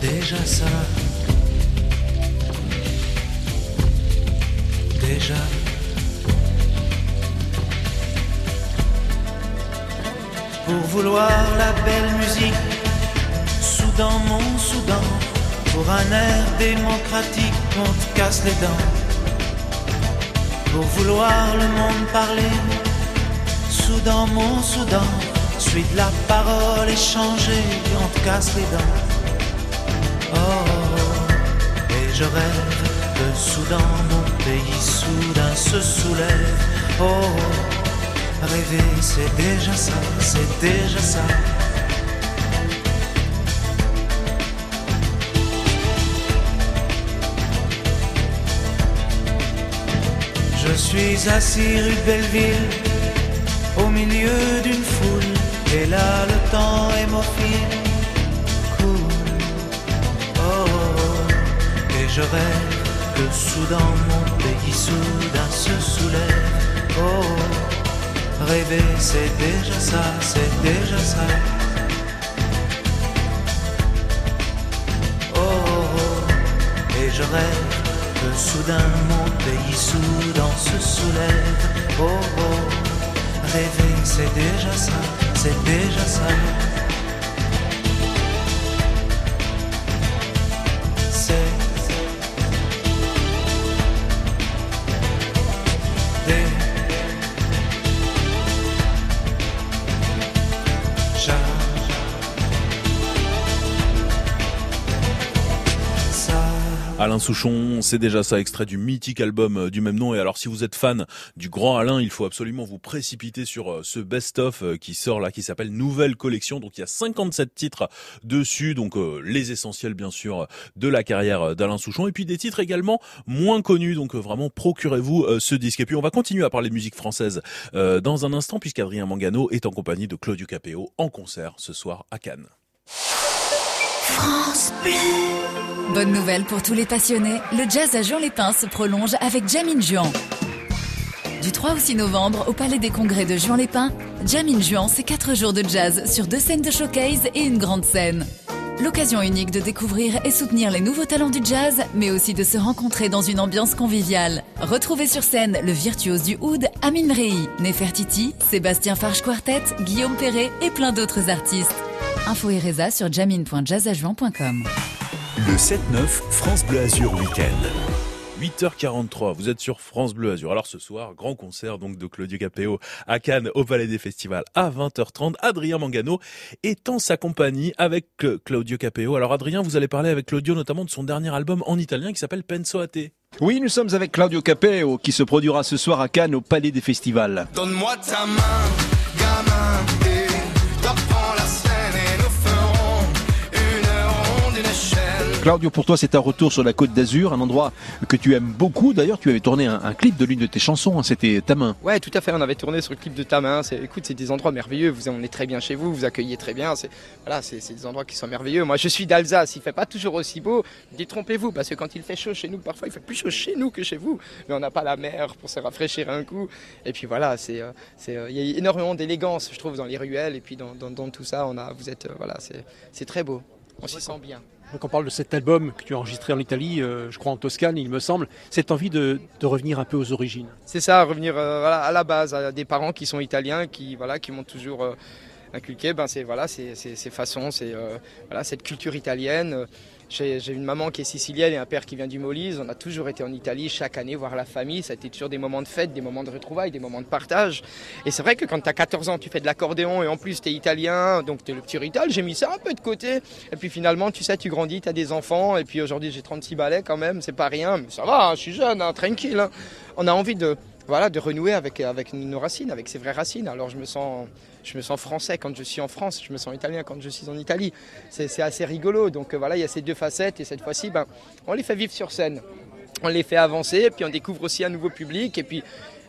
Déjà ça. Déjà. Pour vouloir la belle musique, Soudan, mon Soudan, pour un air démocratique, on te casse les dents. Pour vouloir le monde parler, Soudan, mon Soudan, suis de la parole échangée, on te casse les dents. Oh, et je rêve que Soudan, mon pays, soudain se soulève. Oh, rêver, c'est déjà ça, c'est déjà ça. Je suis assis rue de Belleville, au milieu d'une foule, et là le temps est morphine, cool. Oh, et je rêve que soudain mon pays soudain se soulève. Oh, rêver c'est déjà ça, c'est déjà ça. Oh, oh, et je rêve que soudain mon pays soudain se soulève. Oh, oh, rêver c'est déjà ça, c'est déjà Alain Souchon, c'est déjà ça, extrait du mythique album euh, du même nom. Et alors, si vous êtes fan du grand Alain, il faut absolument vous précipiter sur euh, ce best-of euh, qui sort là, qui s'appelle Nouvelle Collection. Donc, il y a 57 titres dessus. Donc, euh, les essentiels, bien sûr, de la carrière d'Alain Souchon. Et puis, des titres également moins connus. Donc, vraiment, procurez-vous ce disque. Et puis, on va continuer à parler de musique française dans un instant, puisqu'Adrien Mangano est en compagnie de Claudio Capéo en concert ce soir à Cannes. France. Bonne nouvelle pour tous les passionnés, le jazz à Juan-les-Pins se prolonge avec Jamin Juan. Du 3 au 6 novembre, au Palais des Congrès de Juan-les-Pins, Jamin Juan, c'est 4 jours de jazz sur deux scènes de showcase et une grande scène. L'occasion unique de découvrir et soutenir les nouveaux talents du jazz, mais aussi de se rencontrer dans une ambiance conviviale. Retrouvez sur scène le virtuose du oud Amin Rei, Nefertiti, Sébastien Farge Quartet, Guillaume Perret et plein d'autres artistes. Info et résa sur jamin.jazzajuan.com. Le 7-9, France Bleu Azur Week-end. 8h43, vous êtes sur France Bleu Azur. Alors ce soir, grand concert donc de Claudio Capéo à Cannes au Palais des Festivals à 20h30. Adrien Mangano est en sa compagnie avec euh, Claudio Capéo. Alors Adrien, vous allez parler avec Claudio notamment de son dernier album en italien qui s'appelle Penso a te. Oui, nous sommes avec Claudio Capeo qui se produira ce soir à Cannes au Palais des Festivals. Donne-moi ta main, Claudio, pour toi, c'est un retour sur la Côte d'Azur, un endroit que tu aimes beaucoup. D'ailleurs, tu avais tourné un, clip de l'une de tes chansons, hein, c'était Ta main. Ouais, tout à fait. On avait tourné sur le clip de ta main. C'est, écoute, c'est des endroits merveilleux. Vous, est très bien chez vous. Vous accueillez très bien. C'est, voilà, c'est des endroits qui sont merveilleux. Moi, je suis d'Alsace. Il fait pas toujours aussi beau. Détrompez-vous, parce que quand il fait chaud chez nous, parfois il fait plus chaud chez nous que chez vous. Mais on n'a pas la mer pour se rafraîchir un coup. Et puis voilà, c'est, euh, euh, il y a énormément d'élégance, je trouve, dans les ruelles et puis dans, tout ça. On vous êtes, euh, voilà, c'est très beau. On s'y sent bien. Quand on parle de cet album que tu as enregistré en Italie, euh, je crois en Toscane, il me semble, cette envie de, revenir un peu aux origines. C'est ça, revenir euh, voilà, à la base, à des parents qui sont italiens, qui voilà, qui m'ont toujours euh, inculqué, ben voilà, ces ces façons, voilà, cette culture italienne. J'ai une maman qui est sicilienne et un père qui vient du Molise. On a toujours été en Italie chaque année voir la famille. Ça a été toujours des moments de fête, des moments de retrouvailles, des moments de partage. Et c'est vrai que quand tu as 14 ans, tu fais de l'accordéon et en plus tu es italien, donc tu es le petit rital. J'ai mis ça un peu de côté. Et puis finalement, tu sais, tu grandis, tu as des enfants. Et puis aujourd'hui, j'ai 36 balais quand même, c'est pas rien. Mais ça va, hein, je suis jeune, hein, tranquille. hein. On a envie de, voilà, de renouer avec, avec nos racines, avec ses vraies racines. Alors je me sens, je me sens français quand je suis en France, je me sens italien quand je suis en Italie. C'est assez rigolo. Donc euh, voilà, il y a ces deux facettes et cette fois-ci, ben, on les fait vivre sur scène. on les fait avancer, puis on découvre aussi un nouveau public, et puis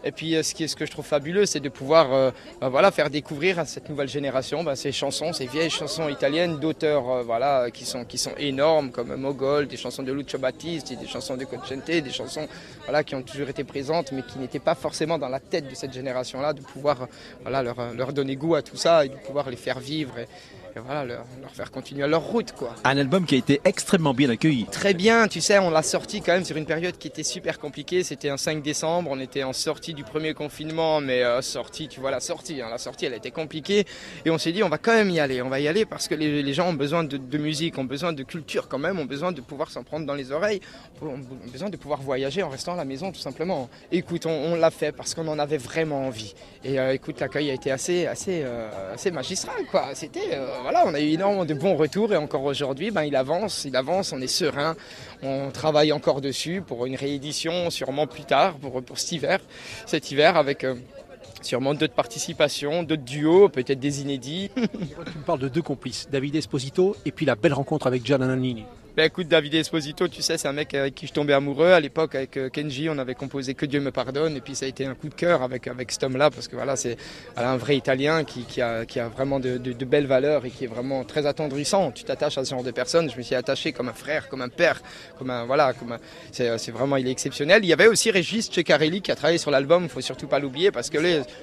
et puis euh, ce, qui que je trouve fabuleux, c'est de pouvoir euh, bah, voilà, faire découvrir à cette nouvelle génération bah, ces chansons, ces vieilles chansons italiennes d'auteurs euh, voilà, qui, sont, qui sont énormes, comme Mogol, des chansons de Lucio Battisti, des chansons de Cocente, des chansons voilà, qui ont toujours été présentes, mais qui n'étaient pas forcément dans la tête de cette génération-là, de pouvoir voilà, leur, donner goût à tout ça et de pouvoir les faire vivre. Et voilà, leur, leur faire continuer leur route. quoi. Un album qui a été extrêmement bien accueilli. Très bien, tu sais, on l'a sorti quand même sur une période qui était super compliquée. C'était un 5 décembre, on était en sortie du premier confinement, mais euh, sortie, tu vois, la sortie, hein, la sortie, elle a été compliquée. Et on s'est dit, on va quand même y aller, on va y aller parce que les, les gens ont besoin de, de musique, ont besoin de culture quand même, ont besoin de pouvoir s'en prendre dans les oreilles, ont besoin de pouvoir voyager en restant à la maison tout simplement. Écoute, on, on l'a fait parce qu'on en avait vraiment envie. Et euh, écoute, l'accueil a été assez, assez, euh, assez magistral, quoi. C'était, euh, voilà, on a eu énormément de bons retours et encore aujourd'hui, ben, il avance, il avance, on est serein, on travaille encore dessus pour une réédition sûrement plus tard, pour, cet hiver, cet hiver avec euh, sûrement d'autres participations, d'autres duos, peut-être des inédits. Tu me parles de deux complices, David Esposito et puis la belle rencontre avec Gianna Nannini. Ben écoute, David Esposito, tu sais, c'est un mec avec qui je tombais amoureux. À l'époque, avec euh, Kenji, on avait composé Que Dieu me pardonne. Et puis ça a été un coup de cœur avec, avec cet homme-là, parce que voilà, c'est voilà, un vrai Italien qui, qui, a, qui a vraiment de, de- de belles valeurs et qui est vraiment très attendrissant. Tu t'attaches à ce genre de personne. Je me suis attaché comme un frère, comme un père, comme un. Voilà, comme un- c'est c'est vraiment, il est exceptionnel. Il y avait aussi Régis Ceccarelli qui a travaillé sur l'album, il faut surtout pas l'oublier, parce que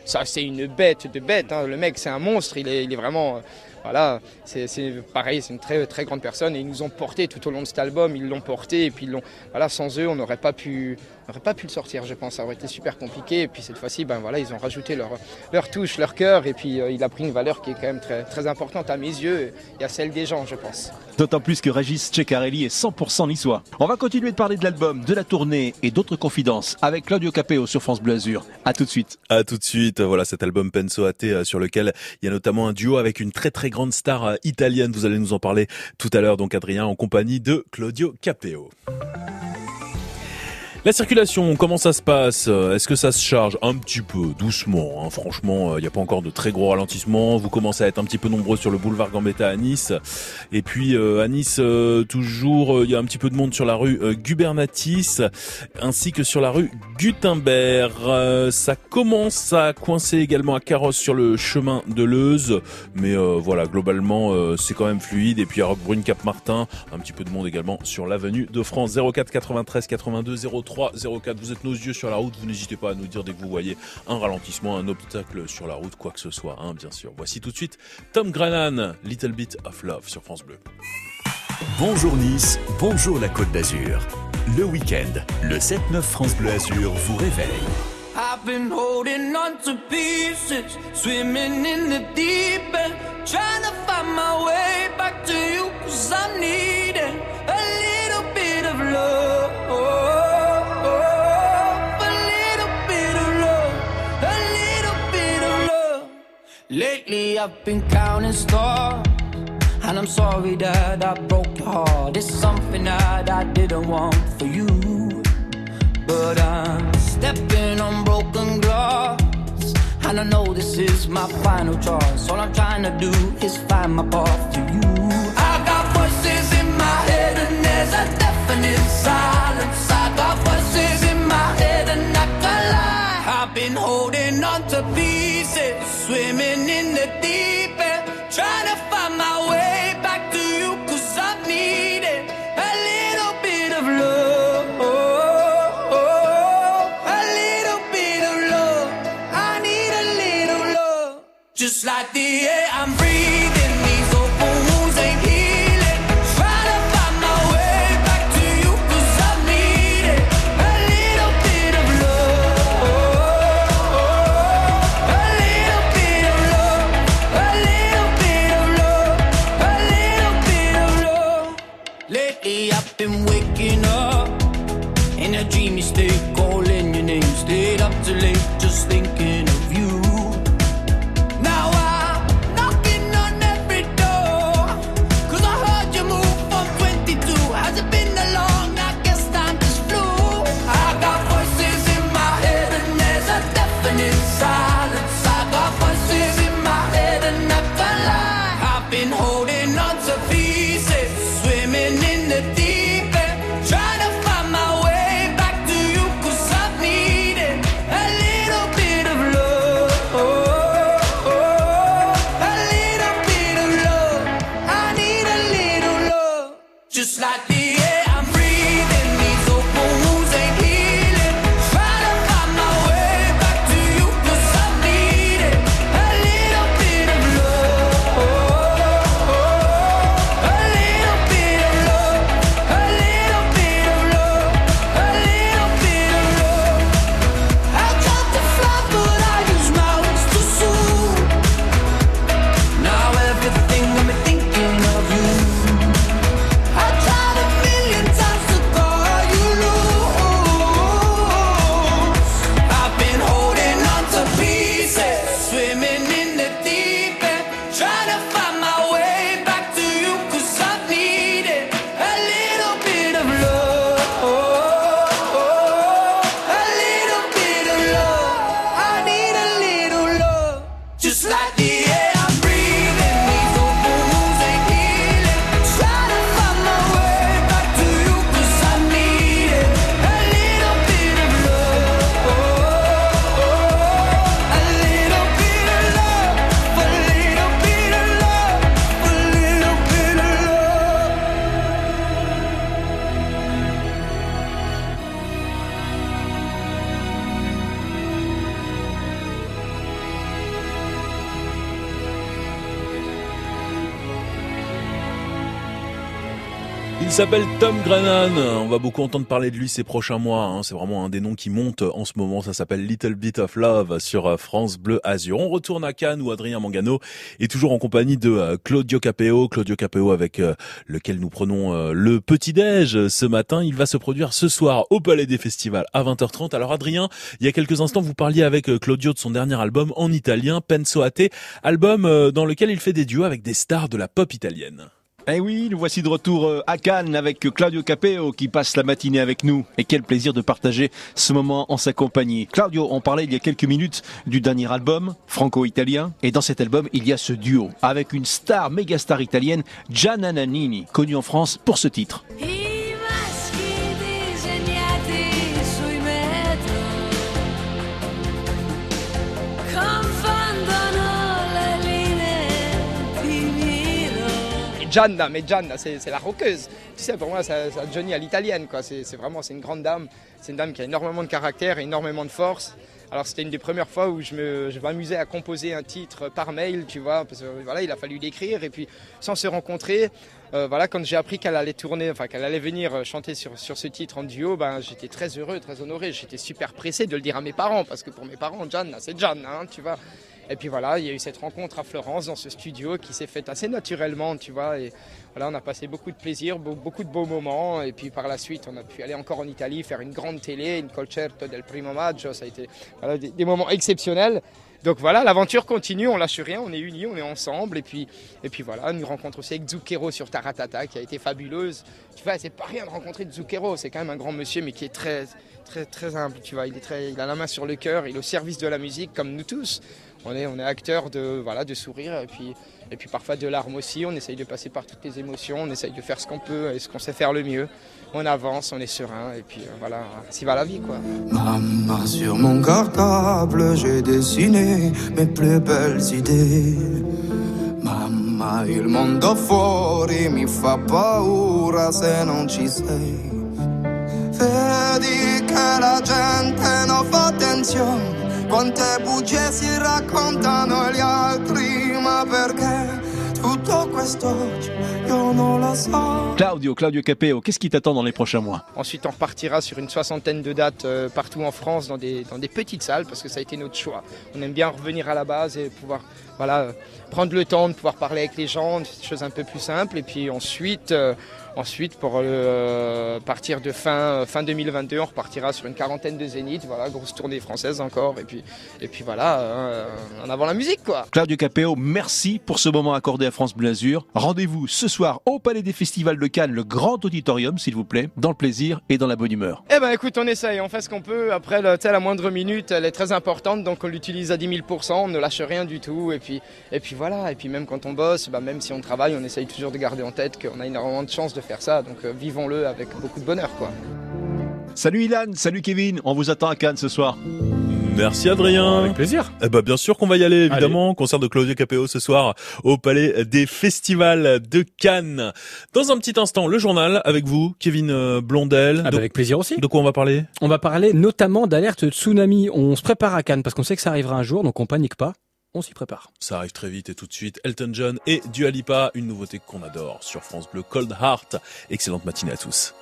ça, c'est une bête de bête. hein. Le mec, c'est un monstre. Il est, il est vraiment. Voilà, c'est pareil, c'est une très très grande personne et ils nous ont porté tout au long de cet album, ils l'ont porté et puis ils l'ont. Voilà, sans eux, on n'aurait pas pu, n'aurait pas pu le sortir, je pense. Ça aurait été super compliqué. Et puis cette fois-ci, ben voilà, ils ont rajouté leur leur touche, leur cœur et puis euh, il a pris une valeur qui est quand même très très importante à mes yeux et à celle des gens, je pense. D'autant plus que Régis Ceccarelli est 100% niçois. On va continuer de parler de l'album, de la tournée et d'autres confidences avec Claudio Capeo sur France Bleu Azur. À tout de suite. À tout de suite. Voilà cet album Penso Ate euh, sur lequel il y a notamment un duo avec une très très grande star euh, italienne. Vous allez nous en parler tout à l'heure. Donc Adrien en compagnie de Claudio Capeo. La circulation, comment ça se passe? Est-ce que ça se charge un petit peu, doucement hein? Franchement, il n'y a pas encore de très gros ralentissements. Vous commencez à être un petit peu nombreux sur le boulevard Gambetta à Nice. Et puis euh, à Nice, euh, toujours, euh, il y a un petit peu de monde sur la rue euh, Gubernatis, ainsi que sur la rue Gutenberg. Euh, ça commence à coincer également à Carrosse sur le chemin de Leuze. Mais euh, voilà, globalement, euh, c'est quand même fluide. Et puis à Roquebrune, Cap-Martin, un petit peu de monde également sur l'avenue de France. 04 93 82 03 04. Vous êtes nos yeux sur la route. Vous n'hésitez pas à nous dire dès que vous voyez un ralentissement, un obstacle sur la route, quoi que ce soit, hein, bien sûr. Voici tout de suite Tom Grennan, Little Bit of Love sur France Bleu. Bonjour Nice, bonjour la Côte d'Azur. Le week-end, le 7-9 France Bleu Azur vous réveille. I've been holding on to pieces, swimming in the deep end, trying to find my way back to you, cause I'm needing Lately I've been counting stars, and I'm sorry that I broke your heart. It's something that I didn't want for you. But I'm stepping on broken glass. And I know this is my final choice. All I'm trying to do is find my path to you. I got voices in my head, and there's a definite silence. I got voices in I've been holding on to pieces, swimming in the deep end, trying to find my way back to you, cause I'm needing a little bit of love. A little bit of love. I need a little love. Just like the air Il s'appelle Tom Grennan. On va beaucoup entendre parler de lui ces prochains mois. hein. C'est vraiment un des noms qui monte en ce moment. Ça s'appelle Little Bit of Love sur euh, France Bleu Azur. On retourne à Cannes où Adrien Mangano est toujours en compagnie de euh, Claudio Capeo. Claudio Capeo avec euh, lequel nous prenons le petit-déj ce matin. Il va se produire ce soir au Palais des Festivals à 20h30. Alors Adrien, il y a quelques instants, vous parliez avec Claudio de son dernier album en italien, Penso a album dans lequel il fait des duos avec des stars de la pop italienne. Eh oui, nous voici de retour euh, à Cannes avec Claudio Capeo qui passe la matinée avec nous. Et quel plaisir de partager ce moment en sa compagnie. Claudio, on parlait il y a quelques minutes du dernier album, franco-italien. Et dans cet album, il y a ce duo avec une star, méga star italienne, Gianna Nannini, connue en France pour ce titre. Gianna, mais Gianna, c'est la roqueuse. Tu sais, pour moi, c'est c'est Johnny à l'italienne, quoi. C'est vraiment, c'est une grande dame. C'est une dame qui a énormément de caractère, énormément de force. Alors c'était une des premières fois où je je m'amusais à composer un titre par mail, tu vois, parce que voilà, il a fallu l'écrire et puis sans se rencontrer, euh, voilà, quand j'ai appris qu'elle allait tourner, enfin qu'elle allait venir euh, chanter sur, sur ce titre en duo, ben j'étais très heureux, très honoré. J'étais super pressé de le dire à mes parents parce que pour mes parents, Gianna, c'est Gianna, hein, tu vois. Et puis voilà, il y a eu cette rencontre à Florence dans ce studio qui s'est faite assez naturellement, tu vois. Et voilà, on a passé beaucoup de plaisir, beau- beaucoup de beaux moments. Et puis par la suite, on a pu aller encore en Italie, faire une grande télé, une concerto del primo maggio. Ça a été des, des moments exceptionnels. Donc voilà, l'aventure continue, on lâche rien, on est unis, on est ensemble. Et puis, et puis voilà, une rencontre aussi avec Zucchero sur Taratata qui a été fabuleuse. Tu vois, c'est pas rien de rencontrer Zucchero, c'est quand même un grand monsieur, mais qui est très, très, très humble. Tu vois, il, est très, il a la main sur le cœur, il est au service de la musique, comme nous tous. On est, on est acteur de, voilà, de sourire et puis, et puis parfois de larmes aussi. On essaye de passer par toutes les émotions, on essaye de faire ce qu'on peut et ce qu'on sait faire le mieux. On avance, on est serein et puis euh, voilà, s'y va la vie quoi. Sur mon cartable, j'ai dessiné mes plus belles idées. Mamma, il mondo fuori mi fa paura se non ci sei. Vedi che la gente non fa attenzione, quante bugie si raccontano gli altri, ma perché tutto questo io non lo so. Claudio, Claudio Capeo, qu'est-ce qui t'attend dans les prochains mois Ensuite, on repartira sur une soixantaine de dates euh, partout en France, dans des, dans des petites salles, parce que ça a été notre choix. On aime bien revenir à la base et pouvoir voilà, prendre le temps de pouvoir parler avec les gens, des choses un peu plus simples. Et puis ensuite, euh, ensuite pour euh, partir de fin, euh, fin 2022, on repartira sur une quarantaine de zéniths. Voilà, grosse tournée française encore. Et puis, et puis voilà, euh, en avant la musique, quoi. Claudio Capeo, merci pour ce moment accordé à France Bleu Azur. Rendez-vous ce soir au Palais des Festivals de Cannes, le grand auditorium, s'il vous plaît, dans le plaisir et dans la bonne humeur. Eh ben écoute, on essaye, on fait ce qu'on peut. Après, le- la moindre minute, elle est très importante, donc on l'utilise à 10 000% on ne lâche rien du tout. Et puis, et puis voilà, et puis même quand on bosse, bah, même si on travaille, on essaye toujours de garder en tête qu'on a énormément de chance de faire ça. Donc euh, vivons-le avec beaucoup de bonheur, quoi. Salut Ilan, salut Kevin, on vous attend à Cannes ce soir. Merci Adrien. Avec plaisir. Eh ben bien sûr qu'on va y aller évidemment. Concert de Claudio Capeo ce soir au Palais des Festivals de Cannes. Dans un petit instant, le journal avec vous, Kevin euh, Blondel. Ah bah, avec plaisir aussi. De quoi on va parler? On va parler notamment d'alerte tsunami. On se prépare à Cannes parce qu'on sait que ça arrivera un jour, donc on panique pas. On s'y prépare. Ça arrive très vite et tout de suite. Elton John et Dua Lipa, une nouveauté qu'on adore sur France Bleu Cold Heart. Excellente matinée à tous.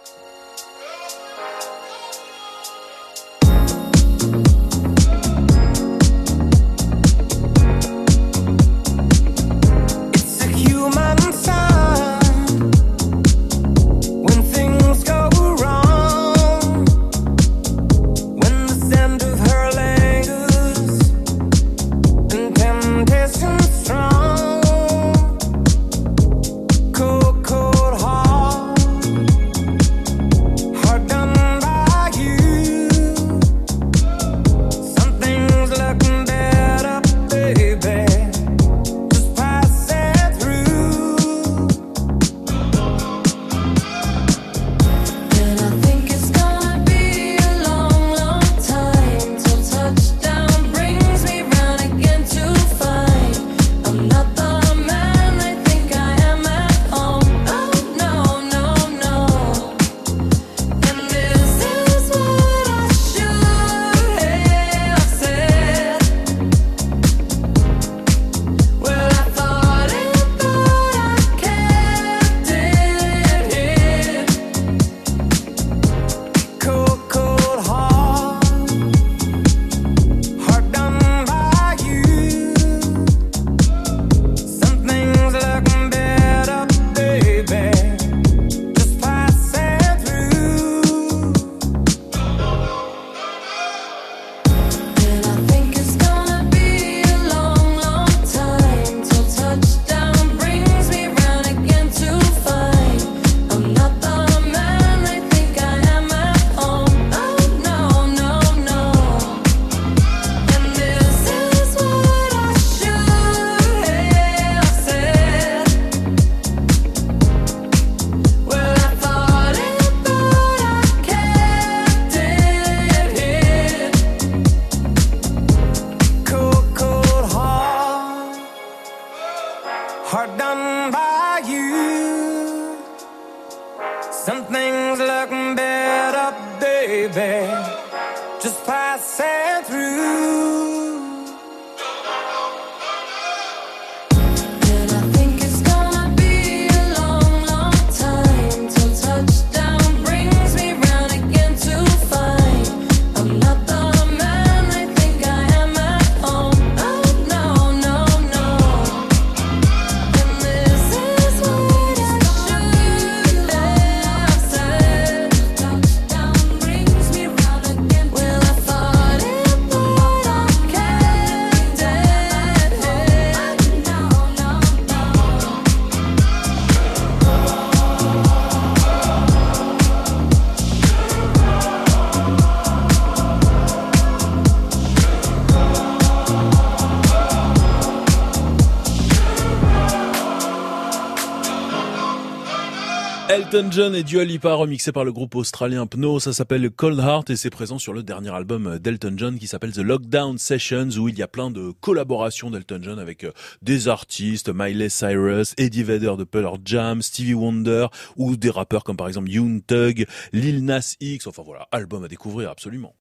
Elton John et Dua Lipa remixé par le groupe australien Pno, ça s'appelle Cold Heart et c'est présent sur le dernier album d'Elton John qui s'appelle The Lockdown Sessions où il y a plein de collaborations d'Elton John avec euh, des artistes, Miley Cyrus, Eddie Vedder de Pearl Jam, Stevie Wonder ou des rappeurs comme par exemple Young Thug, Lil Nas X, enfin voilà, album à découvrir absolument.